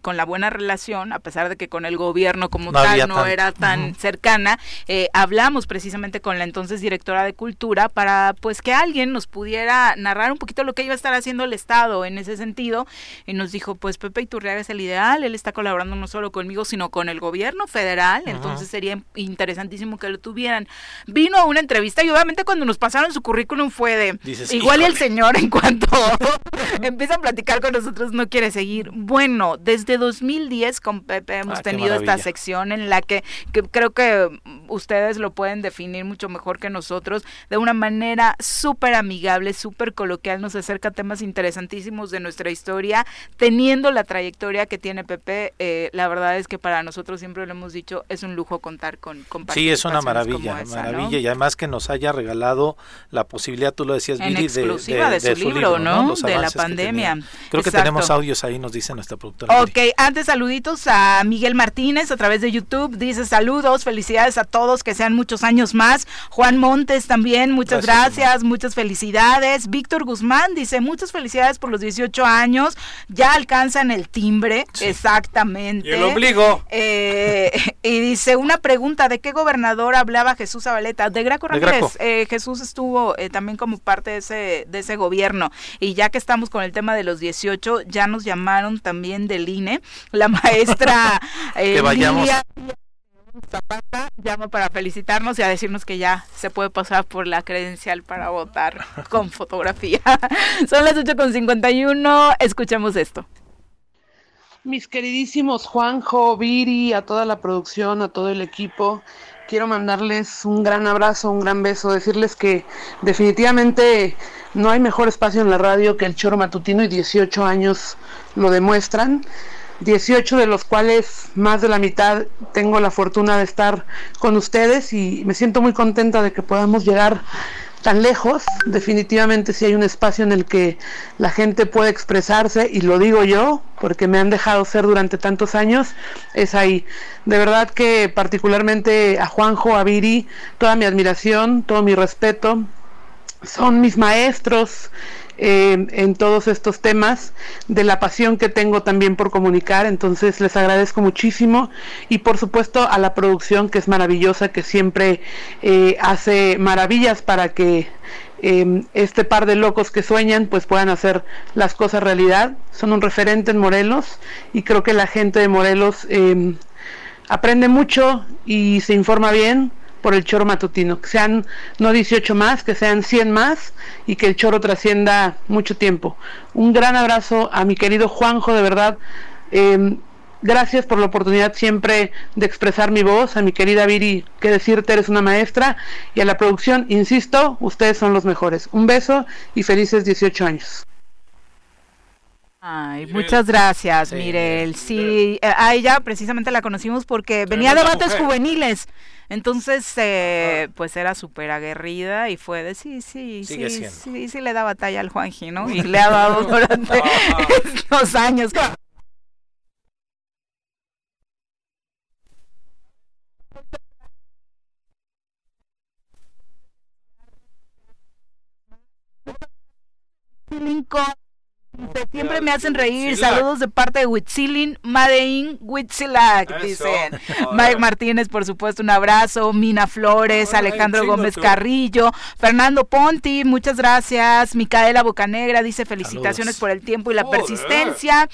con la buena relación, a pesar de que con el gobierno como tal no era tan cercana, eh, hablamos precisamente con la entonces directora de Cultura para pues que alguien nos pudiera narrar un poquito lo que iba a estar haciendo el Estado en ese sentido y nos dijo pues Pepe Iturriaga es el ideal, él está colaborando no solo conmigo sino con el gobierno federal, entonces sería interesantísimo que lo tuvieran. Vino a una entrevista y obviamente cuando nos pasaron su currículum fue de igual y el señor en cuanto empieza a platicar con nosotros no quiere seguir. Bueno, Desde 2010 con Pepe hemos ah, tenido esta sección en la que, creo que ustedes lo pueden definir mucho mejor que nosotros, de una manera súper amigable, súper coloquial, nos acerca temas interesantísimos de nuestra historia, teniendo la trayectoria que tiene Pepe, eh, la verdad es que para nosotros siempre lo hemos dicho, es un lujo contar con, con Sí, es una maravilla, maravilla, y además que nos haya regalado la posibilidad, tú lo decías, en de, de, de, su, libro, ¿no? De la pandemia. Creo que tenemos audios ahí, nos dice nuestra productora. Ok, antes saluditos a Miguel Martínez a través de YouTube, dice saludos, felicidades a todos, que sean muchos años más. Juan Montes también, muchas gracias, muchas felicidades. Víctor Guzmán dice muchas felicidades por los 18 años, ya alcanzan el timbre, exactamente. Y el ombligo. Eh, y dice una pregunta, ¿de qué gobernador hablaba Jesús Zabaleta? De Graco Ramírez. Eh, Jesús estuvo eh, también como parte de ese, de ese gobierno. Y ya que estamos con el tema de los 18, ya nos llamaron también del INE, la maestra que vayamos. Zapata llama para felicitarnos y a decirnos que ya se puede pasar por la credencial para votar con fotografía. Son las 8.51, escuchemos esto. Mis queridísimos Juanjo, Viri, a toda la producción, a todo el equipo, quiero mandarles un gran abrazo, un gran beso, decirles que definitivamente no hay mejor espacio en la radio que el choro matutino y 18 años lo demuestran. 18 de los cuales más de la mitad tengo la fortuna de estar con ustedes y me siento muy contenta de que podamos llegar tan lejos. Definitivamente si hay un espacio en el que la gente puede expresarse, y lo digo yo, porque me han dejado ser durante tantos años, es ahí. De verdad que particularmente a Juanjo, a Viri, toda mi admiración, todo mi respeto. Son mis maestros, eh, en todos estos temas, de la pasión que tengo también por comunicar. Entonces les agradezco muchísimo y por supuesto a la producción que es maravillosa, que siempre eh, hace maravillas para que em, este par de locos que sueñan pues puedan hacer las cosas realidad. Son un referente en Morelos y creo que la gente de Morelos em, aprende mucho y se informa bien por el choro matutino, que sean no 18 más, que sean 100 más y que el choro trascienda mucho tiempo. Un gran abrazo a mi querido Juanjo, de verdad. Em, gracias por la oportunidad siempre de expresar mi voz, a mi querida Viri, que decirte eres una maestra, y a la producción, insisto, ustedes son los mejores. Un beso y felices 18 años. Ay, muchas gracias, Mirel. Sí, eh, a ella precisamente la conocimos porque venía de debates juveniles. Entonces, eh, pues era súper aguerrida y fue de sí, sí, sí, sí, sí, le da batalla al Juanji, ¿no? Y le ha dado durante estos años. Siempre me hacen reír. Saludos de parte de Huitzilin, Madein Huitzilac, dicen. Mike Martínez, por supuesto, un abrazo. Mina Flores, Alejandro Gómez Carrillo, Fernando Ponti, muchas gracias. Micaela Bocanegra dice felicitaciones por el tiempo y la persistencia.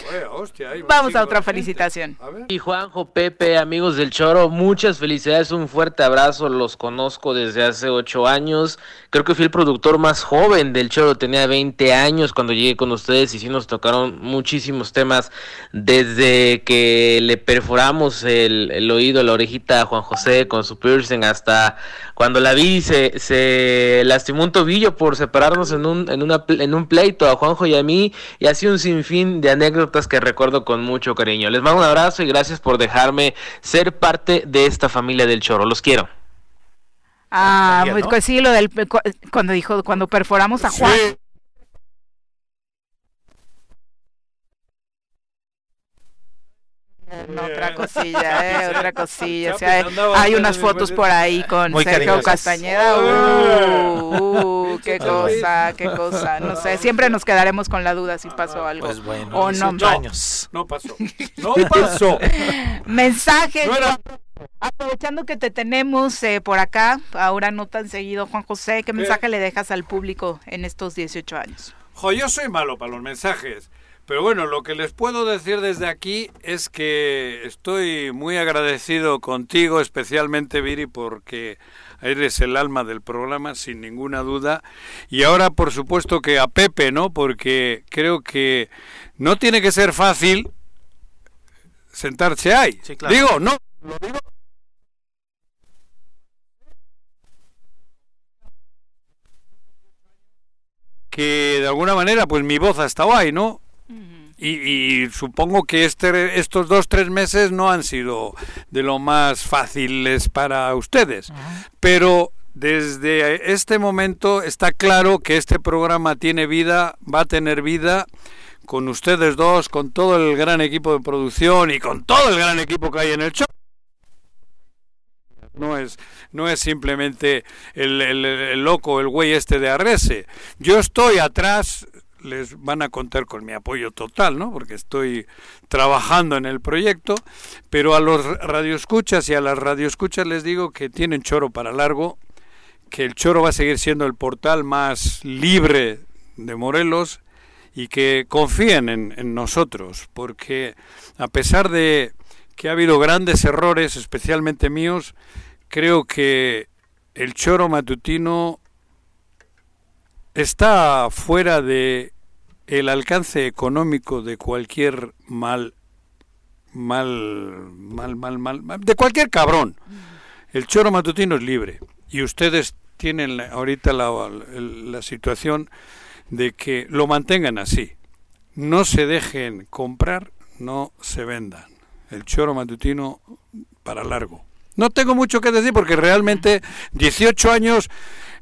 Vamos a otra felicitación. Y Juanjo, Pepe, amigos del Choro, muchas felicidades, un fuerte abrazo. Los conozco desde hace ocho años. Creo que fui el productor más joven del Choro, tenía 20 años cuando llegué con ustedes y sí nos tocaron muchísimos temas, desde que le perforamos el, oído, la orejita a Juan José con su piercing, hasta cuando la vi se, se lastimó un tobillo por separarnos en un, en, una, en un pleito a Juanjo y a mí, y así un sinfín de anécdotas que recuerdo con mucho cariño. Les mando un abrazo y gracias por dejarme ser parte de esta familia del Choro. Los quiero. Ah, pues sí, lo del cuando dijo cuando perforamos a Juan. Otra cosilla, eh, otra cosilla. O sea, hay, unas fotos por ahí con Sergio Castañeda. Uh, uh, qué cosa, qué cosa. No sé, siempre nos quedaremos con la duda si pasó algo. Pues bueno, o no. Años. No pasó. No pasó. Mensaje. Aprovechando que te tenemos eh, por acá, ahora no tan seguido, Juan José, ¿qué mensaje le dejas al público en estos 18 años? Jo, yo soy malo para los mensajes. Pero bueno, lo que les puedo decir desde aquí es que estoy muy agradecido contigo, especialmente Viri, porque eres el alma del programa, sin ninguna duda. Y ahora, por supuesto, que a Pepe, ¿no? Porque creo que no tiene que ser fácil sentarse ahí. Digo, no, lo digo que de alguna manera pues mi voz ha estado ahí, ¿no? Y, supongo que este, estos dos, tres meses no han sido de lo más fáciles para ustedes. Pero desde este momento está claro que este programa tiene vida, va a tener vida con ustedes dos, con todo el gran equipo de producción y con todo el gran equipo que hay en el show. No es, no es simplemente el, el loco, el güey este de Arrese. Yo estoy atrás, les van a contar con mi apoyo total, ¿no? Porque estoy trabajando en el proyecto, pero a los radioescuchas y a las radioescuchas les digo que tienen choro para largo, que el choro va a seguir siendo el portal más libre de Morelos y que confíen en, en nosotros, porque a pesar de que ha habido grandes errores, especialmente míos, creo que el choro matutino está fuera de el alcance económico de cualquier mal mal mal mal mal de cualquier cabrón. El choro matutino es libre. Y ustedes tienen ahorita la, la situación de que lo mantengan así. No se dejen comprar no se vendan. El choro matutino para largo. No tengo mucho que decir porque realmente 18 años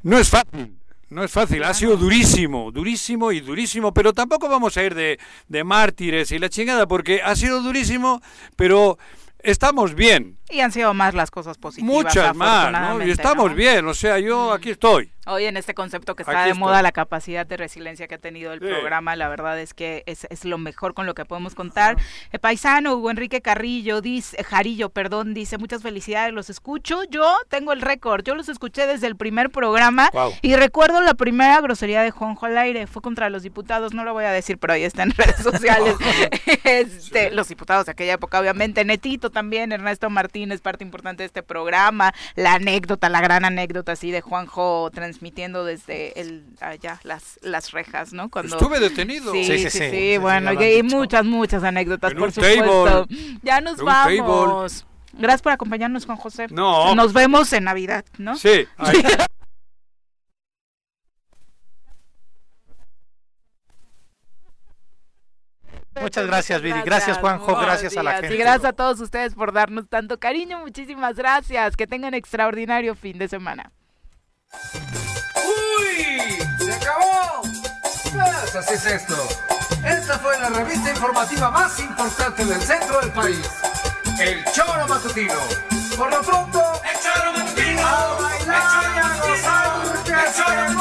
no es fácil no es fácil, ha sido durísimo, durísimo y durísimo, pero tampoco vamos a ir de, de mártires y la chingada, porque ha sido durísimo, pero estamos bien. Y han sido más las cosas positivas. Muchas más, ¿no? Y estamos bien, o sea, yo aquí estoy. Hoy en este concepto que está de moda, la capacidad de resiliencia que ha tenido el programa, la verdad es que es, es, lo mejor con lo que podemos contar. El paisano Hugo Enrique Carrillo, dice, Jarillo, perdón, dice, muchas felicidades, los escucho. Yo tengo el récord, yo los escuché desde el primer programa y recuerdo la primera grosería de Juanjo al aire, fue contra los diputados, no lo voy a decir, pero ahí está en redes sociales. este, los diputados de aquella época, obviamente, Netito también, Ernesto Martínez, parte importante de este programa, la anécdota, la gran anécdota así de Juanjo trans transmitiendo desde el allá las las rejas, ¿no? Cuando estuve detenido. Sí, sí, sí, bueno, y muchas muchas anécdotas por supuesto. Ya nos vamos. Gracias por acompañarnos, Juan José. No. Nos vemos en Navidad, ¿no? Sí. Muchas gracias, Viri. Gracias, Juanjo. Gracias a la gente. Y gracias a todos ustedes por darnos tanto cariño. Muchísimas gracias. Que tengan extraordinario fin de semana. ¡Uy! ¡Se acabó! Pues así es esto. Esta fue la revista informativa más importante del centro del país. El Choro Matutino. Por lo pronto, el Choro Matutino. A bailar, el A gozar, el